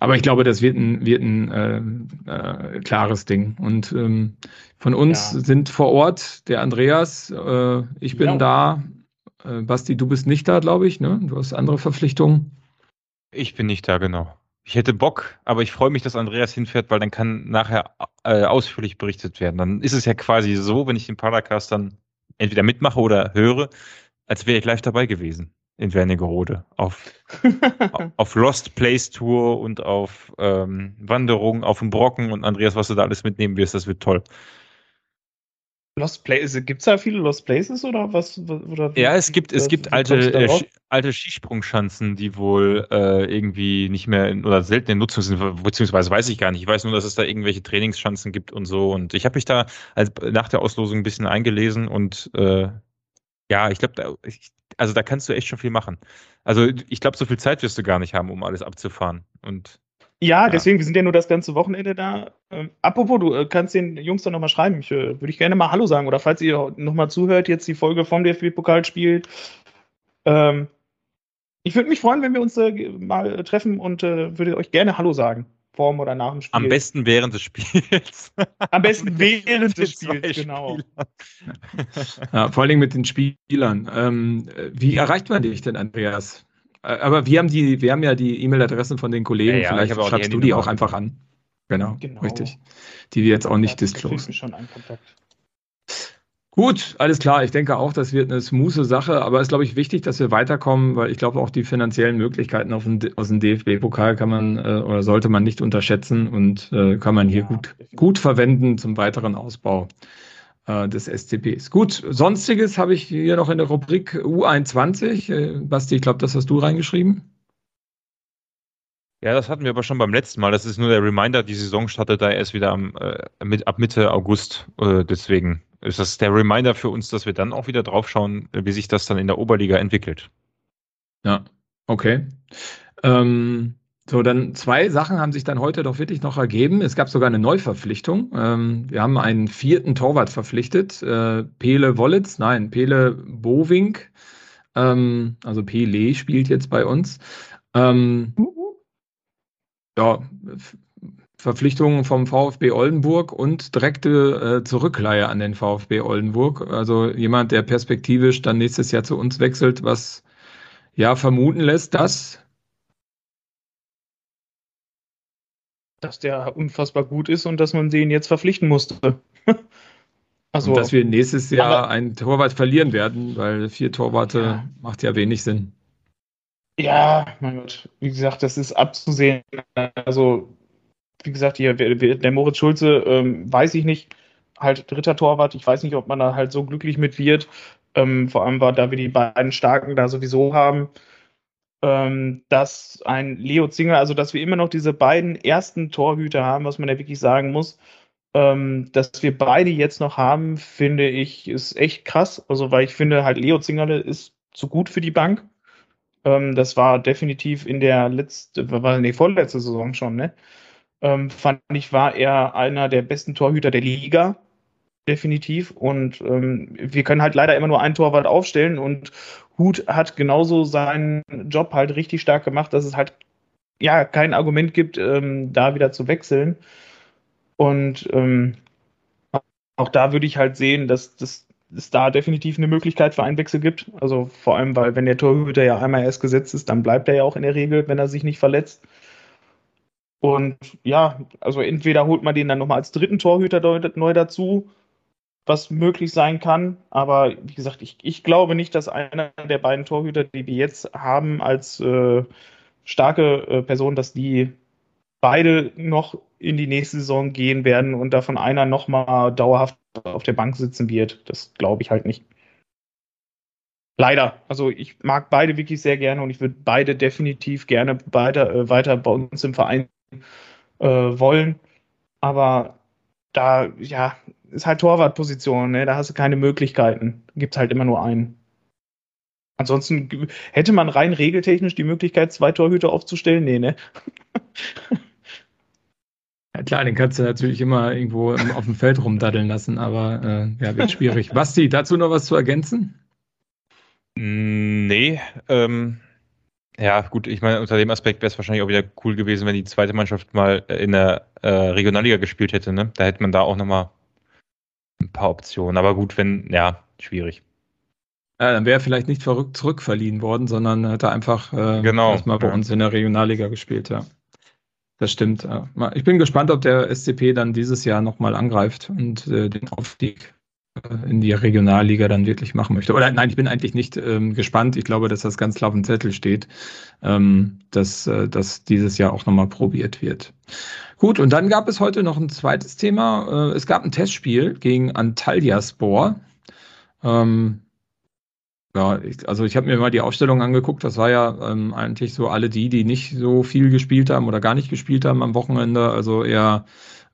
Aber ich glaube, das wird ein, wird ein äh, äh, klares Ding. Und ähm, von uns ja. sind vor Ort der Andreas, äh, ich bin ja. da, äh, Basti, du bist nicht da, glaube ich, ne? Du hast andere Verpflichtungen. Ich bin nicht da, genau. Ich hätte Bock, aber ich freue mich, dass Andreas hinfährt, weil dann kann nachher äh, ausführlich berichtet werden. Dann ist es ja quasi so, wenn ich den Podcast dann entweder mitmache oder höre, als wäre ich live dabei gewesen in Wernigerode auf, auf Lost Place Tour und auf ähm, Wanderung auf dem Brocken und Andreas, was du da alles mitnehmen wirst, das wird toll. Lost Places, gibt es da viele Lost Places oder was? Oder ja, es gibt, es gibt alte, äh, alte Skisprungschanzen, die wohl äh, irgendwie nicht mehr in, oder selten in Nutzung sind, beziehungsweise weiß ich gar nicht. Ich weiß nur, dass es da irgendwelche Trainingsschanzen gibt und so. Und ich habe mich da als, nach der Auslosung ein bisschen eingelesen und äh, ja, ich glaube, also da kannst du echt schon viel machen. Also ich glaube, so viel Zeit wirst du gar nicht haben, um alles abzufahren. Und ja, deswegen, wir sind ja nur das ganze Wochenende da. Ähm, apropos, du äh, kannst den Jungs dann nochmal schreiben. Ich äh, würde ich gerne mal Hallo sagen. Oder falls ihr nochmal zuhört, jetzt die Folge vom DFB-Pokal spielt. Ähm, ich würde mich freuen, wenn wir uns äh, mal treffen und äh, würde euch gerne Hallo sagen. Vorm oder nach dem Spiel. Am besten während des Spiels. Am besten während des Spiels, genau. Ja, vor allem mit den Spielern. Ähm, wie erreicht man dich denn, Andreas? Aber wir haben die, wir haben ja die E-Mail-Adressen von den Kollegen. Ja, ja, Vielleicht schreibst du die auch einfach an. Genau, genau, richtig. Die wir jetzt auch nicht disclosen. schon einen Kontakt. Gut, alles klar. Ich denke auch, das wird eine smooth Sache, aber es ist, glaube ich, wichtig, dass wir weiterkommen, weil ich glaube, auch die finanziellen Möglichkeiten auf den, aus dem DFB-Pokal kann man äh, oder sollte man nicht unterschätzen und äh, kann man hier ja, gut, gut verwenden zum weiteren Ausbau äh, des SCPs. Gut, sonstiges habe ich hier noch in der Rubrik U21. Äh, Basti, ich glaube, das hast du reingeschrieben. Ja, das hatten wir aber schon beim letzten Mal. Das ist nur der Reminder, die Saison startet da erst wieder am, äh, mit, ab Mitte August. Äh, deswegen ist das der Reminder für uns, dass wir dann auch wieder draufschauen, wie sich das dann in der Oberliga entwickelt. Ja, okay. Ähm, so, dann zwei Sachen haben sich dann heute doch wirklich noch ergeben. Es gab sogar eine Neuverpflichtung. Ähm, wir haben einen vierten Torwart verpflichtet. Äh, Pele Wollitz, nein, Pele Bovink. Ähm, also Pele spielt jetzt bei uns. Ähm, ja, Verpflichtungen vom VfB Oldenburg und direkte äh, Zurückleihe an den VfB Oldenburg. Also jemand, der perspektivisch dann nächstes Jahr zu uns wechselt, was ja vermuten lässt, dass dass der unfassbar gut ist und dass man den jetzt verpflichten musste. also, und dass wir nächstes Jahr einen Torwart verlieren werden, weil vier Torwarte ja. macht ja wenig Sinn. Ja, mein Gott, wie gesagt, das ist abzusehen. Also wie gesagt, hier, der Moritz Schulze, ähm, weiß ich nicht, halt dritter Torwart. Ich weiß nicht, ob man da halt so glücklich mit wird. Ähm, vor allem, war, da wir die beiden Starken da sowieso haben, ähm, dass ein Leo Zinger, also dass wir immer noch diese beiden ersten Torhüter haben, was man ja wirklich sagen muss, ähm, dass wir beide jetzt noch haben, finde ich, ist echt krass. Also, weil ich finde halt, Leo Zingerle ist zu gut für die Bank. Ähm, das war definitiv in der letzten, war nee, vorletzte Saison schon, ne? Ähm, fand ich, war er einer der besten Torhüter der Liga definitiv. Und ähm, wir können halt leider immer nur einen Torwart aufstellen und Hut hat genauso seinen Job halt richtig stark gemacht, dass es halt ja kein Argument gibt, ähm, da wieder zu wechseln. Und ähm, auch da würde ich halt sehen, dass, dass es da definitiv eine Möglichkeit für einen Wechsel gibt. Also vor allem, weil wenn der Torhüter ja einmal erst gesetzt ist, dann bleibt er ja auch in der Regel, wenn er sich nicht verletzt. Und ja, also entweder holt man den dann nochmal als dritten Torhüter neu dazu was möglich sein kann. Aber wie gesagt, ich, ich glaube nicht, dass einer der beiden Torhüter, die wir jetzt haben, als äh, starke äh, Person, dass die beide noch in die nächste Saison gehen werden und davon einer nochmal dauerhaft auf der Bank sitzen wird. Das glaube ich halt nicht. Leider. Also ich mag beide wirklich sehr gerne und ich würde beide definitiv gerne weiter, äh, weiter bei uns im Verein äh, wollen. Aber da, ja, ist halt Torwartposition, ne? da hast du keine Möglichkeiten. Gibt halt immer nur einen. Ansonsten hätte man rein regeltechnisch die Möglichkeit, zwei Torhüter aufzustellen? Nee, ne? Ja klar, den kannst du natürlich immer irgendwo auf dem Feld rumdaddeln lassen, aber äh, ja, wird schwierig. Basti, dazu noch was zu ergänzen? Nee, ähm, ja, gut, ich meine, unter dem Aspekt wäre es wahrscheinlich auch wieder cool gewesen, wenn die zweite Mannschaft mal in der äh, Regionalliga gespielt hätte, ne? Da hätte man da auch nochmal ein paar Optionen. Aber gut, wenn, ja, schwierig. Ja, dann wäre er vielleicht nicht verrückt zurückverliehen worden, sondern hätte einfach äh, genau. erstmal bei uns in der Regionalliga gespielt, ja. Das stimmt. Ich bin gespannt, ob der SCP dann dieses Jahr nochmal angreift und äh, den Aufstieg äh, in die Regionalliga dann wirklich machen möchte. Oder nein, ich bin eigentlich nicht ähm, gespannt. Ich glaube, dass das ganz klar auf dem Zettel steht, ähm, dass äh, das dieses Jahr auch nochmal probiert wird. Gut, und dann gab es heute noch ein zweites Thema. Äh, es gab ein Testspiel gegen Antalya Spor. Ähm, ja, ich, also ich habe mir mal die Aufstellung angeguckt. Das war ja ähm, eigentlich so alle die, die nicht so viel gespielt haben oder gar nicht gespielt haben am Wochenende. Also eher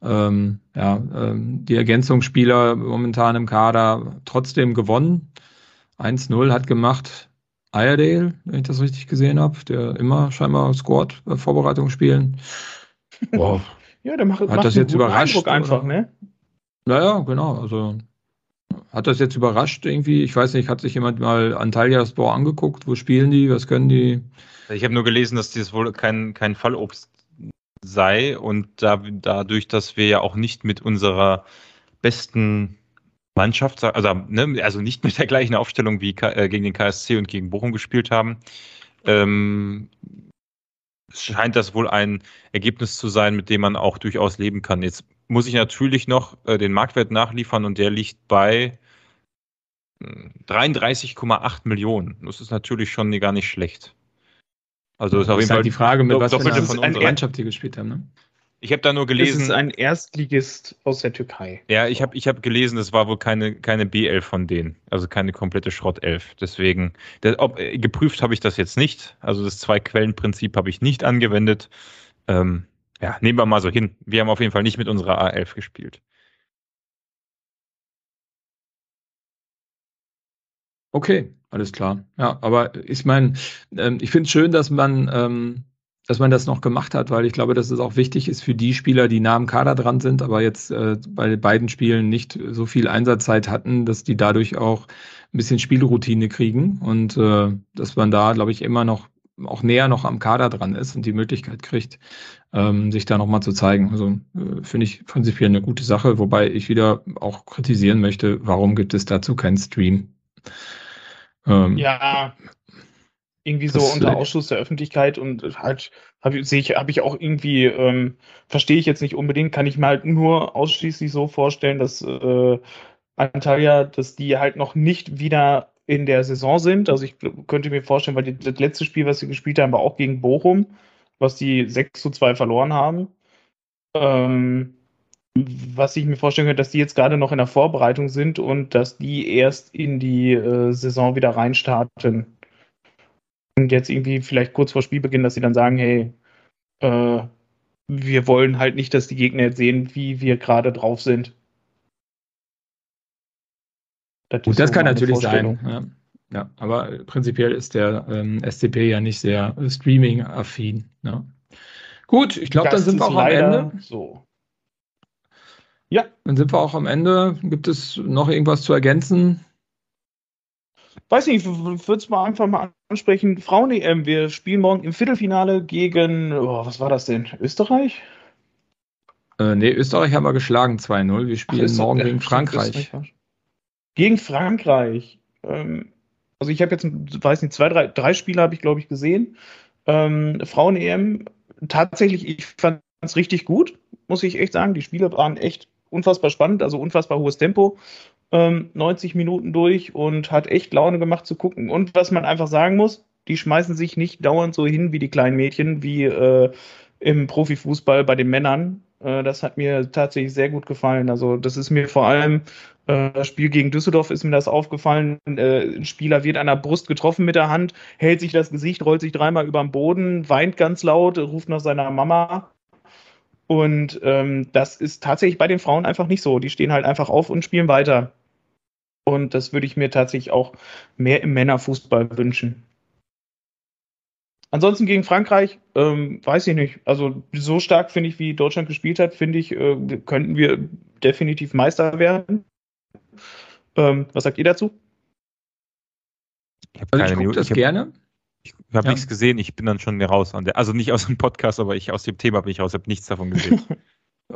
ähm, ja, ähm, die Ergänzungsspieler momentan im Kader trotzdem gewonnen. 1-0 hat gemacht Iredale, wenn ich das richtig gesehen habe, der immer scheinbar scored bei Vorbereitungsspielen. Wow. ja, der macht, hat macht das jetzt überrascht Eindruck einfach, ne? Naja, genau. Also hat das jetzt überrascht irgendwie? Ich weiß nicht, hat sich jemand mal Antalya Sport angeguckt? Wo spielen die? Was können die? Ich habe nur gelesen, dass dieses wohl kein, kein Fallobst sei und da, dadurch, dass wir ja auch nicht mit unserer besten Mannschaft, also, ne, also nicht mit der gleichen Aufstellung wie äh, gegen den KSC und gegen Bochum gespielt haben, ähm, scheint das wohl ein Ergebnis zu sein, mit dem man auch durchaus leben kann. Jetzt muss ich natürlich noch äh, den Marktwert nachliefern und der liegt bei 33,8 hm, Millionen. Das ist natürlich schon gar nicht schlecht. Also ist auf jeden halt Fall die Frage, mit was für einer Mannschaft die gespielt haben. Ne? Ich habe da nur gelesen. Das ist ein Erstligist aus der Türkei. Ja, ich habe ich hab gelesen, es war wohl keine, keine B11 von denen. Also keine komplette Schrott-11. Deswegen, das, ob, äh, geprüft habe ich das jetzt nicht. Also das Zwei-Quellen-Prinzip habe ich nicht angewendet. Ähm, ja, nehmen wir mal so hin. Wir haben auf jeden Fall nicht mit unserer A11 gespielt. Okay, alles klar. Ja, aber ich meine, ähm, ich finde es schön, dass man ähm, dass man das noch gemacht hat, weil ich glaube, dass es auch wichtig ist für die Spieler, die nah am Kader dran sind, aber jetzt äh, bei beiden Spielen nicht so viel Einsatzzeit hatten, dass die dadurch auch ein bisschen Spielroutine kriegen und äh, dass man da, glaube ich, immer noch auch näher noch am Kader dran ist und die Möglichkeit kriegt, ähm, sich da nochmal zu zeigen. Also äh, finde ich prinzipiell eine gute Sache, wobei ich wieder auch kritisieren möchte, warum gibt es dazu keinen Stream? Ähm, ja, irgendwie so unter Ausschuss der Öffentlichkeit und halt habe ich, ich, hab ich auch irgendwie, ähm, verstehe ich jetzt nicht unbedingt, kann ich mir halt nur ausschließlich so vorstellen, dass äh, Antalya, dass die halt noch nicht wieder in der Saison sind. Also ich könnte mir vorstellen, weil die, das letzte Spiel, was sie gespielt haben, war auch gegen Bochum, was die 6 zu 2 verloren haben. Ähm, was ich mir vorstellen könnte, dass die jetzt gerade noch in der Vorbereitung sind und dass die erst in die äh, Saison wieder reinstarten. Und jetzt irgendwie vielleicht kurz vor Spielbeginn, dass sie dann sagen, hey, äh, wir wollen halt nicht, dass die Gegner jetzt sehen, wie wir gerade drauf sind. Das, Gut, das so kann natürlich sein. Ja. ja. aber prinzipiell ist der ähm, SCP ja nicht sehr äh, Streaming-affin. Ne? Gut, ich glaube, dann sind wir auch am Ende. So. Ja. Dann sind wir auch am Ende. Gibt es noch irgendwas zu ergänzen? Weiß nicht, ich würde es mal einfach mal ansprechen. Frauen-EM, wir spielen morgen im Viertelfinale gegen, oh, was war das denn? Österreich? Äh, nee, Österreich haben wir geschlagen 2-0. Wir spielen Ach, morgen gegen Frankreich. Gegen Frankreich. Ähm, also ich habe jetzt, weiß nicht, zwei, drei, drei Spiele habe ich, glaube ich, gesehen. Ähm, Frauen-EM, tatsächlich, ich fand es richtig gut, muss ich echt sagen. Die Spiele waren echt unfassbar spannend, also unfassbar hohes Tempo. Ähm, 90 Minuten durch und hat echt Laune gemacht zu gucken. Und was man einfach sagen muss, die schmeißen sich nicht dauernd so hin wie die kleinen Mädchen, wie äh, im Profifußball bei den Männern. Äh, das hat mir tatsächlich sehr gut gefallen. Also das ist mir vor allem äh, Spiel gegen Düsseldorf ist mir das aufgefallen. Äh, ein Spieler wird an der Brust getroffen mit der Hand, hält sich das Gesicht, rollt sich dreimal über den Boden, weint ganz laut, ruft nach seiner Mama. Und ähm, das ist tatsächlich bei den Frauen einfach nicht so. Die stehen halt einfach auf und spielen weiter. Und das würde ich mir tatsächlich auch mehr im Männerfußball wünschen. Ansonsten gegen Frankreich, ähm, weiß ich nicht. Also so stark finde ich, wie Deutschland gespielt hat, finde ich, äh, könnten wir definitiv Meister werden. Ähm, was sagt ihr dazu? Ich habe also keine ich Minute. das ich hab, gerne. Ich habe ja. nichts gesehen, ich bin dann schon raus. Der, also nicht aus dem Podcast, aber ich aus dem Thema bin ich raus, habe nichts davon gesehen.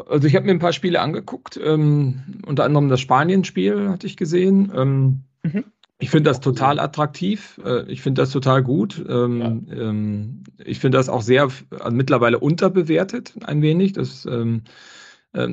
Also ich habe mir ein paar Spiele angeguckt, ähm, unter anderem das Spanien-Spiel hatte ich gesehen. Ähm, mhm. Ich finde das total attraktiv. Äh, ich finde das total gut. Ähm, ja. ähm, ich finde das auch sehr also mittlerweile unterbewertet, ein wenig. Das ähm, äh,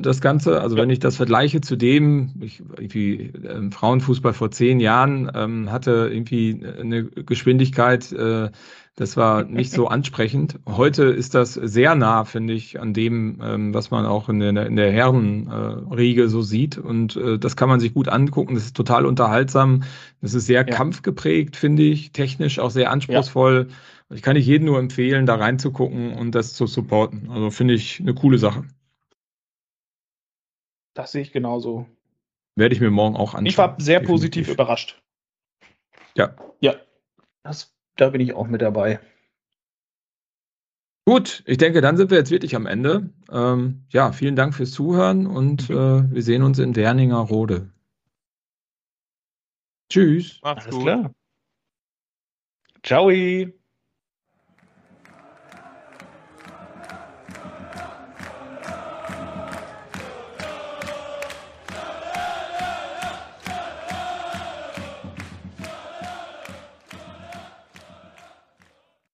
das Ganze. Also wenn ich das vergleiche zu dem, ich, irgendwie äh, Frauenfußball vor zehn Jahren ähm, hatte irgendwie eine Geschwindigkeit, äh, das war nicht so ansprechend. Heute ist das sehr nah, finde ich, an dem, ähm, was man auch in der, in der Herrenriege äh, so sieht. Und äh, das kann man sich gut angucken. Das ist total unterhaltsam. Das ist sehr ja. kampfgeprägt, finde ich, technisch auch sehr anspruchsvoll. Ja. Ich kann ich jedem nur empfehlen, da reinzugucken und das zu supporten. Also finde ich eine coole Sache. Das sehe ich genauso. Werde ich mir morgen auch anschauen. Ich war sehr definitiv. positiv überrascht. Ja. Ja. Das, da bin ich auch mit dabei. Gut, ich denke, dann sind wir jetzt wirklich am Ende. Ähm, ja, vielen Dank fürs Zuhören und mhm. äh, wir sehen uns in Werninger Rode. Tschüss. Macht's Alles gut. klar. Ciao.